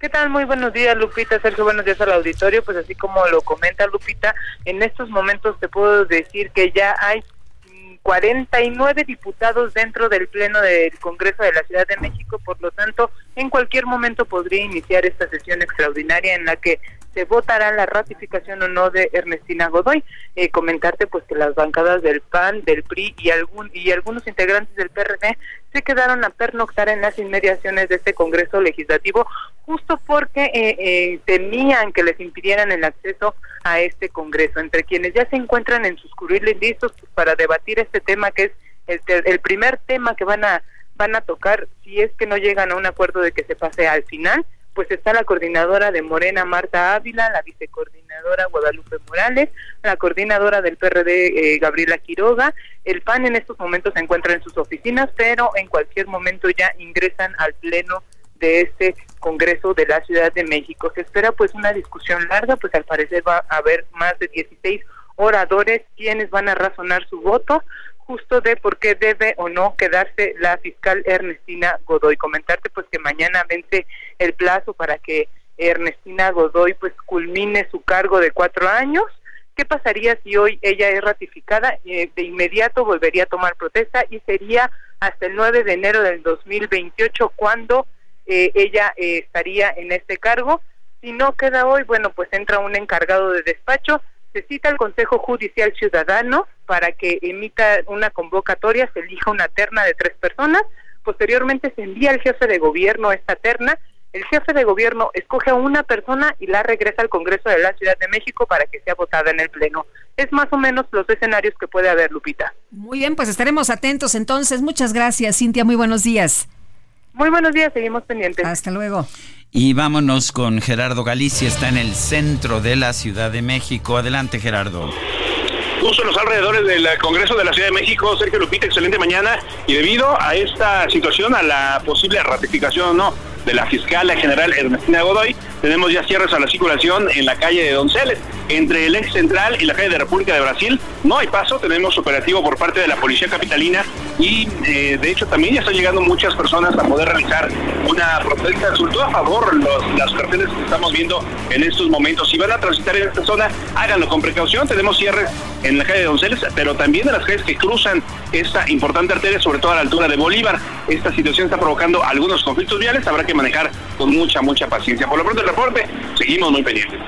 ¿Qué tal? Muy buenos días, Lupita. Sergio, buenos días al auditorio. Pues así como lo comenta Lupita, en estos momentos te puedo decir que ya hay mm, 49 diputados dentro del Pleno del Congreso de la Ciudad de México, por lo tanto, en cualquier momento podría iniciar esta sesión extraordinaria en la que se votará la ratificación o no de Ernestina Godoy. Eh, comentarte pues que las bancadas del PAN, del PRI y algún y algunos integrantes del PRD se quedaron a pernoctar en las inmediaciones de este Congreso Legislativo justo porque eh, eh, temían que les impidieran el acceso a este Congreso. Entre quienes ya se encuentran en sus curules listos pues, para debatir este tema que es el, el primer tema que van a van a tocar si es que no llegan a un acuerdo de que se pase al final pues está la coordinadora de Morena, Marta Ávila, la vicecoordinadora Guadalupe Morales, la coordinadora del PRD, eh, Gabriela Quiroga. El PAN en estos momentos se encuentra en sus oficinas, pero en cualquier momento ya ingresan al pleno de este Congreso de la Ciudad de México. Se espera pues una discusión larga, pues al parecer va a haber más de 16 oradores quienes van a razonar su voto justo de por qué debe o no quedarse la fiscal Ernestina Godoy. Comentarte pues que mañana vence el plazo para que Ernestina Godoy pues culmine su cargo de cuatro años. ¿Qué pasaría si hoy ella es ratificada? Eh, de inmediato volvería a tomar protesta y sería hasta el 9 de enero del 2028 cuando eh, ella eh, estaría en este cargo. Si no queda hoy, bueno, pues entra un encargado de despacho, se cita al Consejo Judicial Ciudadano para que emita una convocatoria, se elija una terna de tres personas, posteriormente se envía al jefe de gobierno esta terna, el jefe de gobierno escoge a una persona y la regresa al Congreso de la Ciudad de México para que sea votada en el Pleno. Es más o menos los escenarios que puede haber, Lupita. Muy bien, pues estaremos atentos entonces. Muchas gracias, Cintia. Muy buenos días. Muy buenos días, seguimos pendientes. Hasta luego. Y vámonos con Gerardo Galicia, está en el centro de la Ciudad de México. Adelante, Gerardo. Justo en los alrededores del Congreso de la Ciudad de México, Sergio Lupita, excelente mañana. Y debido a esta situación, a la posible ratificación no de la fiscal general Ernestina Godoy, tenemos ya cierres a la circulación en la calle de Donceles, entre el ex central y la calle de República de Brasil. No hay paso, tenemos operativo por parte de la Policía Capitalina y eh, de hecho también ya están llegando muchas personas a poder realizar una protesta, sobre todo a favor los, las carteles que estamos viendo en estos momentos. Si van a transitar en esta zona, háganlo con precaución. Tenemos cierres en la calle de Donceles, pero también en las calles que cruzan esta importante arteria, sobre todo a la altura de Bolívar. Esta situación está provocando algunos conflictos viales, habrá que manejar con mucha, mucha paciencia. Por lo pronto el reporte, seguimos muy pendientes.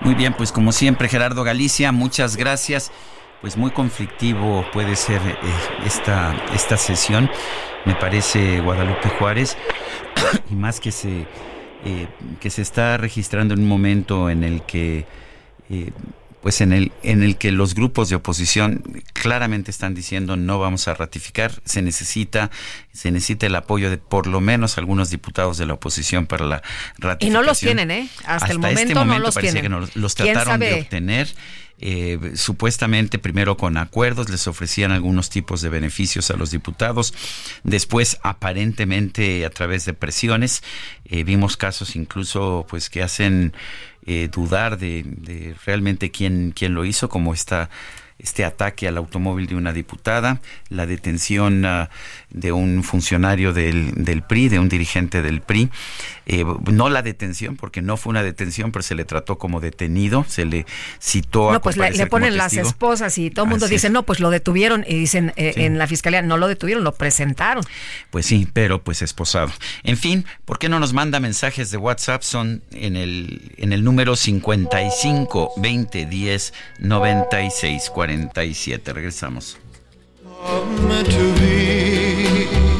Muy bien, pues como siempre, Gerardo Galicia, muchas gracias. Pues muy conflictivo puede ser eh, esta, esta sesión, me parece Guadalupe Juárez, y más que se, eh, que se está registrando en un momento en el que eh, pues en el en el que los grupos de oposición claramente están diciendo no vamos a ratificar, se necesita se necesita el apoyo de por lo menos algunos diputados de la oposición para la ratificación. Y no los tienen, ¿eh? Hasta, el momento, este momento no los parecía tienen. que no los ¿Quién trataron de obtener. eh, supuestamente primero con acuerdos les ofrecían algunos tipos de beneficios a los diputados, después aparentemente a través de presiones, eh, vimos casos incluso pues que hacen eh, dudar de, realmente quién, quién lo hizo, como esta este ataque al automóvil de una diputada, la detención ah, de un funcionario del, del PRI, de un dirigente del PRI, eh, no la detención, porque no fue una detención, pero se le trató como detenido, se le citó a No, pues le, ponen las esposas y todo el mundo Así dice, es. no, pues lo detuvieron y dicen eh, en la fiscalía, no lo detuvieron, lo presentaron. Pues sí, pero pues esposado. En fin, ¿por qué no nos manda mensajes de WhatsApp? Son en el, en el número 55 20 10 96 47. Regresamos. Meant to be.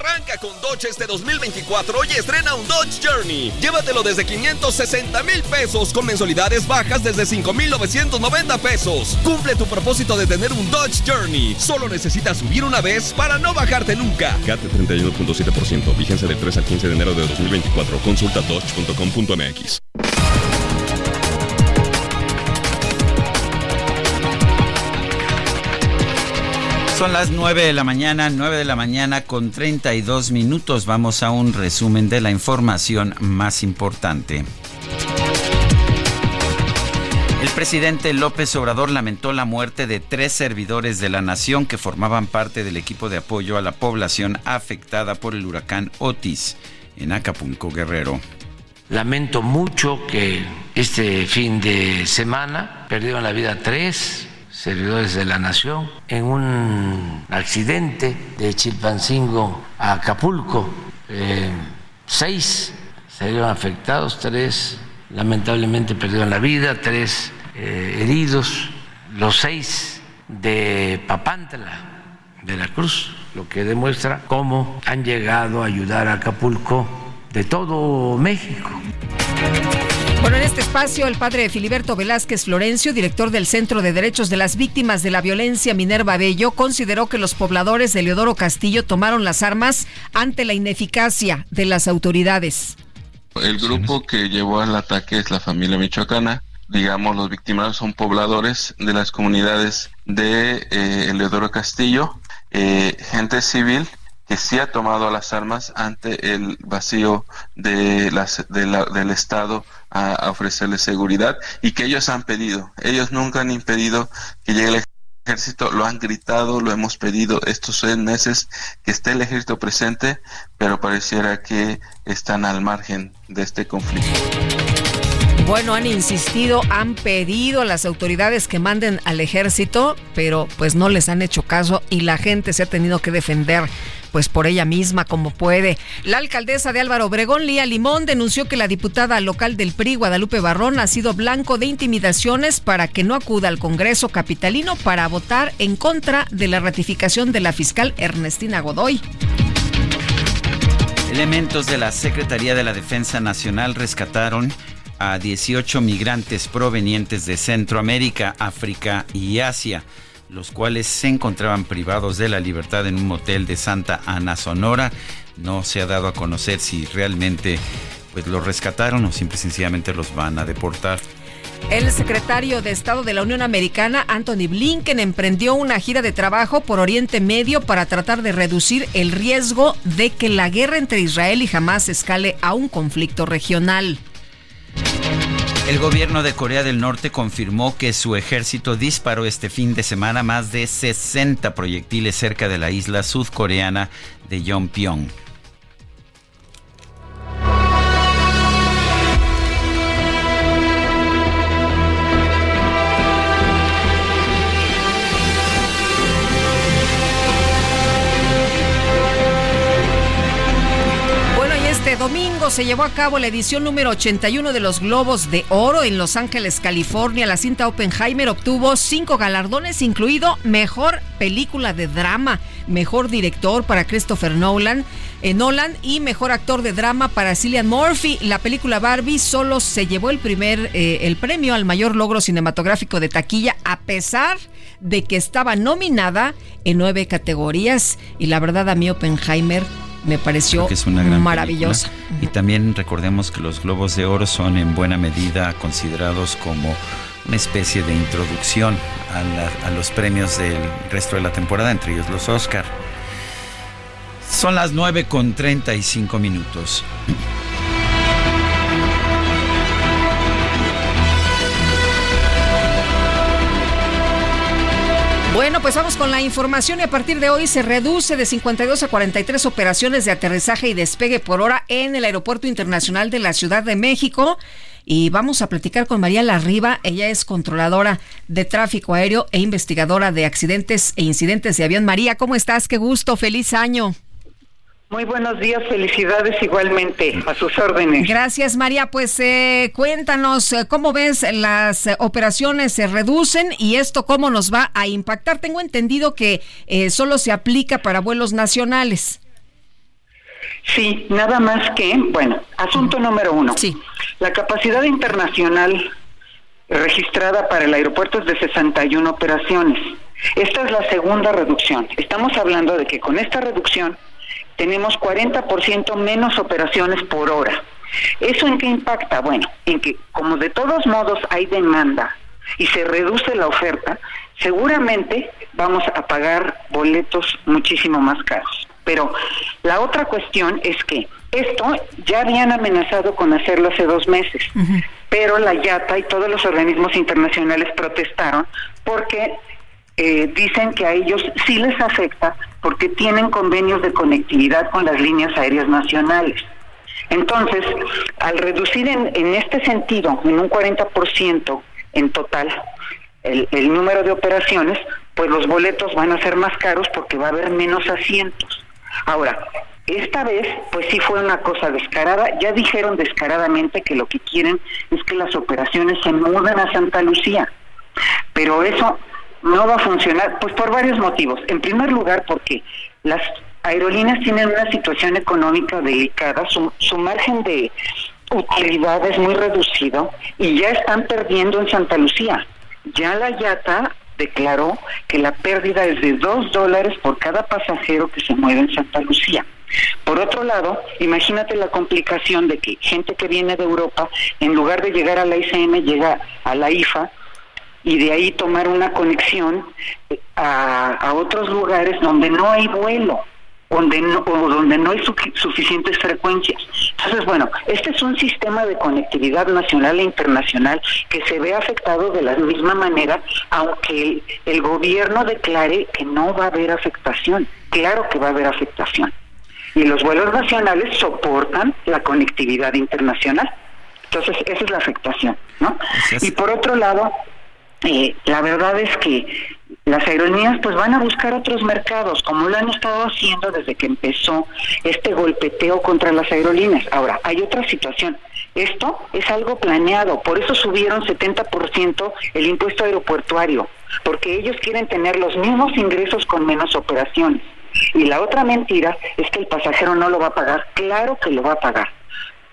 Arranca con Dodge este 2024 y estrena un Dodge Journey. Llévatelo desde 560 mil pesos con mensualidades bajas desde 5,990 pesos. Cumple tu propósito de tener un Dodge Journey. Solo necesitas subir una vez para no bajarte nunca. CAT 31.7%, vigencia del 3 al 15 de enero de 2024. Consulta dodge.com.mx. Son las 9 de la mañana, 9 de la mañana con 32 minutos. Vamos a un resumen de la información más importante. El presidente López Obrador lamentó la muerte de tres servidores de la nación que formaban parte del equipo de apoyo a la población afectada por el huracán Otis en Acapulco, Guerrero. Lamento mucho que este fin de semana perdieron la vida tres servidores de la nación en un accidente de Chilpancingo a Acapulco. Eh, seis salieron afectados, tres lamentablemente perdieron la vida, tres eh, heridos, los seis de Papantla, de la Cruz, lo que demuestra cómo han llegado a ayudar a Acapulco de todo México. Bueno, en este espacio, el padre Filiberto Velázquez Florencio, director del Centro de Derechos de las Víctimas de la Violencia Minerva Bello, consideró que los pobladores de Leodoro Castillo tomaron las armas ante la ineficacia de las autoridades. El grupo que llevó al ataque es la familia michoacana. Digamos, los victimarios son pobladores de las comunidades de eh, Eleodoro Castillo, eh, gente civil que sí ha tomado las armas ante el vacío de las, de la- del Estado a, a ofrecerles seguridad y que ellos han pedido. Ellos nunca han impedido que llegue el ejército, lo han gritado, lo hemos pedido estos seis meses que esté el ejército presente, pero pareciera que están al margen de este conflicto. Bueno, han insistido, han pedido a las autoridades que manden al ejército, pero pues no les han hecho caso y la gente se ha tenido que defender pues por ella misma como puede. La alcaldesa de Álvaro Obregón, Lía Limón, denunció que la diputada local del PRI, Guadalupe Barrón, ha sido blanco de intimidaciones para que no acuda al Congreso capitalino para votar en contra de la ratificación de la fiscal Ernestina Godoy. Elementos de la Secretaría de la Defensa Nacional rescataron a 18 migrantes provenientes de Centroamérica, África y Asia los cuales se encontraban privados de la libertad en un motel de Santa Ana, Sonora. No se ha dado a conocer si realmente pues los rescataron o simple sencillamente los van a deportar. El secretario de Estado de la Unión Americana, Anthony Blinken, emprendió una gira de trabajo por Oriente Medio para tratar de reducir el riesgo de que la guerra entre Israel y Hamas escale a un conflicto regional. El gobierno de Corea del Norte confirmó que su ejército disparó este fin de semana más de 60 proyectiles cerca de la isla sudcoreana de Yonpyong. Se llevó a cabo la edición número 81 de los Globos de Oro en Los Ángeles, California. La cinta Oppenheimer obtuvo cinco galardones, incluido Mejor Película de Drama, Mejor Director para Christopher Nolan, eh, Nolan y Mejor Actor de Drama para Cillian Murphy. La película Barbie solo se llevó el primer eh, el premio al mayor logro cinematográfico de taquilla, a pesar de que estaba nominada en nueve categorías. Y la verdad a mí Oppenheimer me pareció que es una gran maravillosa. Y también recordemos que los Globos de Oro son en buena medida considerados como una especie de introducción a, a los premios del resto de la temporada, entre ellos los Oscar. Son las 9 con 35 minutos. Bueno, pues vamos con la información y a partir de hoy se reduce de 52 a 43 operaciones de aterrizaje y despegue por hora en el Aeropuerto Internacional de la Ciudad de México. Y vamos a platicar con María Larriba. Ella es controladora de tráfico aéreo e investigadora de accidentes e incidentes de avión. María, ¿cómo estás? Qué gusto, feliz año. Muy buenos días, felicidades igualmente, a sus órdenes. Gracias, María. Pues eh, cuéntanos eh, cómo ves las eh, operaciones se reducen y esto cómo nos va a impactar. Tengo entendido que solo se aplica para vuelos nacionales. Sí, nada más que, bueno, asunto número uno. Sí. La capacidad internacional registrada para el aeropuerto es de 61 operaciones. Esta es la segunda reducción. Estamos hablando de que con esta reducción tenemos 40% menos operaciones por hora. ¿Eso en qué impacta? Bueno, en que como de todos modos hay demanda y se reduce la oferta, seguramente vamos a pagar boletos muchísimo más caros. Pero la otra cuestión es que esto ya habían amenazado con hacerlo hace dos meses, pero la IATA y todos los organismos internacionales protestaron porque eh, dicen que a ellos sí les afecta porque tienen convenios de conectividad con las líneas aéreas nacionales. Entonces, al reducir en, en este sentido, en un 40% en total, el, número de operaciones, pues los boletos van a ser más caros porque va a haber menos asientos. Ahora, esta vez, pues sí fue una cosa descarada. Ya dijeron descaradamente que lo que quieren es que las operaciones se muden a Santa Lucía. Pero eso no va a funcionar, pues por varios motivos. En primer lugar, porque las aerolíneas tienen una situación económica delicada, su, su margen de utilidad es muy reducido y ya están perdiendo en Santa Lucía. Ya la YATA declaró que la pérdida es de dos dólares por cada pasajero que se mueve en Santa Lucía. Por otro lado, imagínate la complicación de que gente que viene de Europa, en lugar de llegar a la ICM, llega a la IFA y de ahí tomar una conexión a, a otros lugares donde no hay vuelo. donde no, o donde no hay suficientes frecuencias. Entonces, bueno, este es un sistema de conectividad nacional e internacional que se ve afectado de la misma manera, aunque el gobierno declare que no va a haber afectación. Claro que va a haber afectación. Y los vuelos nacionales soportan la conectividad internacional. Entonces, esa es la afectación, ¿no? Y por otro lado, eh, la verdad es que las aerolíneas pues van a buscar otros mercados, como lo han estado haciendo desde que empezó este golpeteo contra las aerolíneas. Ahora, hay otra situación. Esto es algo planeado, por eso subieron 70% el impuesto aeroportuario, porque ellos quieren tener los mismos ingresos con menos operaciones. Y la otra mentira es que el pasajero no lo va a pagar. Claro que lo va a pagar.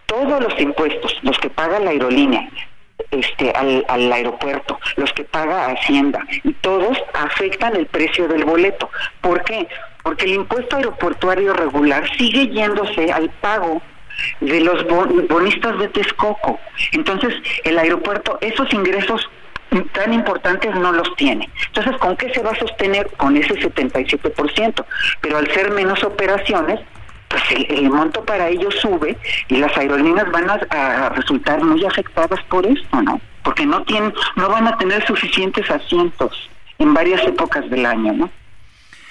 Todos los impuestos, los que paga la aerolínea, este, al, al, aeropuerto, los que paga Hacienda, y todos afectan el precio del boleto. ¿Por qué? Porque el impuesto aeroportuario regular sigue yéndose al pago de los bonistas de Texcoco. Entonces, el aeropuerto, esos ingresos tan importantes no los tiene. Entonces, ¿con qué se va a sostener? Con ese 77%. Pero al ser menos operaciones, pues el, monto para ellos sube y las aerolíneas van a, resultar muy afectadas por esto, ¿no? Porque no tienen, no van a tener suficientes asientos en varias épocas del año, ¿no?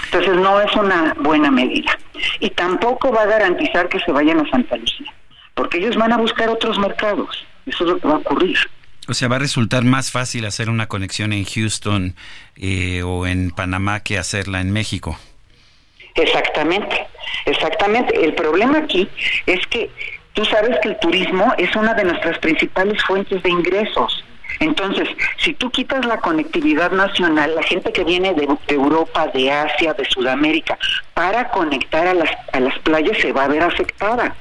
Entonces no es una buena medida. Y tampoco va a garantizar que se vayan a Santa Lucía, porque ellos van a buscar otros mercados. Eso es lo que va a ocurrir. O sea, va a resultar más fácil hacer una conexión en Houston eh, o en Panamá que hacerla en México. Exactamente, exactamente. El problema aquí es que tú sabes que el turismo es una de nuestras principales fuentes de ingresos. Entonces, si tú quitas la conectividad nacional, la gente que viene de, Europa, de Asia, de Sudamérica, para conectar a las, a las playas se va a ver afectada.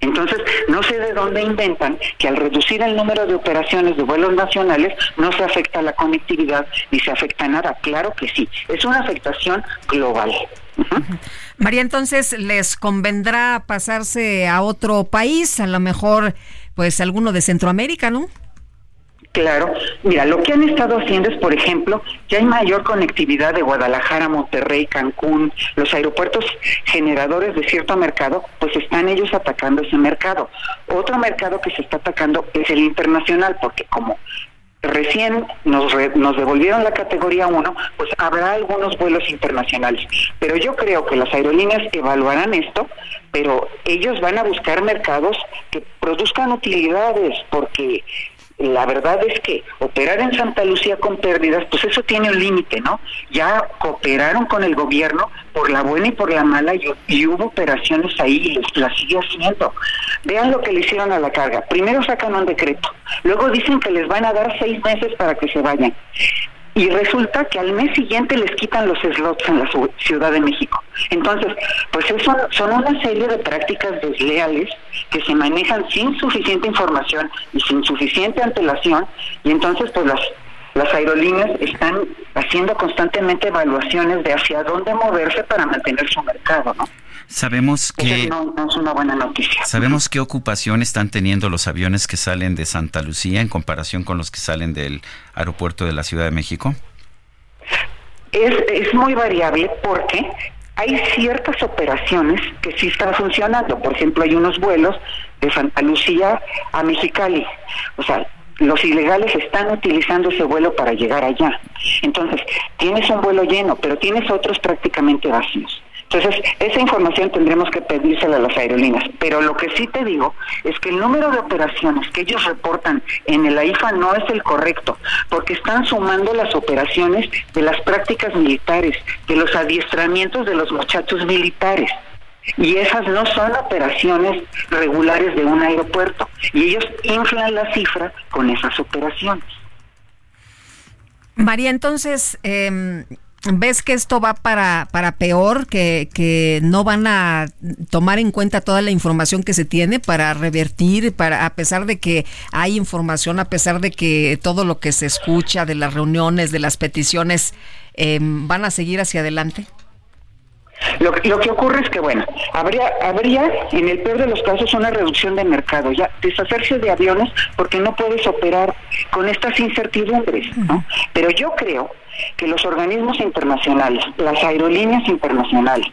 Entonces, no sé de dónde inventan que al reducir el número de operaciones de vuelos nacionales no se afecta la conectividad ni se afecta nada. Claro que sí, es una afectación global. María, entonces les convendrá pasarse a otro país, a lo mejor pues alguno de Centroamérica, ¿no? Claro, mira, lo que han estado haciendo es, por ejemplo, que hay mayor conectividad de Guadalajara, Monterrey, Cancún, los aeropuertos generadores de cierto mercado, pues están ellos atacando ese mercado. Otro mercado que se está atacando es el internacional, porque como recién nos, nos devolvieron la categoría 1, pues habrá algunos vuelos internacionales. Pero yo creo que las aerolíneas evaluarán esto, pero ellos van a buscar mercados que produzcan utilidades, porque la verdad es que operar en Santa Lucía con pérdidas, pues eso tiene un límite, ¿no? Ya cooperaron con el gobierno por la buena y por la mala y, hubo operaciones ahí y las sigue haciendo. Vean lo que le hicieron a la carga. Primero sacan un decreto, luego dicen que les van a dar seis meses para que se vayan y resulta que al mes siguiente les quitan los slots en la Ciudad de México. Entonces, pues eso son una serie de prácticas desleales que se manejan sin suficiente información y sin suficiente antelación y entonces pues las las aerolíneas están haciendo constantemente evaluaciones de hacia dónde moverse para mantener su mercado, ¿no? Sabemos que no, es una buena noticia. Sabemos qué ocupación están teniendo los aviones que salen de Santa Lucía en comparación con los que salen del aeropuerto de la Ciudad de México. Es, es muy variable porque hay ciertas operaciones que sí están funcionando. Por ejemplo, hay unos vuelos de Santa Lucía a Mexicali. O sea, los ilegales están utilizando ese vuelo para llegar allá. Entonces, tienes un vuelo lleno, pero tienes otros prácticamente vacíos. Entonces, esa información tendremos que pedírsela a las aerolíneas. Pero lo que sí te digo es que el número de operaciones que ellos reportan en el AIFA no es el correcto, porque están sumando las operaciones de las prácticas militares, de los adiestramientos de los muchachos militares. Y esas no son operaciones regulares de un aeropuerto. Y ellos inflan la cifra con esas operaciones. María, entonces, eh, ¿Ves que esto va para, para peor, que, que no van a tomar en cuenta toda la información que se tiene para revertir, para a pesar de que hay información, a pesar de que todo lo que se escucha de las reuniones, de las peticiones, em, van a seguir hacia adelante? Lo, lo, que ocurre es que, bueno, habría, habría en el peor de los casos una reducción de mercado, ya deshacerse de aviones porque no puedes operar con estas incertidumbres, ¿no? Pero yo creo que los organismos internacionales, las aerolíneas internacionales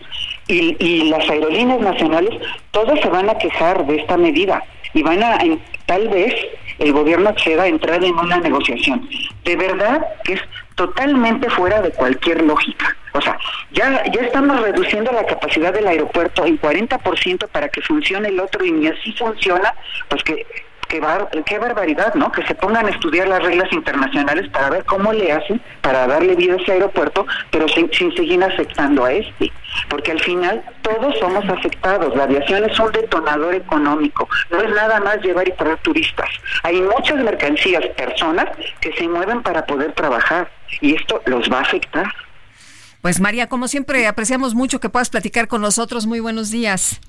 y, las aerolíneas nacionales, todas se van a quejar de esta medida y van a, tal vez, el gobierno acceda a entrar en una negociación. De verdad que es totalmente fuera de cualquier lógica. O sea, ya, ya estamos reduciendo la capacidad del aeropuerto en 40% para que funcione el otro y ni así funciona, pues que qué, qué barbaridad, ¿no? Que se pongan a estudiar las reglas internacionales para ver cómo le hacen para darle vida a ese aeropuerto, pero sin, sin seguir afectando a este. Porque al final todos somos afectados. La aviación es un detonador económico. No es nada más llevar y traer turistas. Hay muchas mercancías, personas que se mueven para poder trabajar y esto los va a afectar. Pues María, como siempre, apreciamos mucho que puedas platicar con nosotros. Muy buenos días.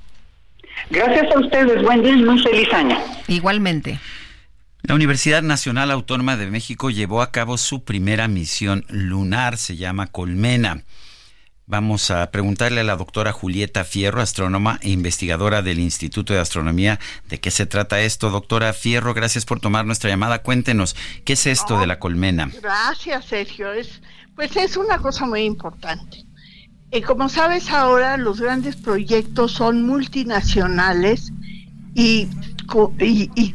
Gracias a ustedes, buen día y muy feliz año. Igualmente. La Universidad Nacional Autónoma de México llevó a cabo su primera misión lunar, se llama Colmena. Vamos a preguntarle a la doctora Julieta Fierro, astrónoma e investigadora del Instituto de Astronomía, de qué se trata esto. Doctora Fierro, gracias por tomar nuestra llamada. Cuéntenos, ¿qué es esto de la colmena? Gracias, Sergio. Es, pues es una cosa muy importante. Y como sabes ahora, los grandes proyectos son multinacionales y,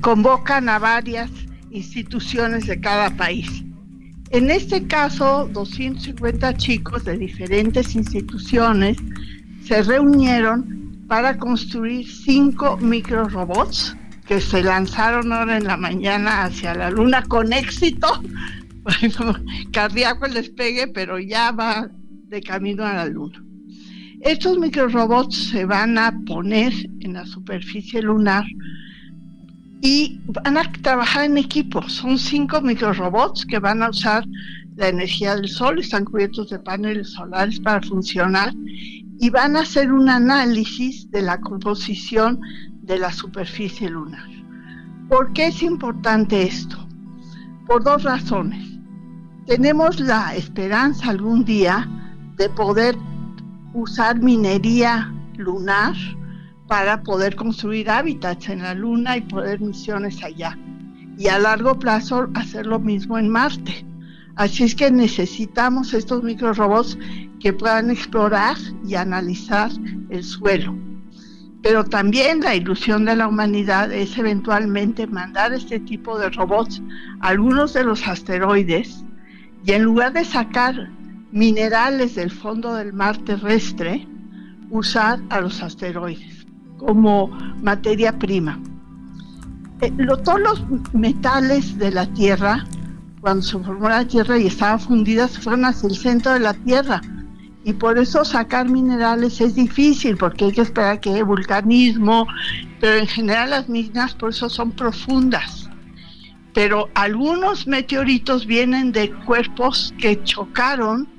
convocan a varias instituciones de cada país. En este caso, 250 chicos de diferentes instituciones se reunieron para construir cinco microrobots que se lanzaron ahora en la mañana hacia la luna con éxito. cardíaco el despegue, pero ya va de camino a la Luna. Estos microrobots se van a poner en la superficie lunar y van a trabajar en equipo. Son cinco microrobots que van a usar la energía del sol, están cubiertos de paneles solares para funcionar y van a hacer un análisis de la composición de la superficie lunar. ¿Por qué es importante esto? Por dos razones. Tenemos la esperanza algún día de poder usar minería lunar para poder construir hábitats en la Luna y poder misiones allá. Y a largo plazo hacer lo mismo en Marte. Así es que necesitamos estos microrobots que puedan explorar y analizar el suelo. Pero también la ilusión de la humanidad es eventualmente mandar este tipo de robots a algunos de los asteroides y en lugar de sacar minerales del fondo del mar terrestre, usar a los asteroides como materia prima. Eh, todos los metales de la Tierra, cuando se formó la Tierra y estaban fundidas, fueron hacia el centro de la Tierra. Y por eso sacar minerales es difícil, porque hay que esperar que haya vulcanismo, pero en general las minas por eso son profundas. Pero algunos meteoritos vienen de cuerpos que chocaron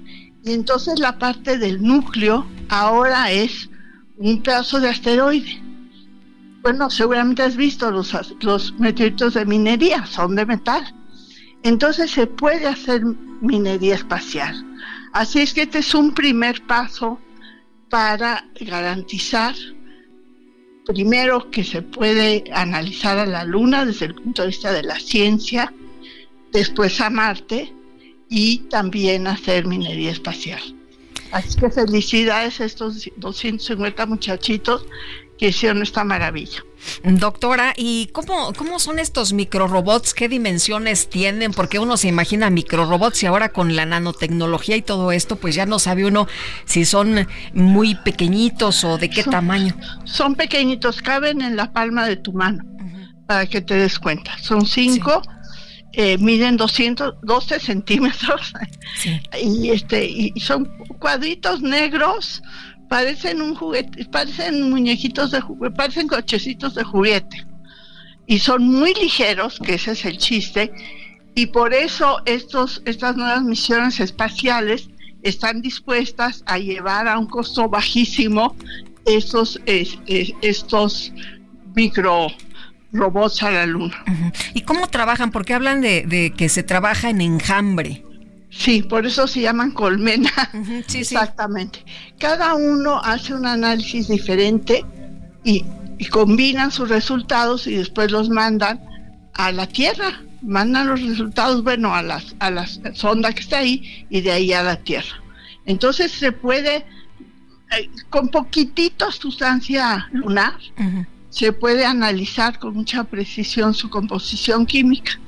y entonces la parte del núcleo ahora es un pedazo de asteroide. Bueno, seguramente has visto los, los meteoritos de minería, son de metal. Entonces se puede hacer minería espacial. Así es que este es un primer paso para garantizar, primero, que se puede analizar a la Luna desde el punto de vista de la ciencia, después a Marte, y también hacer minería espacial. Así que felicidades a estos 250 muchachitos que hicieron esta maravilla. Doctora, ¿y cómo, cómo son estos microrobots? ¿Qué dimensiones tienen? Porque uno se imagina microrobots y ahora con la nanotecnología y todo esto, pues ya no sabe uno si son muy pequeñitos o de qué tamaño. Son pequeñitos, caben en la palma de tu mano, para que te des cuenta. Son cinco eh, miden 212 centímetros. Y este y son cuadritos negros parecen un juguete parecen muñequitos de juguete parecen cochecitos de juguete. Y son muy ligeros que ese es el chiste. Y por eso estos estas nuevas misiones espaciales están dispuestas a llevar a un costo bajísimo estos estos micro robots a la luna. ¿Y cómo trabajan? Porque hablan de, que se trabaja en enjambre. Sí, por eso se llaman colmena. sí, Exactamente. Cada uno hace un análisis diferente y, y combinan sus resultados y después los mandan a la Tierra. Mandan los resultados, bueno, a, las, a la sonda que está ahí y de ahí a la Tierra. Entonces se puede, eh, con poquitito sustancia lunar, se puede analizar con mucha precisión su composición química.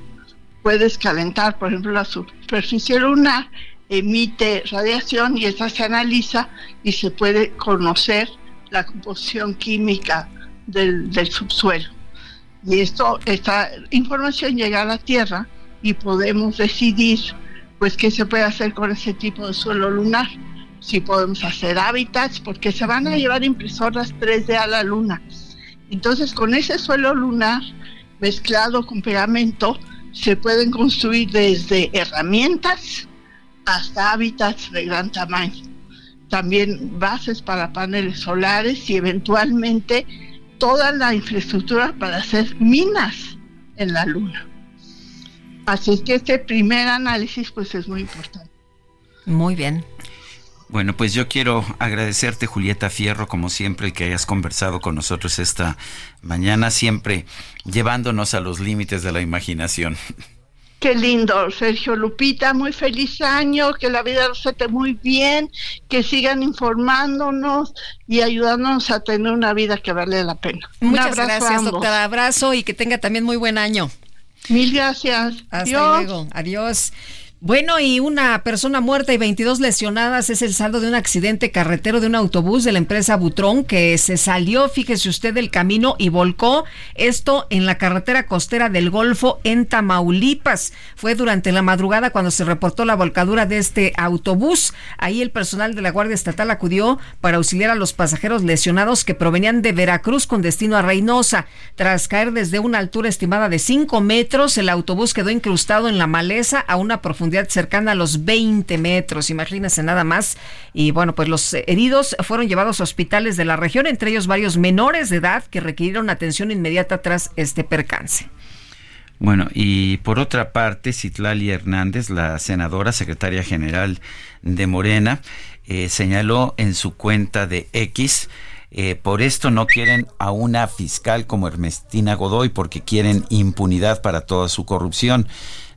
Puedes calentar, por ejemplo, la superficie lunar, emite radiación y esa se analiza y se puede conocer la composición química del, subsuelo. Y esto, esta información llega a la Tierra y podemos decidir pues qué se puede hacer con ese tipo de suelo lunar. Si podemos hacer hábitats, porque se van a llevar impresoras 3D a la luna. Entonces, con ese suelo lunar mezclado con pegamento, se pueden construir desde herramientas hasta hábitats de gran tamaño. También bases para paneles solares y eventualmente toda la infraestructura para hacer minas en la luna. Así que este primer análisis pues es muy importante. Muy bien. Bueno, pues yo quiero agradecerte, Julieta Fierro, como siempre, que hayas conversado con nosotros esta mañana, siempre llevándonos a los límites de la imaginación. Qué lindo, Sergio Lupita, muy feliz año, que la vida los esté muy bien, que sigan informándonos y ayudándonos a tener una vida que vale la pena. Muchas gracias, doctora. Abrazo y que tenga también muy buen año. Mil gracias. Hasta luego. Adiós. Bueno, y una persona muerta y 22 lesionadas es el saldo de un accidente carretero de un autobús de la empresa Butrón que se salió, fíjese usted, del camino y volcó. Esto en la carretera costera del Golfo en Tamaulipas. Fue durante la madrugada cuando se reportó la volcadura de este autobús. Ahí el personal de la Guardia Estatal acudió para auxiliar a los pasajeros lesionados que provenían de Veracruz con destino a Reynosa. Tras caer desde una altura estimada de 5 metros, el autobús quedó incrustado en la maleza a una profundidad cercana a los 20 metros, imagínense nada más. Y bueno, pues los heridos fueron llevados a hospitales de la región, entre ellos varios menores de edad que requirieron atención inmediata tras este percance. Bueno, y por otra parte, Citlali Hernández, la senadora secretaria general de Morena, eh, señaló en su cuenta de X eh, por esto no quieren a una fiscal como Ernestina Godoy porque quieren impunidad para toda su corrupción.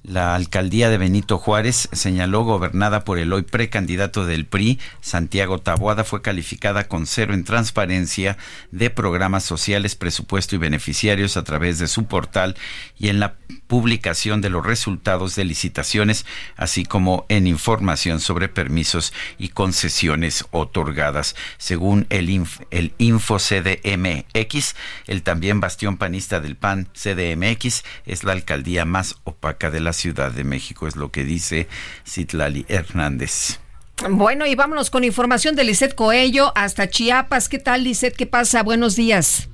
La alcaldía de Benito Juárez, señaló gobernada por el hoy precandidato del PRI, Santiago Taboada, fue calificada con cero en transparencia de programas sociales, presupuesto y beneficiarios a través de su portal y en la publicación de los resultados de licitaciones, así como en información sobre permisos y concesiones otorgadas. Según el, el Info CDMX, el también bastión panista del PAN CDMX es la alcaldía más opaca de la Ciudad de México, es lo que dice Citlali Hernández. Bueno, y vámonos con información de Lisset Coello hasta Chiapas. ¿Qué tal, Lisset? ¿Qué pasa? Buenos días.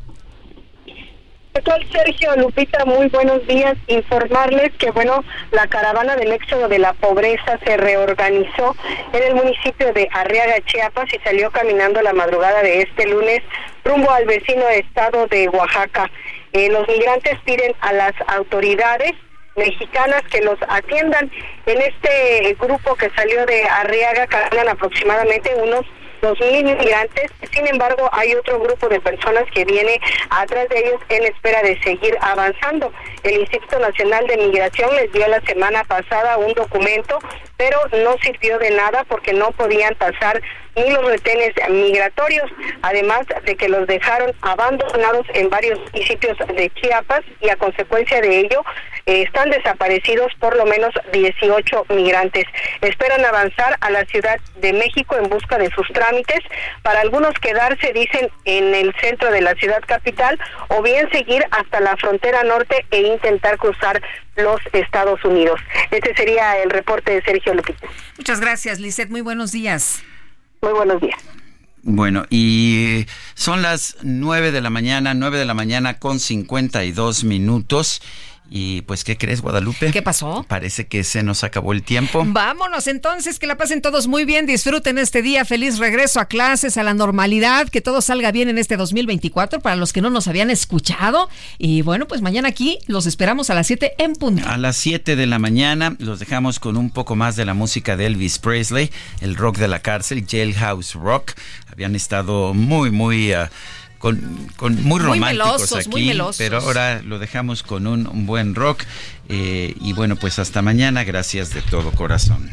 ¿Qué tal, Sergio Lupita? Muy buenos días. Informarles que, bueno, la caravana del éxodo de la pobreza se reorganizó en el municipio de Arriaga, Chiapas, y salió caminando la madrugada de este lunes rumbo al vecino estado de Oaxaca. Eh, los migrantes piden a las autoridades mexicanas que los atiendan. En este grupo que salió de Arriaga caminan aproximadamente unos dos mil inmigrantes. Sin embargo, hay otro grupo de personas que viene atrás de ellos en espera de seguir avanzando. El Instituto Nacional de Migración les dio la semana pasada un documento, pero no sirvió de nada porque no podían pasar ni los retenes migratorios, además de que los dejaron abandonados en varios municipios de Chiapas y a consecuencia de ello eh, están desaparecidos por lo menos 18 migrantes. Esperan avanzar a la Ciudad de México en busca de sus trámites, para algunos quedarse, dicen, en el centro de la ciudad capital o bien seguir hasta la frontera norte e intentar cruzar los Estados Unidos. Este sería el reporte de Sergio Lupita. Muchas gracias, Lizeth. Muy buenos días. Muy buenos días. Bueno, y son las nueve de la mañana, nueve de la mañana con 52 minutos. Y pues, ¿qué crees, Guadalupe? ¿Qué pasó? Parece que se nos acabó el tiempo. Vámonos entonces, que la pasen todos muy bien, disfruten este día, feliz regreso a clases, a la normalidad, que todo salga bien en este 2024 para los que no nos habían escuchado. Y bueno, pues mañana aquí los esperamos a las 7 en punto. A las 7 de la mañana los dejamos con un poco más de la música de Elvis Presley, el rock de la cárcel, Jailhouse Rock. Habían estado muy, muy... Uh, con, con, muy románticos aquí, pero ahora lo dejamos con un, un buen rock. Eh, y bueno, pues hasta mañana, gracias de todo corazón.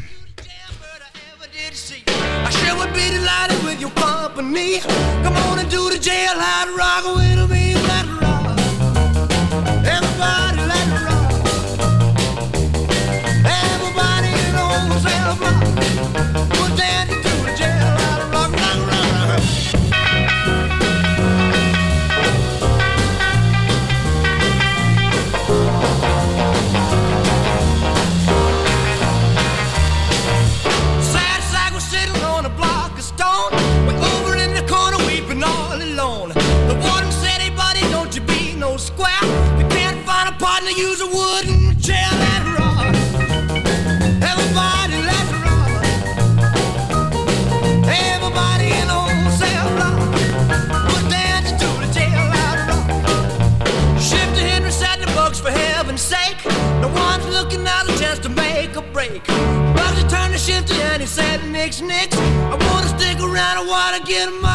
Nix, I wanna stick around. I wanna get my